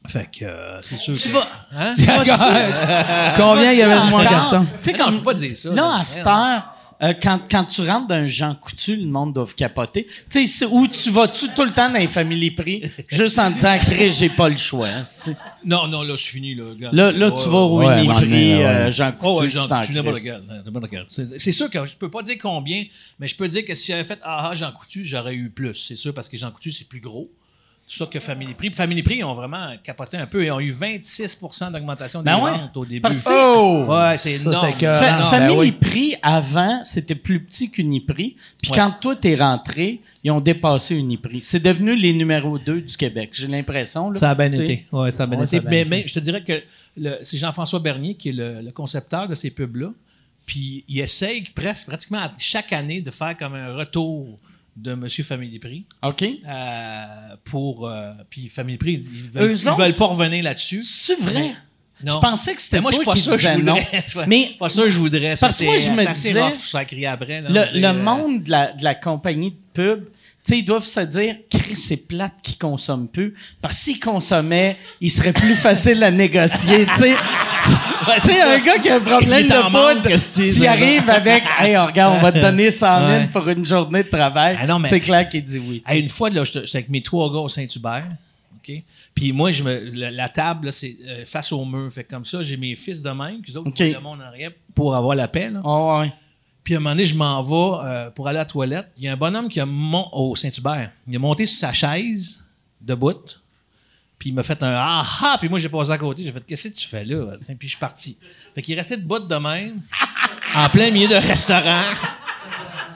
Euh, Fait que euh, c'est sûr. Tu que- vas... Hein? Combien il y avait de moins en Encore? carton? Tu sais, Non, comme... je peux pas dire ça. Là, à cette heure, euh, quand, quand tu rentres dans un Jean Coutu, le monde doit capoter. Tu sais, où tu vas-tu tout le temps dans les familles prix, juste en disant, Chris, j'ai pas le choix. hein, Non, non, là, c'est fini. Là. Là, là tu vas au Ouais, Uniprix, euh, Jean Coutu, Oh, ouais, tu Jean Coutu, c'est sûr que je peux pas dire combien, mais je peux dire que si j'avais fait Ah, ah, Jean Coutu, j'aurais eu plus. C'est sûr, parce que Jean Coutu, c'est plus gros. C'est ça que Family Prix. Puis Family Prix, ils ont vraiment capoté un peu. Ils ont eu 26 d'augmentation des Ben ouais. ventes au début. Parce que- Oh! Ouais, c'est énorme. que- Fa- non, Family ben oui. Prix, avant, c'était plus petit qu'Uniprix. Puis Ouais. quand toi, t'es rentré, ils ont dépassé Uniprix. C'est devenu les numéros 2 du Québec, j'ai l'impression. Ça a bien été. Ouais, ça a bien Ouais, été. ça a bien mais, été. mais je te dirais que c'est Jean-François Bernier qui est le, le concepteur de ces pubs-là. Puis il essaye presque, pratiquement chaque année de faire comme un retour de Monsieur Family Prix. OK. Euh, pour. euh, puis Family Prix, ils veulent, Eux ils autres? veulent pas revenir là-dessus. C'est vrai? Non. Je pensais que c'était moi, je suis toi pas qui sûr je disais voudrais. Je Mais pas sûr que je voudrais. Ça, Parce que moi, je me disais, rough, ça après. là, le, euh, monde de la, de la compagnie de pub, Tu sais, ils doivent se dire, Chris, c'est plate qu'ils consomment plus. Parce que s'ils consommaient, il serait plus facile à négocier, tu sais. tu sais, un gars qui a un problème de poudre, s'il arrive avec, hey, regarde, on va te donner 100 000 Ouais. pour une journée de travail, Ah c'est clair qu'il dit oui. Hey, une fois, j'étais avec mes trois gars au Saint-Hubert. OK? Puis moi, je me, la, la table, c'est euh, face au mur. Fait comme ça, j'ai mes fils de même, qu'ils autres, OK. ils le monde en arrière pour avoir la paix. Ah ouais. Puis à un moment donné, je m'en vais euh, pour aller à la toilette. Il y a un bonhomme qui a mon au Saint-Hubert. Il a monté sur sa chaise, debout. Puis il m'a fait un ah ah. Puis moi, j'ai passé à côté. J'ai fait Qu'est-ce que tu fais là? Puis je suis parti. Fait qu'il est resté debout de même, en plein milieu d'un restaurant.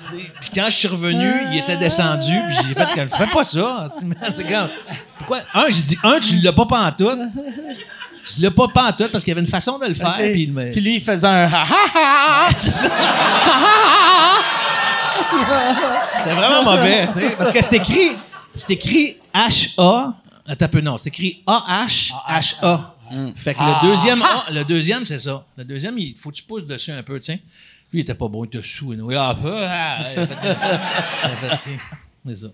Puis quand je suis revenu, il était descendu. Puis j'ai fait comme Fais pas ça. C'est comme Pourquoi? Un, j'ai dit Un, tu l'as pas pantoute. Tu l'as pas pantoute parce qu'il y avait une façon de le faire. Puis il me- Puis lui, il faisait un ha ha ha. c'est vraiment mauvais, tu sais. Parce que c'est écrit, c'est écrit H-A. Attends un peu, non. C'est écrit A-H-H-A. Fait que le deuxième A, le deuxième, c'est ça. Le deuxième, il faut que tu pousses dessus un peu, sais. Lui, il était pas bon, il était sous. anyway. Ah, ah, ah, il il C'est ça.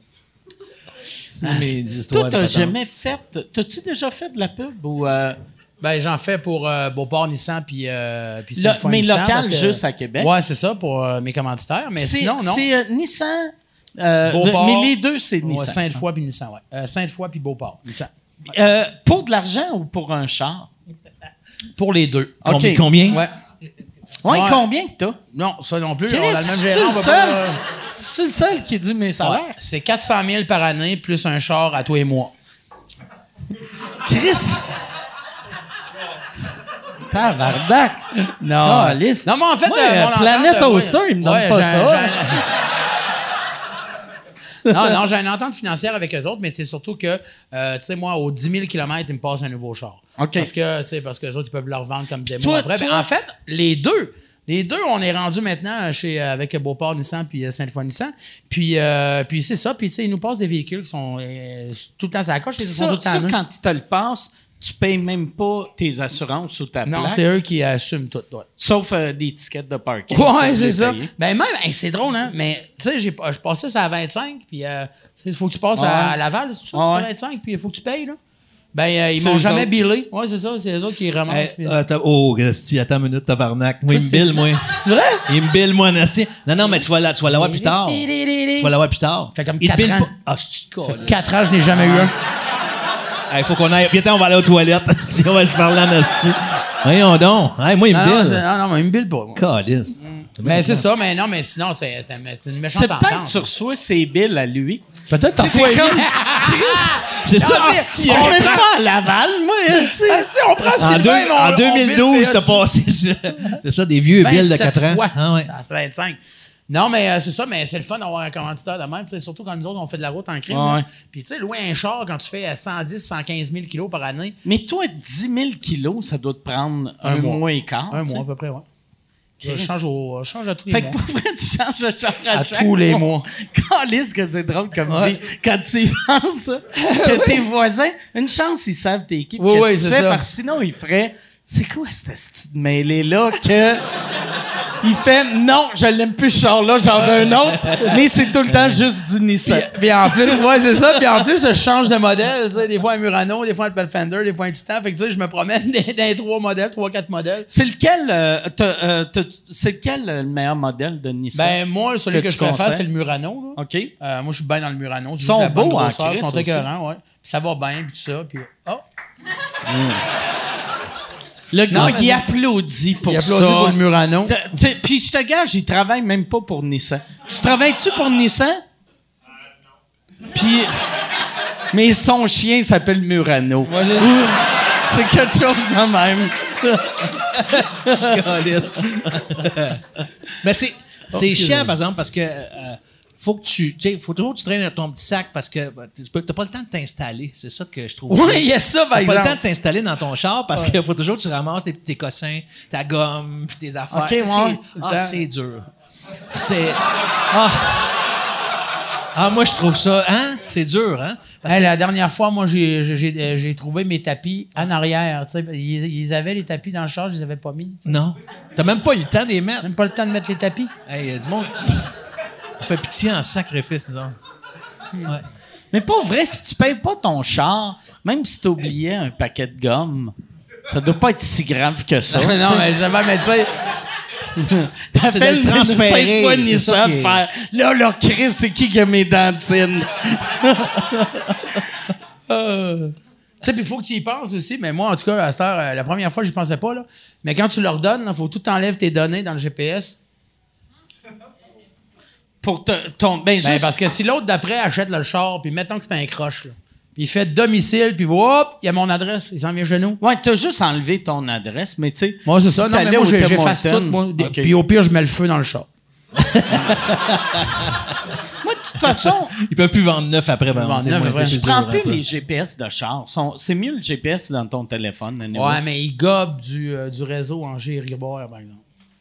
C'est mes histoires. Toi, t'as jamais fait. T'as-tu déjà fait de la pub ou. euh, Ben, j'en fais pour euh, Beauport Nissan puis euh, puis mais Nissan, local, parce que- juste à Québec? Ouais, c'est ça pour euh, mes commanditaires. Mais sinon, non. c'est, euh, Nissan. Euh, Beauport. mais les deux, c'est Ouais, Nissan. Sainte-Foy puis Nissan, ouais. Euh, Sainte-Foy puis Beauport, Nissan. Euh, pour de l'argent ou pour un char? Pour les deux. OK. Combien? Ouais. Ouais, Ouais. combien que t'as? Non, ça non plus. Chris, on a le même c'est gérant. le seul? pas, C'est le seul qui dit mes ouais. salaires. C'est 400 000 par année plus un char à tous les mois. Chris! Tabarnak! Non. Calisse. Non, mais en fait, Moi, euh, mon Planète Toaster, ouais, il me donne ouais, pas ça. Non, non, j'ai une entente financière avec eux autres, mais c'est surtout que, euh, tu sais, moi, aux 10 000 km, ils me passent un nouveau char. OK. Parce que, tu sais, parce que les autres, ils peuvent le revendre comme démo Toi- après. Ben, en fait, les deux. Les deux, on est rendu maintenant chez, avec Beauport Nissan puis euh, Sainte-Foy Nissan. Puis, euh, puis c'est ça. Puis, tu sais, ils nous passent des véhicules qui sont euh, tout le temps à la coche. Ça, ça, quand ils te le passent, tu payes même pas tes assurances ou ta Non, plaque, c'est eux qui assument tout. ouais. sauf euh, des tickets de parking. Ouais, c'est ça. Ben même, hey, c'est drôle, hein? Mais tu sais, j'ai- je passais ça à 25, puis euh, il faut que tu passes Ouais. à, à Laval, c'est ça? Ouais. 25, puis il faut que tu payes, là. Ben, euh, ils m'ont jamais autres. billé. Ouais, c'est ça, c'est eux autres qui ramassent. Hey, puis- attends- oh, Christy, attends une minute, tabarnak. Moi, il me bille, moi. C'est vrai? Il me bille, moi, Nasty. Non, non, mais tu vas la- tu vas l'avoir plus tard. Tu vas l'avoir plus tard. Fait comme Il te quatre bille ans. pas- Ah, c'est tu 4 ans, je n'ai jamais eu un. Il faut qu'on aille. Viens, on va aller aux toilettes. si on va se parler Nasty. Voyons donc. Hey, moi, il me bille. c'est- non, non, mais ils me billent pas. moi. Calice. Mais c'est ça, mais non, mais sinon, c'est c'est- c'est une méchante C'est peut-être tu reçois ses billes à lui. Peut-être Tu sais, t'es comme- C'est ça. Ah, c'est- On est prend- pas à Laval, moi. Ah, on prend En, Sylvain, deux- en on 2012, bill t'as PA. passé ça. C'est ça, des vieux billes de 27 4 ans. Ah, ouais. Ça fait 25. Non, mais euh, c'est ça, mais c'est le fun d'avoir un commanditaire de même, surtout quand nous autres, on fait de la route en crime. Ouais. Puis, tu sais, louer un char quand tu fais euh, 110, 115 000 kilos par année, Mais toi, 10 000 kilos, ça doit te prendre un, Un mois. mois et quart. un mois à peu près, ouais. Je change, au, je change à tous les Fait que mois. pour vrai, tu changes de char à, À chaque tous les mois. Calisse que c'est drôle comme Ouais. vie. Quand tu y penses, que tes voisins, une chance, ils savent t'es qui. Oui, oui, que tu c'est fais, ça. parce que sinon, ils feraient. C'est quoi cette petite mêlée-là que. Il fait non, je l'aime plus ce char-là, j'en veux un autre, mais c'est tout le temps juste du Nissan. Puis, puis en plus, ouais, c'est ça. Puis en plus, je change de modèle. Tu sais, des fois un Murano, des fois un Pathfinder, des fois un Titan. Fait que tu sais, je me promène dans trois modèles, trois, quatre modèles. C'est lequel, euh, euh, c'est lequel euh, le meilleur modèle de Nissan? Ben, moi, celui Que je préfère, c'est le Murano. là. OK. Euh, moi, je suis bien dans le Murano. Ils sont la beaux en Ils sont écœurants, ouais. Puis ça va bien, puis tout ça. Puis, oh, Le gars, il applaudit pour il ça. applaudit pour le Murano. Puis je te gage, il travaille même pas pour Nissan. Tu travailles-tu pour Nissan? Puis. Mais son chien s'appelle Murano. C'est- quelque chose de même. Mais c'est Oh, c'est chiant, par exemple, parce que euh, faut que tu. Tu sais, faut toujours que tu traînes ton petit sac parce que bah, tu t'as pas le temps de t'installer. C'est ça que je trouve. Oui, il y a ça, par T'as pas le temps exemple. de t'installer dans ton char parce qu'il faut toujours que tu ramasses tes, tes cossins, ta gomme, puis tes affaires. Ok, Tu sais, ouais. Ah, c'est dur. C'est. Ah. Ah, moi, je trouve ça. Hein? C'est dur, hein? Hey, la dernière fois, moi, j'ai- j'ai trouvé mes tapis en arrière. Ils, ils avaient les tapis dans le char, je les avais pas mis. tu sais. Non. T'as même pas eu le temps de les mettre. Même pas le temps de mettre les tapis. Hey, y a du monde. On fait pitié en sacrifice, disons. Mais pas vrai, si tu payes pas ton char, même si tu oubliais un paquet de gomme, ça doit pas être si grave que ça. non, mais jamais, mais tu sais. T'appelles le transférer, fois Nissan est- faire Là, là, Chris, c'est qui qui a mes dentines? Tu sais, puis il faut que tu y penses aussi. Mais moi, en tout cas, à cette heure, euh, la première fois, je pensais pas. Là. Mais quand tu leur donnes, il faut tout enlève tes données dans le GPS. Pour te, ton. Ben, Ben, parce que si l'autre d'après achète le char, puis mettons que c'est un croche, là, puis il fait domicile, puis hop, il y a mon adresse, il s'en vient chez nous. Ouais, t'as juste enlevé ton adresse, mais tu sais. Moi, c'est si ça. Non, mais moi, j'efface tout. Moi. Puis au pire, je mets le feu dans le char. Moi, de toute façon, Ils peuvent plus vendre neuf après. Ben, Vendre neuf après. je prends plus les GPS de char. C'est mieux le GPS dans ton téléphone. anyway. Ouais, mais il gobe du, euh, du réseau en Géribord, par exemple.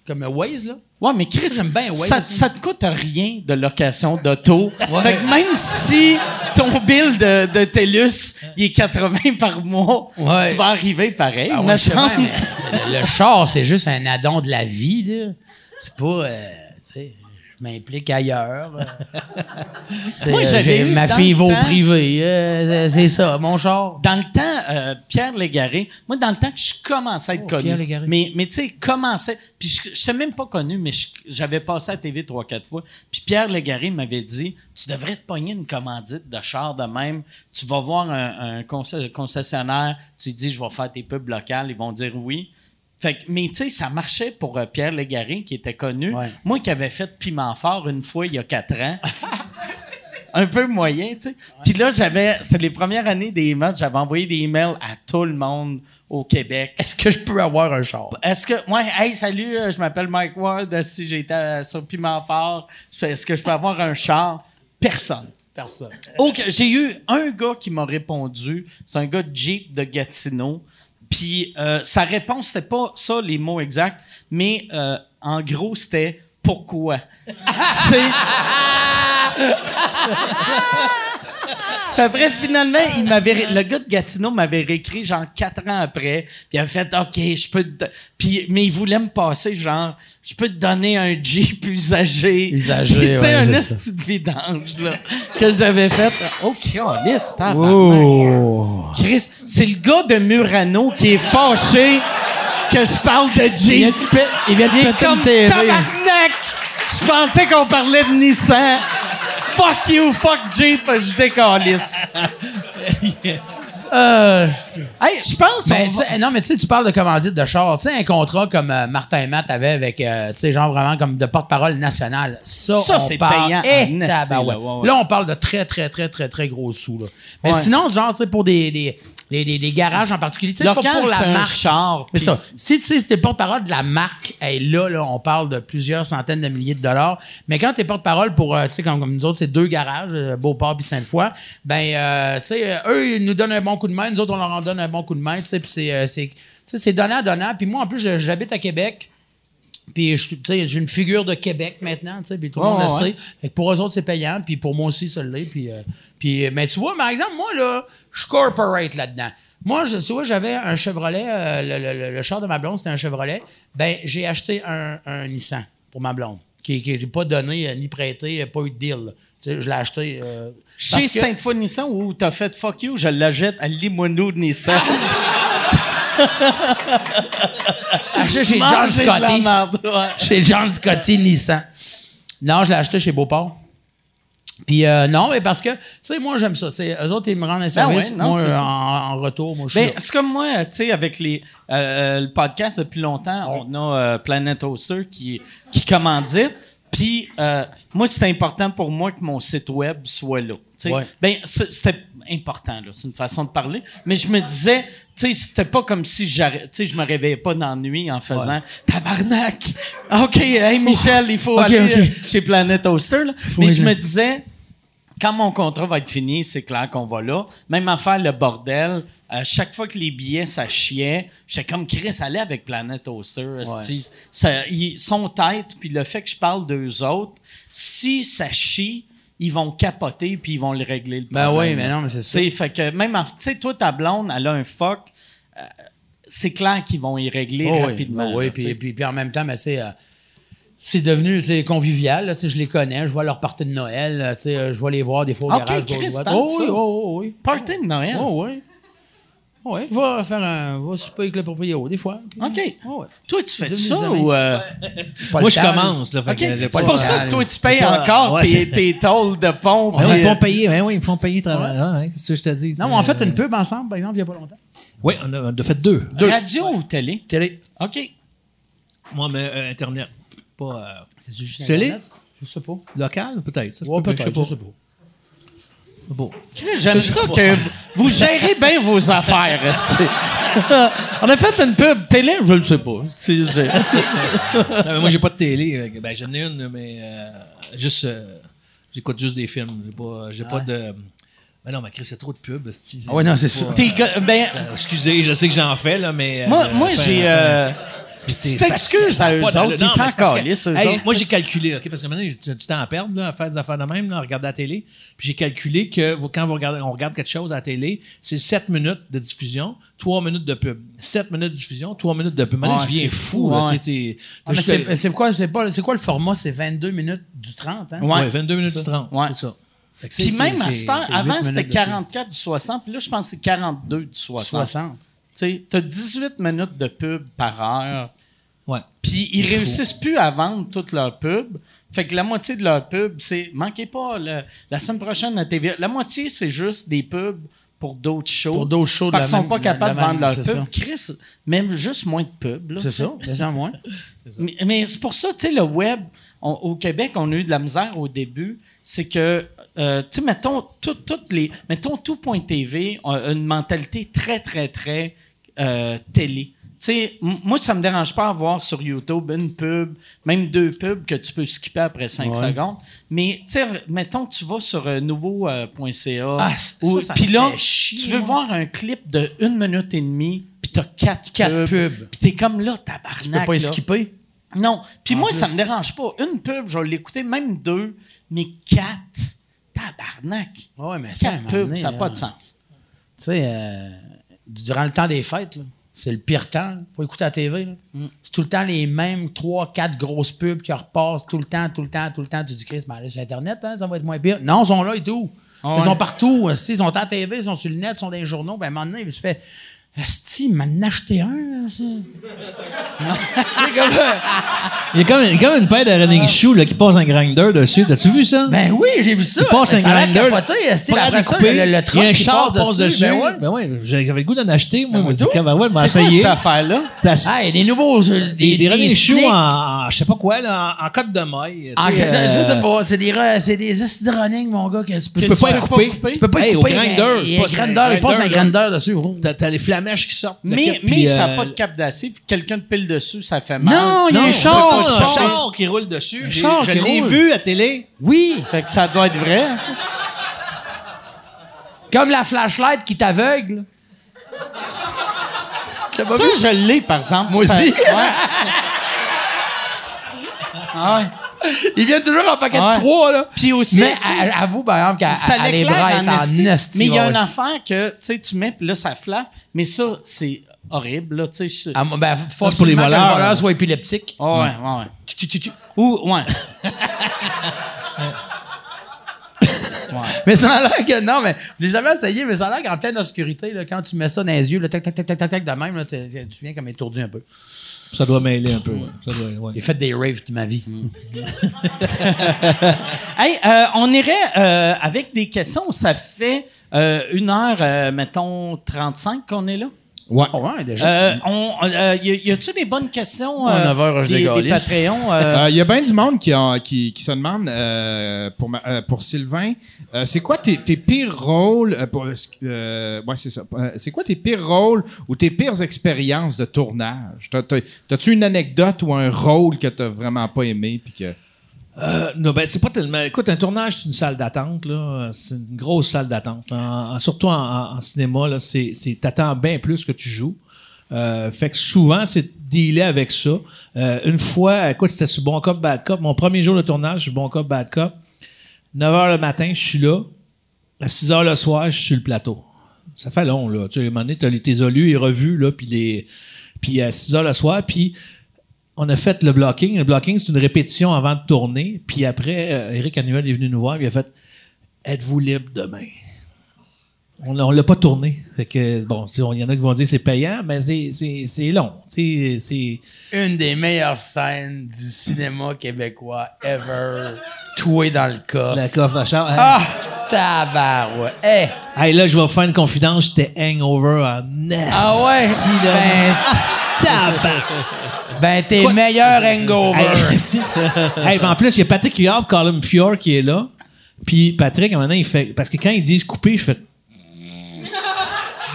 Comme Waze, là. Ouais, mais Chris, bien ça, ça te coûte rien de location d'auto. Ouais. Fait que même si ton bill de, de TELUS, il est 80 par mois, Ouais. tu vas arriver pareil. Ah me semble. bien, mais le, le char, c'est juste un addon de la vie, là. C'est pas. euh, je m'implique ailleurs. euh. Moi, euh, j'avais ma fille le va au privé. euh, c'est ça, mon char. Dans le temps, euh, Pierre Légaré, moi, dans le temps que je commençais à être Oh, connu, Pierre Légaré. mais, mais tu sais, commençait, puis je je t'ai même pas connu, mais j'avais passé à la TV trois, quatre fois, puis Pierre Légaré m'avait dit, tu devrais te pogner une commandite de char de même, tu vas voir un, un conce- concessionnaire, tu dis, je vais faire tes pubs locales, ils vont dire oui. Fait que, mais tu sais, ça marchait pour euh, Pierre Légaré, qui était connu. Ouais. Moi qui avais fait Piment Fort une fois il y a quatre ans. un peu moyen, tu sais. Puis là, j'avais, c'est les premières années des emails, j'avais envoyé des emails à tout le monde au Québec. Est-ce que je peux avoir un char? Est-ce que, ouais, hey, salut, euh, je m'appelle Mike Ward, si j'étais euh, sur Piment Fort, est-ce que je peux avoir un char? Personne. Personne. J'ai eu un gars qui m'a répondu, c'est un gars de Jeep de Gatineau. Puis euh, sa réponse, c'était pas ça les mots exacts, mais euh, en gros, c'était pourquoi. Puis après, finalement, il m'avait, ré- le gars de Gatineau m'avait réécrit genre quatre ans après. Puis il avait fait, OK, je peux te. Puis, mais il voulait me passer genre, je peux te donner un Jeep usagé. Usagé, Tu sais, ouais, un esti de vidange, là, que j'avais fait. Oh, Chris, tabarnak. Oh. Chris, c'est le gars de Murano qui est fâché que je parle de Il vient Jeep. de, il vient de Il est comme tabarnak! Je pensais qu'on parlait de Nissan. Fuck you, fuck Jeep, je décalisse. Euh, Hey, je pense Ben, va- sais, non, mais tu sais, tu parles de commandite de char. Tu sais, un contrat comme euh, Martin et Matt avait avec, euh, tu sais, genre vraiment comme de porte-parole national. Ça, Ça, on c'est parle- payant Eh, là, ouais, ouais. Là, on parle de très, très, très, très, très gros sous. Là. Mais Ouais. sinon, genre, tu sais, pour des, des, des, des- des garages en particulier, tu pas pour la marque. char. Mais puis- ça, si tu sais, porte-parole de la marque, hey, là, là, on parle de plusieurs centaines de milliers de dollars. Mais quand t'es porte-parole pour, euh, tu sais, comme, comme nous autres, c'est deux garages, euh, Beauport puis Sainte-Foy, ben, euh, tu sais, eux, ils nous donnent un bon coup de main, nous autres, on leur en donne un bon coup de main, tu sais, puis c'est, c'est, tu sais, c'est donnant-donnant. Puis moi, en plus, j'habite à Québec. Puis tu j'ai une figure de Québec maintenant, tu sais, puis tout le monde le ouais, sait. Fait que pour eux autres, c'est payant, puis pour moi aussi, ça l'est. Puis, euh, puis, mais tu vois, par exemple, moi, là, je suis corporate là-dedans. Moi, je, tu vois, j'avais un Chevrolet, euh, le, le- le- le char de ma blonde, c'était un Chevrolet. Ben, j'ai acheté un, un Nissan pour ma blonde, qui n'est pas donné euh, ni prêté, euh, pas eu de deal. Tu sais, je l'ai acheté. euh, Chez Sainte-Foy Nissan où t'as fait fuck you, je l'achète à Limonou de Nissan. acheté chez John Scotty. ouais. chez John Scotty Nissan. Non, je l'ai acheté chez Beauport. Puis euh, non, mais parce que, tu sais, moi, j'aime ça. Tu sais, eux autres, ils me rendent un service. Ben ouais, non, moi, euh, en, en retour, moi, je suis Ben, là. c'est comme moi, tu sais, avec les, euh, le podcast depuis longtemps, on a euh, Planet Hoster qui, qui commandite. Puis, euh, moi, c'était important pour moi que mon site web soit là. Ouais. Ben, c'était important, là. C'est une façon de parler. Mais je me disais, tu sais, c'était pas comme si je me réveillais pas d'ennui en faisant tabarnak. OK, hey, Michel, il faut aller euh, chez Planet Hoster, là. Mais je me disais, quand mon contrat va être fini, c'est clair qu'on va là. Même à faire le bordel, euh, chaque fois que les billets, ça chiait, j'étais comme Chris, allez avec Planet Oster. ils sont tête, puis le fait que je parle d'eux autres, si ça chie, ils vont capoter, puis ils vont le régler le Ben problème. oui, mais non, mais c'est ça. Fait que même, en- tu sais, toi, ta blonde, elle a un fuck, euh, c'est clair qu'ils vont y régler Oh, oui, rapidement. ben oui, là, puis, puis, puis en même temps, mais c'est. euh, c'est devenu convivial. là, tu sais, je les connais, je vois leur partie de Noël. sais, euh, je vais les voir des fois au Ok, garage. Oh, oui, oh, oh, oui. Party de Noël. Oh, oui. Oh, oui. Va faire un. Va souper avec le propriétaire, des fois. OK. Oh, ouais. Toi, tu fais Deux ça ou... euh, Moi, je commence. Là, C'est pour ça que toi, tu payes pas- encore ouais, tes, tes tolls de pompe. Ouais, ils me font euh, payer, ben oui, ils me font payer travail. Ah, ouais, c'est ce que je te dis. Non, mais on fait une pub ensemble, par exemple, il n'y a pas longtemps. Oui, on a, on a fait deux. Radio ou télé? Télé. OK. Moi, mais euh, Internet. Pas euh, C'est juste? Internet? Je sais pas. local, peut-être. Ouais, peut, peut-être, je sais pas. Bon. J'aime ça que vous gérez bien vos affaires. On a fait une pub télé, je le sais pas. Non, moi, j'ai pas de télé. euh, Ben, j'en ai une, mais euh, juste. euh, J'écoute juste des films. J'ai pas, j'ai pas de. Mais non, mais Chris, c'est trop de pubs. Ah ouais, non, c'est pas- ça. Ga- ben, Euh, Excusez, je sais que j'en fais, là, mais. moi, euh, moi j'ai. Tu t'excuses à eux autres, non, ils s'en calissent, eux Hey, autres. Moi, j'ai calculé, OK, parce que maintenant, j'ai du du temps à perdre, là, à faire des affaires de même, là, à regarder la télé. Puis j'ai calculé que vous- quand vous regardez, on regarde quelque chose à la télé, c'est 7 minutes de diffusion, 3 minutes de pub. 7 minutes de diffusion, 3 minutes de pub. Maintenant, Ouais, je viens c'est fou, c'est quoi, le format? C'est 22 minutes du 30, hein? Ouais. Ouais, 22 minutes du 30. Ouais. C'est ça. Puis même à cette heure, avant c'était minutes de pub. 44 du 60, puis là je pense que c'est 42 du 60. 60. Tu sais, t'as 18 minutes de pub par heure. Ouais. Puis ils réussissent plus à vendre toute leur pub. Fait que la moitié de leur pub, c'est manquez pas le- la semaine prochaine à TV. La moitié, c'est juste des pubs pour d'autres shows. Pour d'autres shows de Parce la qu'ils sont même- pas capables de la vendre même- leur pub. Chris, même juste moins de pubs. C'est ça, c'est ça, moi. Mais, mais c'est pour ça, tu sais, le web, on- au Québec, on a eu de la misère au début. C'est que, euh, tu sais, mettons, tout- toutes les. Mettons, tout.tv a une mentalité très, très, très euh, télé. Tu sais, moi, ça me dérange pas d'avoir sur YouTube une pub, même deux pubs que tu peux skipper après cinq Ouais. secondes. Mais, tu sais, mettons, tu vas sur euh, nouveau.ca. Ah, ça puis là, chier, tu veux voir un clip de une minute et demie, puis t'as quatre, Quatre pubs. pubs. Puis t'es comme là, Tu tabarnak. peux pas là. skipper? Non. Puis moi, plus. ça me dérange pas. Une pub, je vais l'écouter, même deux, mais quatre, tabarnak. Ouais, mais ça, pubs, ça n'a pas de là, sens. Tu sais, euh, durant le temps des fêtes, là, c'est le pire temps pour écouter la TV. là. Mm. C'est tout le temps les mêmes trois, quatre grosses pubs qui repassent tout le temps, tout le temps, tout le temps. Tu dis, Chris, ben, allez sur Internet, hein, ça va être moins pire. Non, ils sont là et tout. Ah Ils sont partout. esti, Ils sont à la TV, ils sont sur le net, ils sont dans les journaux. Ben, à un moment donné, il se fait. Esti, il m'en a acheté un, là, ça. C'est comme, euh, Il y a comme, il y a comme une paire de running shoes là, qui passe un grinder dessus. T'as-tu vu ça? Ben oui, j'ai vu ça. Il passe un ça a l'air grinder. capoté, à après ça, découper. le, le Il y a un qui char passe passe dessus. Ben ouais. Ben ouais, j'avais le goût d'en acheter. Moi, je me dis, tout. ben ouais, je vais C'est quoi cette affaire-là? T'as- Ah, il y a des nouveaux. euh, Des, Des, des running shoes en, en- je sais pas quoi, là, en, en cote de maille. Tu sais, je euh, sais pas, c'est des, re- c'est des esti de running, mon gars, que tu peux, Tu peux pas être coupé. couper? Tu peux pas Hey, être au coupé. grinder, Il c'est pas un sur un grinder, il passe un grinder, grinder dessus. gros. T'as, t'as les flamèches qui de Mais, mais puis, ça euh, n'a pas de cap d'acier. Quelqu'un te pile dessus, ça fait mal. Non, il y a un char. pas un un char. char qui roule dessus. Char je l'ai vu à télé. Oui, Fait que ça doit être vrai, ça. comme la flashlight qui t'aveugle. T'as pas Ça, vu? je l'ai, par exemple. Moi aussi. Ouais. Ah ouais. Il vient toujours en paquet de trois, là. Puis aussi, Mais avoue, par exemple, bras en est en esti. Mais il y a une affaire que, tu sais, tu mets, puis là, ça flappe. Mais ça, c'est horrible, là, tu sais. Ah, ben, faut pour les absolument que voleurs, le voleur soit épileptique. Ah ouais, ouais, ouais. Tu, tu, tu, tu. Ou, ouais. Mais ça a l'air que non, mais je l'ai jamais essayé, mais ça a l'air qu'en pleine obscurité, là, quand tu mets ça dans les yeux, là, tac, tac, tac, tac, tac, de même, là, tu viens comme étourdi un peu. Ça doit mêler un peu. ouais. Ça doit- ouais. J'ai fait des raves toute ma vie. Hey, euh, on irait euh, avec des questions. Ça fait euh, une heure, euh, mettons, 35 qu'on est là? Ouais. ouais, déjà. Euh, on, euh, y, a-tu des bonnes questions? Heures, je des, des. Patreons? euh, Il y a bien du monde qui, a- qui, qui se demande euh, pour, ma- euh, pour Sylvain, euh, c'est quoi tes, tes pires rôles euh, pour, euh, ouais, c'est ça. Euh, c'est quoi tes pires rôles ou tes pires expériences de tournage? T'as- t'as- T'as-tu une anecdote ou un rôle que t'as vraiment pas aimé puis que Euh, non, ben, c'est pas tellement. Écoute, un tournage, c'est une salle d'attente, là. C'est une grosse salle d'attente. En- en- surtout en, cinéma, là, c'est, t'attends bien plus que tu joues. Euh, fait que souvent, c'est de dealer avec ça. Euh, une fois, écoute, c'était sur Bon Cop, Bad Cop. Mon premier jour de tournage sur Bon Cop, Bad Cop. 9 h le matin, je suis là. À 6 h le soir, je suis sur le plateau. Ça fait long, là. Tu sais, à un moment donné, t'as les- tes olus et revus, là, puis. Puis à 6 h le soir, puis on a fait le blocking. Le blocking, c'est une répétition avant de tourner. Puis après, euh, Eric Annuel est venu nous voir. Il a fait Êtes-vous libre demain? On ne l'a pas tourné. C'est que, bon, il y en a qui vont dire c'est payant, mais c'est- long. C'est. Une des meilleures scènes du cinéma québécois ever. Toué dans le coffre. La coffre à char. Ah! Tabarouette. Hey! Hey, là, je vais vous faire une confidence. J'étais hangover en. Ah ouais? Ben, Tabarnak. Ben t'es meilleur hangover. Hey, si. Hey, puis en plus, il y a Patrick Huard, Colin Fior qui est là. Puis Patrick, à un moment donné, il fait. Parce que quand ils disent couper, je fais.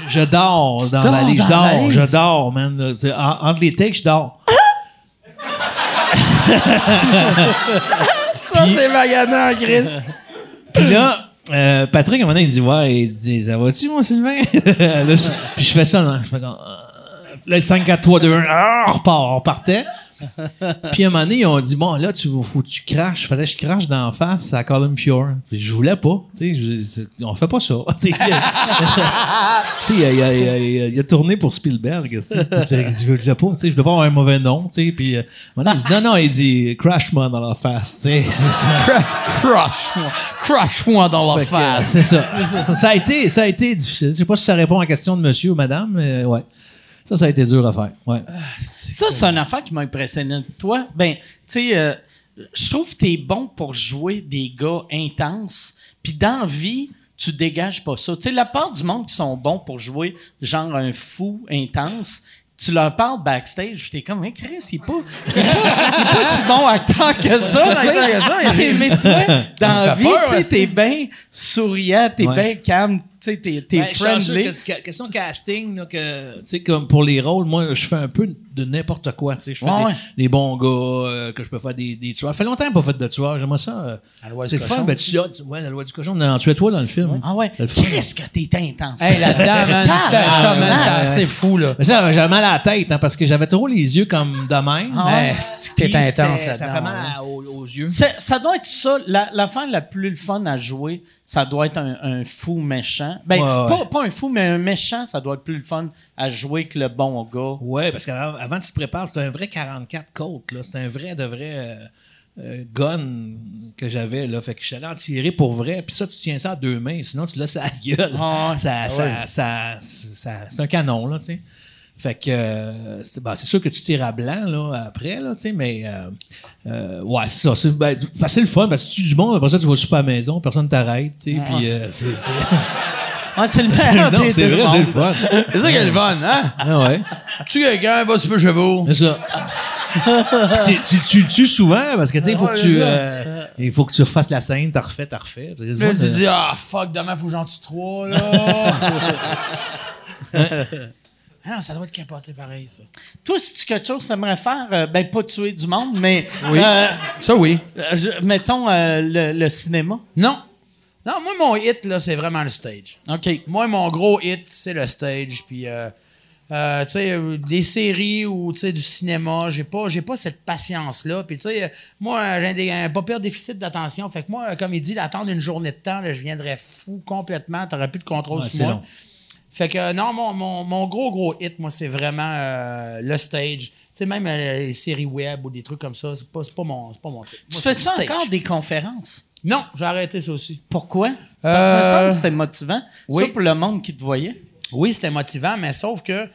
Je dors dans la valise. Je dors, je dors, man. en- entre les takes, je dors. Ça, c'est maganant, Chris. Puis là, euh, Patrick, à un moment donné, il dit Ouais, il dit Ça va-tu, mon Sylvain? Là, je- Puis je fais ça, là. Je fais comme. Là, 5, 4, 3, 2, 1, ah, on repart, on partait. Puis à un moment donné, ils ont dit Bon, là, tu faut que tu craches. Fallait que je crache d'en face à Colin Fior. Puis je voulais pas. Tu sais, je- on fait pas ça. Il, a- il a- il a- il a- tourné pour Spielberg. tu sais. Je voulais pas. Tu sais, je voulais pas avoir un mauvais nom. Tu sais, puis euh, donné, il dit Non, non, il dit Crash-moi dans la face. Tu sais, c'est ça. Crush-moi. Crush-moi dans la face. C'est ça. ça. ça a été, ça a été difficile. Je sais pas si ça répond à la question de monsieur ou madame, mais ouais. Ça, ça a été dur à faire. Ouais. Ça, c'est un affaire qui m'a impressionné de toi. Ben, tu sais, euh, je trouve que t'es bon pour jouer des gars intenses. Puis dans la vie, tu dégages pas ça. Tu sais, la part du monde qui sont bons pour jouer genre un fou intense, tu leur parles backstage, t'es comme, hey, Chris, il est pas, il est pas, il est pas si bon acteur que ça, tu sais. mais, mais toi, dans la vie, tu t'es bien souriant, t'es Ouais. bien calme, sais, t'es, t'es Ben, friendly. que- que- question casting, là, que, tu sais, comme pour les rôles, moi, je fais un peu de n'importe quoi. tu sais. Je fais Ouais, des, ouais. des bons gars, euh, que je peux faire des, des tueurs. Ça fait longtemps pas fait de tueurs. J'aimerais ça. euh, La loi du c'est le fun. cochon. Ben, tu, ah, tu- ouais, la loi du cochon. On en tuait toi dans le film. Ah ouais. Qu'est-ce que t'es intense? Hey, là-dedans, c'était assez fou, là. Mais ça, j'avais mal à la tête, hein, parce que j'avais trop les yeux comme de même. Mais c'est que Puis t'es intense c'était- Ça là-dedans. fait mal ouais. à- aux, aux yeux. Ça doit être ça. La- L'affaire la, plus le fun à jouer, ça doit être un, un fou méchant. Ben, pas un fou, mais un méchant, ça doit être plus le fun à jouer que le bon gars. Ouais, parce qu'avant avant que tu te prépares, c'était un vrai 44 côtes. là. C'était un vrai de vrai euh, euh, gun que j'avais. là. Fait que je suis allé en tirer pour vrai. Puis ça, tu tiens ça à deux mains. Sinon, tu laisses à la gueule. Ah. Ça- ça- ça- ça- c'est un canon, là, tu sais. Fait que euh, c'est ben, c'est sûr que tu tires à blanc là, après, là, mais euh, euh, ouais, c'est ça. C'est ben, le fun parce que tu du monde, après ça, tu vas super à la maison, personne t'arrête, tu sais, puis c'est c'est- Ouais, c'est le meilleur non, des c'est deux vrai, c'est le mondes. fun. C'est ça qui est le fun, hein? Ah ouais. Tu quelqu'un, va super chez vous. C'est ça. tu, tu, tu le tues souvent parce que tu sais, il faut Ouais, que tu euh, il faut que tu fasses la scène, t'as refait, t'as refait. Là, fun tu de- dis, ah, fuck, demain, faut que j'en tue trois, là. ah non, ça doit être capoté pareil, ça. Toi, si tu quelque chose que t'aimerais faire, euh, ben pas tuer du monde, mais Oui. euh, Ça, oui. euh, je- mettons euh, le, le cinéma. Non. Non, moi, mon hit, là, c'est vraiment le stage. OK. Moi, mon gros hit, c'est le stage. Puis, euh, euh, tu sais, euh, des séries ou, tu sais, du cinéma, j'ai pas, j'ai pas cette patience-là. Puis, tu sais, moi, j'ai un, pas pire déficit d'attention. Fait que moi, comme il dit, d'attendre une journée de temps, là, je viendrais fou complètement. T'aurais plus de contrôle Ouais, sur moi. long. Fait que, non, mon, mon, mon gros, gros hit, moi, c'est vraiment le stage. Tu sais, même les séries web ou des trucs comme ça, c'est pas, pas mon, c'est pas mon truc. Tu Moi, fais ça encore des conférences? Non, j'ai arrêté ça aussi. Pourquoi? Parce que me Euh, semble que c'était motivant. oui. Ça pour le monde qui te voyait. Oui, c'était motivant, mais sauf que,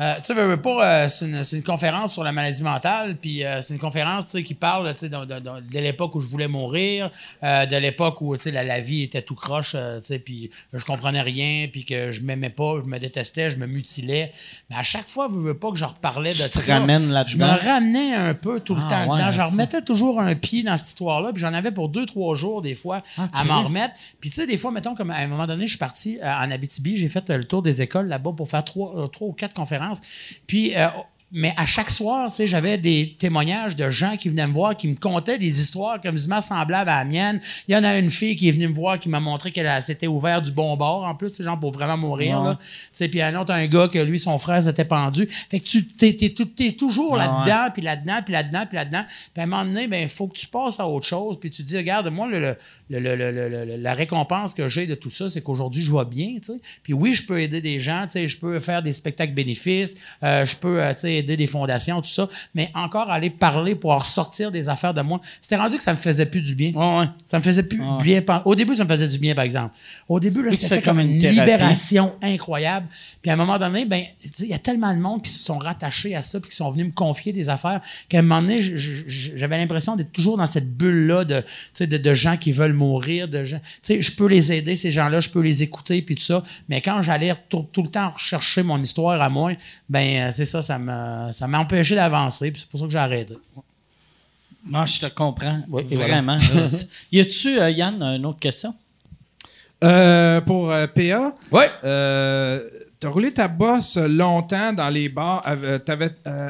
euh, tu sais, veux, veux pas, euh, c'est une, conférence sur la maladie mentale, puis euh, c'est une conférence, qui parle, de, de- de- de l'époque où je voulais mourir, euh, de l'époque où, la, la vie était tout croche, puis je comprenais rien, puis que je m'aimais pas, je me détestais, je me mutilais. Mais à chaque fois, veux, veux pas que je reparlais de Tu ça. Je me ramenais un peu tout le Ah, temps ouais, dedans. Je remettais toujours un pied dans cette histoire-là, puis j'en avais pour deux, trois jours, des fois, Ah, à m'en remettre. Puis tu sais, des fois, mettons, comme à un moment donné, je suis parti en Abitibi, j'ai fait le tour des écoles là-bas pour faire trois, trois ou quatre conférences. Puis, euh, mais à chaque soir, tu sais, j'avais des témoignages de gens qui venaient me voir, qui me contaient des histoires comme semblables à la mienne. Il y en a une fille qui est venue me voir, qui m'a montré qu'elle s'était ouvert du bon bord, en plus, sais, genre pour vraiment mourir, Ouais. là. Tu sais, puis un autre, un gars que lui, son frère s'était pendu. Fait que tu t'es, t'es tout- t'es toujours là-dedans, puis là-dedans, puis là-dedans, puis là-dedans. Puis à un moment donné, ben, il faut que tu passes à autre chose, puis tu te dis, regarde, moi, le, le- le- la récompense que j'ai de tout ça, c'est qu'aujourd'hui, je vois bien, tu sais. Puis oui, je peux aider des gens, tu sais, je peux faire des spectacles bénéfices, euh, je peux, euh, tu sais, aider des fondations, tout ça, mais encore aller parler pour ressortir des affaires de moi. C'était rendu que ça me faisait plus du bien. Ouais, ouais. Ça me faisait plus Ouais. bien. Au début, ça me faisait du bien, par exemple. Au début, là, c'était comme une thérapie. libération incroyable. Puis à un moment donné, ben, il y a tellement de monde qui se sont rattachés à ça, puis qui sont venus me confier des affaires, qu'à un moment donné, j'avais l'impression d'être toujours dans cette bulle-là de, de, de gens qui veulent mourir, de gens. Je peux les aider, ces gens-là, je peux les écouter, puis tout ça. Mais quand j'allais tout, tout le temps rechercher mon histoire à moi, ben, euh, c'est ça, ça m'a ça m'a empêché d'avancer, puis c'est pour ça que j'ai arrêté. Moi, je te comprends. Oui, et voilà. vraiment. là. y a-tu, euh, Yann, une autre question? Euh, pour euh, PA, Ouais. euh, t'as roulé ta bosse longtemps dans les bars. Euh,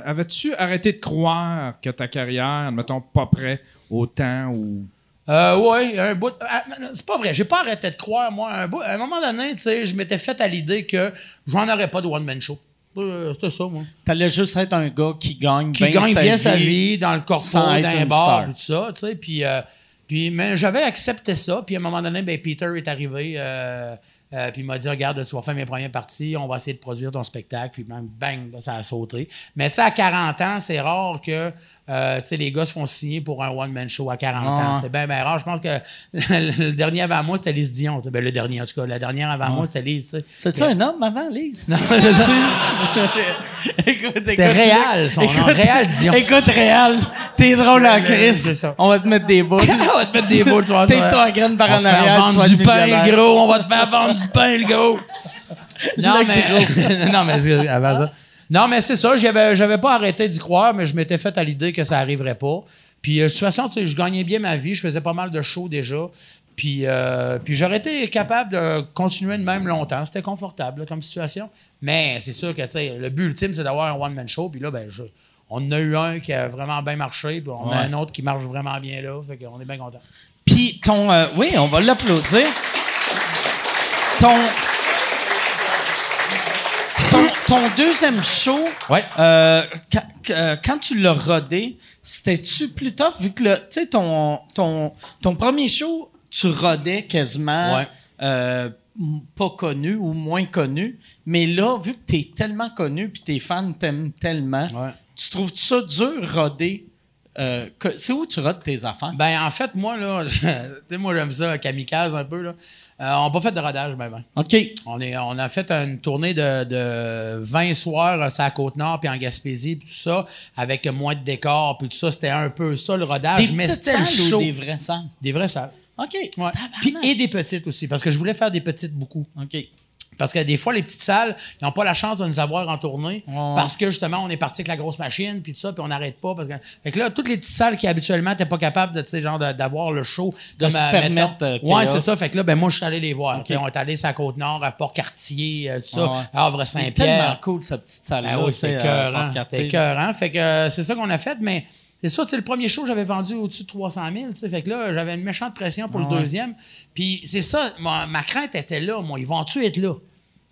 Avais-tu arrêté de croire que ta carrière, mettons, pas prêt au temps ou? Euh, ouais, un bout. ah, C'est pas vrai, j'ai pas arrêté de croire, moi. Un bout, à un moment donné, tu sais, je m'étais fait à l'idée que j'en aurais pas de one-man show. Euh, C'était ça, moi. T'allais juste être un gars qui gagne Qui bien gagne sa bien vie. sa vie dans le corpo, d'un bar, tout ça, tu sais. Puis, euh, puis, mais j'avais accepté ça. Puis à un moment donné, ben, Peter est arrivé. euh, euh, puis il m'a dit Regarde, tu vas faire mes premières parties, on va essayer de produire ton spectacle. Puis bang, bang, là, ça a sauté. Mais tu sais, à 40 ans, c'est rare que euh, les gars se font signer pour un one-man show à 40 ans. Ouais. C'est bien, bien rare. Je pense que le dernier avant moi, c'était Lise Dion. Ben, le dernier, en tout cas. La dernière avant moi, c'était Lise. C'est-tu un homme avant, Lise? Non, c'est-tu? écoute, C'était écoute, Réal, son nom. écoute- Réal Dion. Écoute, Réal, t'es drôle en crise. On va te mettre des boules. on va te mettre des boules, tu vas T'es toi en graine par On va en te faire arrière, vendre du pain, gros. On va te faire vendre du pain, le gros. Non, mais, non, mais avant ça. Non, mais c'est ça. J'avais, j'avais pas arrêté d'y croire, mais je m'étais fait à l'idée que ça arriverait pas. Puis, euh, de toute façon, tu sais, je gagnais bien ma vie. Je faisais pas mal de shows déjà. Puis, euh, puis j'aurais été capable de continuer de même longtemps. C'était confortable là, comme situation. Mais c'est sûr que tu sais, le but ultime, c'est d'avoir un one-man show. Puis là, ben, je- on en a eu un qui a vraiment bien marché. Puis on a un autre qui marche vraiment bien là. Fait qu'on est bien content. Puis ton. euh, oui, on va l'applaudir. Ton. Ton, deuxième show, Ouais. euh, quand, euh, quand tu l'as rodé, c'était-tu plus tough? Vu que tu sais, ton, ton, ton premier show, tu rodais quasiment Ouais. euh, pas connu ou moins connu, mais là, vu que t'es tellement connu puis tes fans t'aiment tellement, Ouais. tu trouves ça dur roder? euh, c'est où tu rodes tes affaires? Ben, en fait, moi, là, tu moi, j'aime ça, kamikaze un peu, là. Euh, on n'a pas fait de rodage, ben, ben. OK. On, est, on a fait une tournée de, de 20 soirs à la Côte-Nord, puis en Gaspésie, puis tout ça, avec moins de décors, puis tout ça. C'était un peu ça, le rodage. Des mais c'était le salles show. ou des vraies salles? Des vraies salles. OK. Ouais. Puis, et des petites aussi, parce que je voulais faire des petites beaucoup. OK. Parce que des fois, les petites salles, ils n'ont pas la chance de nous avoir en tournée Ouais. parce que justement, on est parti avec la grosse machine, puis tout ça, puis on n'arrête pas. Parce que... Fait que là, toutes les petites salles qui habituellement n'étaient pas capables de, genre, d'avoir le show. De se permettre, euh, ouais, c'est ça. Fait que là, ben, moi, je suis allé les voir. Sais, On est allé sur la Côte-Nord, à Port-Cartier, euh, tout ça, Ouais, à Havre C'est tellement cool, cette petite salle-là. Ah oui, c'est à écœurant. Fait que euh, c'est ça qu'on a fait, mais c'est ça, c'est le premier show, j'avais vendu au-dessus de 300 000. tu sais. Fait que là, j'avais une méchante pression pour Ah le ouais. deuxième. Puis c'est ça, ma, ma crainte était là. Moi, ils vont-tu être là?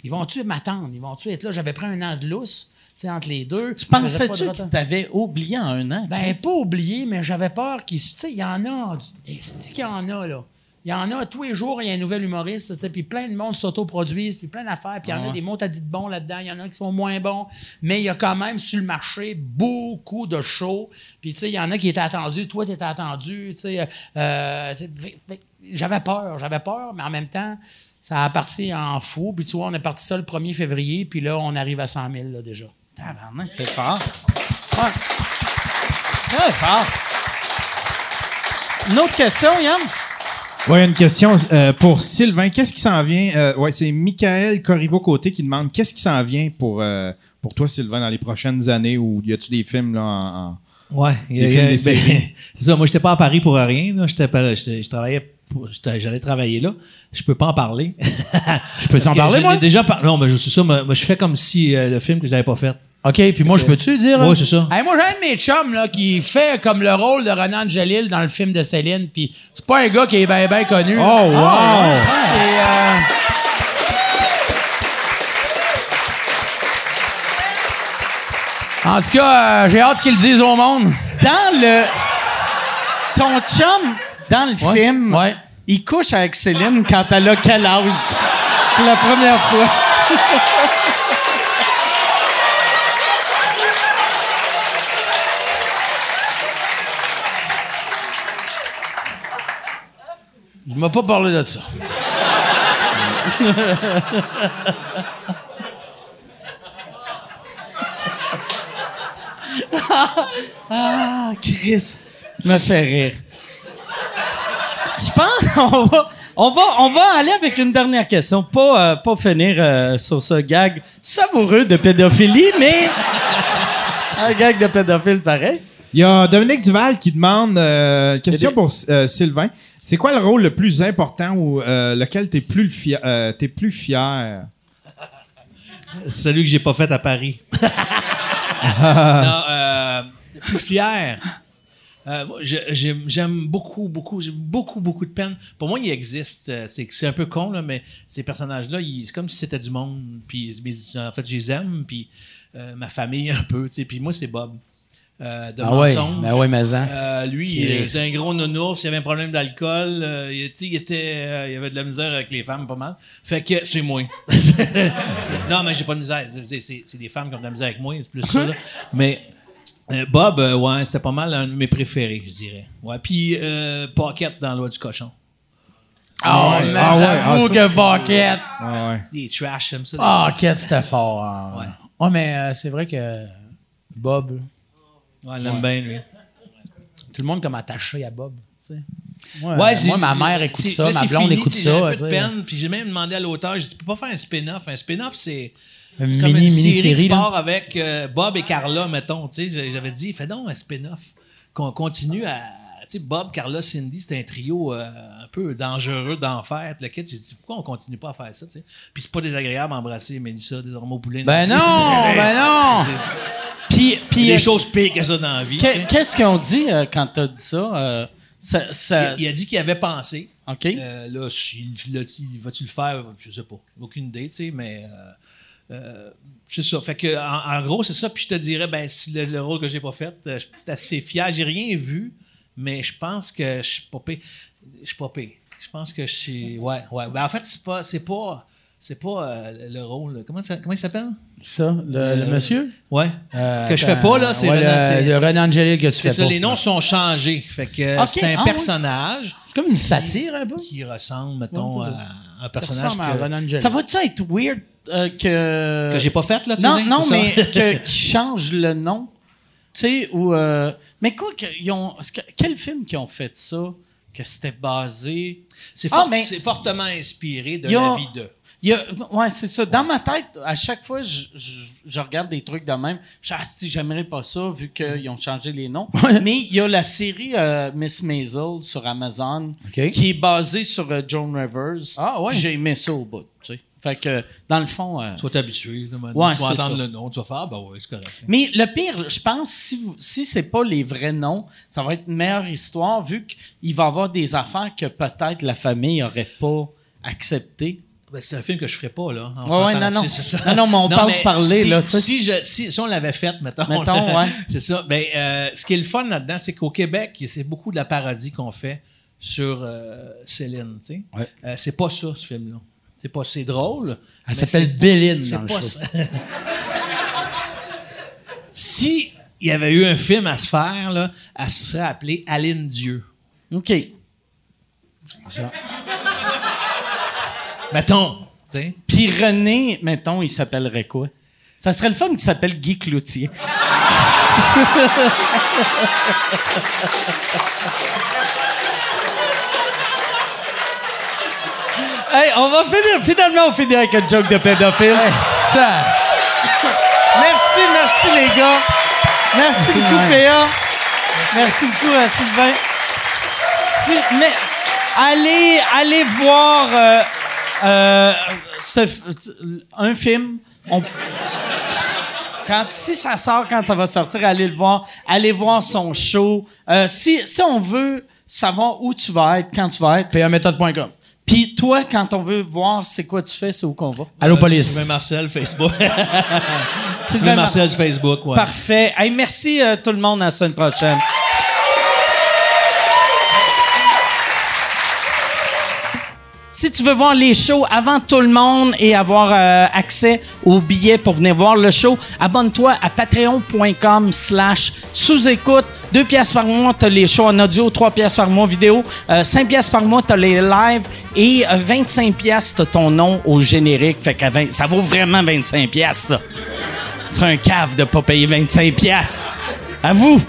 Ils vont-tu m'attendre? Ils vont-tu être là? J'avais pris un an de lousse, tu sais, entre les deux. Tu pensais-tu que tu t'avais oublié en un an? Ben, pas oublié, mais j'avais peur qu'il. Tu sais, il y en a. Est-ce qu'il y en a, là? Il y en a tous les jours, il y a un nouvel humoriste, sais, puis plein de monde s'autoproduisent, puis plein d'affaires, puis il y en a Ouais. des mots, t'as dit de bons là-dedans, il y en a qui sont moins bons, mais il y a quand même sur le marché beaucoup de shows, puis tu sais, il y en a qui étaient attendus, toi, t'étais attendu, tu sais, euh, fait- j'avais peur, j'avais peur, mais en même temps, ça a parti en fou, puis tu vois, on est parti ça le 1er février, puis là, on arrive à 100 000, là, déjà. C'est fort. Ouais. Très fort. Une autre question, Yann? Ouais, une question euh, pour Sylvain. Qu'est-ce qui s'en vient? Euh, ouais, c'est Michael Corriveau-Côté qui demande qu'est-ce qui s'en vient pour, euh, pour toi, Sylvain, dans les prochaines années ou y a-tu des films là, en. en- Ouais. il y a- Des films, il y a- des ben, séries? c'est ça. Moi, j'étais pas à Paris pour rien. là. J'étais je travaillais. J'allais travailler là. Je peux pas en parler. Je peux t'en parler, moi? déjà. Non, mais je suis moi, je fais comme si euh, le film que je n'avais pas fait. OK, puis moi, je peux-tu dire? Hein? c'est ça. Hey, moi, j'ai un de mes chums là, qui fait comme le rôle de Renan Angelil dans le film de Céline, puis c'est pas un gars qui est bien bien connu. Oh, wow! Et, euh, En tout cas, euh, j'ai hâte qu'ils le disent au monde. Dans le. Ton chum, dans le Ouais. film, Ouais. il couche avec Céline quand elle a quel âge? Pour la première fois. Il m'a pas parlé de ça. Ah, Chris me fait rire. Je pense qu'on va, on va, on va aller avec une dernière question. Pas, euh, pas finir euh, sur ce gag savoureux de pédophilie, mais un gag de pédophile pareil. Il y a Dominique Duval qui demande euh, question pour euh, Sylvain. C'est quoi le rôle le plus important ou euh, lequel t'es plus, le fier, euh, t'es plus fier? Celui que j'ai pas fait à Paris. non, euh, plus fier. J'aime beaucoup, beaucoup, j'ai beaucoup, beaucoup de peine. Pour moi, il existe. C'est un peu con, là, mais ces personnages-là, c'est comme si c'était du monde. Puis, en fait, je les aime. Puis, ma famille, un peu. Puis, moi, c'est Bob. Euh, de Ah ouais, mensonge. ben ouais, mais hein. Euh, lui, Qui il était un gros nounours, il avait un problème d'alcool, euh, il, tu sais, il était, euh, il avait de la misère avec les femmes pas mal. Fait que c'est moi. Non, mais j'ai pas de misère. C'est- des femmes qui ont de la misère avec moi, c'est plus ça. là. Mais euh, Bob, euh, ouais, c'était pas mal un de mes préférés, je dirais. Ouais, puis euh, Pocket dans Loi du cochon. Ah, ouais. Ah ouais, ah, que. Ah ouais. C'est des trash, j'aime ça. Bucket, c'était fort. hein. Ouais. Ouais, mais euh, c'est vrai que Bob, là, Ouais, il l'aime bien, lui. tout le monde comme attaché à Bob. tu sais. Moi, Ouais, euh, j'ai- moi, ma mère écoute ça, là, ma blonde fini, écoute ça. J'ai un peu de peine, puis j'ai même demandé à l'auteur, j'ai dit, tu peux pas faire un spin-off? Un spin-off, c'est. Comme mini, une mini série série. qui là. part avec euh, Bob et Carla, mettons. Tu sais, j'avais dit, fais donc un spin-off. Qu'on continue à. Tu sais, Bob, Carla, Cindy, c'était un trio euh, un peu dangereux d'enfer. Le kit, j'ai dit, pourquoi on continue pas à faire ça, tu sais? Puis c'est pas désagréable d'embrasser Mélissa, des hormones poulets. Ben non, ben non. Puis, Puis des euh, choses pires que ça dans la vie. tu qu'est-ce qu'ils ont dit euh, quand t'as dit ça? Euh, ça, ça- il, il a dit qu'il avait pensé. OK. Là, si- va-tu le faire? Je sais pas. Aucune idée, tu sais, mais. c'est ça. Fait que, en, en gros, c'est ça. Puis je te dirais, ben, si le, le rôle que j'ai pas fait, je suis assez fier. J'ai rien vu, mais je pense que je suis pas pire. Je suis pas pire. Je pense que je suis. Ouais, ouais. Ben, en fait, c'est pas. C'est pas. C'est pas euh, le rôle. Comment, ça, comment il s'appelle? Ça, le, le monsieur? Ouais. Euh, que je fais pas, là, c'est ouais, Renan- c'est- le, le Renan Angélil que tu C'est fais ça, pas. les noms sont changés. Fait que Ok, c'est un ah personnage C'est comme une satire, un peu. qui ressemble, mettons, Ouais, à un Ça personnage ressemble à que, Renan Angélil. ça va-tu être weird euh, que. que j'ai pas fait, là, tu Non, non, ça? mais que, qui change le nom. Tu sais, ou. euh, mais quoi, que, ils ont, quel film qui ont fait ça, que c'était basé? C'est Ah, mais- fortement inspiré de Il y a- la vie de. Il y a, ouais, c'est ça. Dans ma tête, à chaque fois, je, je, je regarde des trucs de même. Je ah, si, j'aimerais pas ça, vu qu'ils ont changé les noms. Mais il y a la série euh, Miss Maisel sur Amazon, qui est basée sur euh, Joan Rivers. Ah, ouais. Puis J'ai aimé ça au bout, tu sais. Fait que, dans le fond... euh, Tu vas t'habituer. tu vas Ouais, tu vas c'est entendre ça. le nom, tu vas faire, ben ouais, c'est correct. Mais le pire, je pense, si, vous- si c'est pas les vrais noms, ça va être une meilleure histoire, vu qu'il va y avoir des affaires que peut-être la famille aurait pas acceptées. Ben, c'est un film que je ferais pas, là. Ouais, ouais, non, non. ça. Non, non, mais on parle de parler, si, là. Si, je, si, si on l'avait fait, mettons. Mettons, là, ouais. C'est ça. Ben, euh, ce qui est le fun là-dedans, c'est qu'au Québec, c'est beaucoup de la parodie qu'on fait sur euh, Céline, tu sais. Ouais. Euh, c'est pas ça, ce film-là. C'est pas, c'est drôle. Elle mais s'appelle Béline c'est dans le pas show. ça. si il y avait eu un film à se faire, là, elle se serait appelée Aline Dieu. OK. Ça. Mettons. Puis René, mettons, il s'appellerait quoi? Ça serait le fun qu'il s'appelle Guy Cloutier. hey, on va finir. Finalement, on finit avec un joke de pédophile. Ça. Merci, merci les gars. Merci beaucoup. PA. Merci beaucoup à Sylvain. Si- mais allez, allez voir euh, euh, un film. On- quand, si ça sort, quand ça va sortir, allez le voir. Allez voir son show. Euh, si, si on veut savoir où tu vas être, quand tu vas être, PAméthode.com. puis toi, quand on veut voir c'est quoi tu fais, c'est où qu'on va. Allô, Euh, police. Sylvain Marcel, Facebook. Sylvain Sylvain Marcel, Facebook, ouais. Parfait. Hey, merci euh, tout le monde. À la semaine prochaine. Si tu veux voir les shows avant tout le monde et avoir euh, accès aux billets pour venir voir le show, abonne-toi à patreon.com slash sous-écoute. Deux pièces par mois, t'as les shows en audio, trois pièces par mois vidéo, euh, cinq pièces par mois, t'as les lives et euh, 25 pièces, t'as ton nom au générique. Fait que 20 ça vaut vraiment 25 pièces. Tu serais un cave de pas payer 25 pièces. À vous!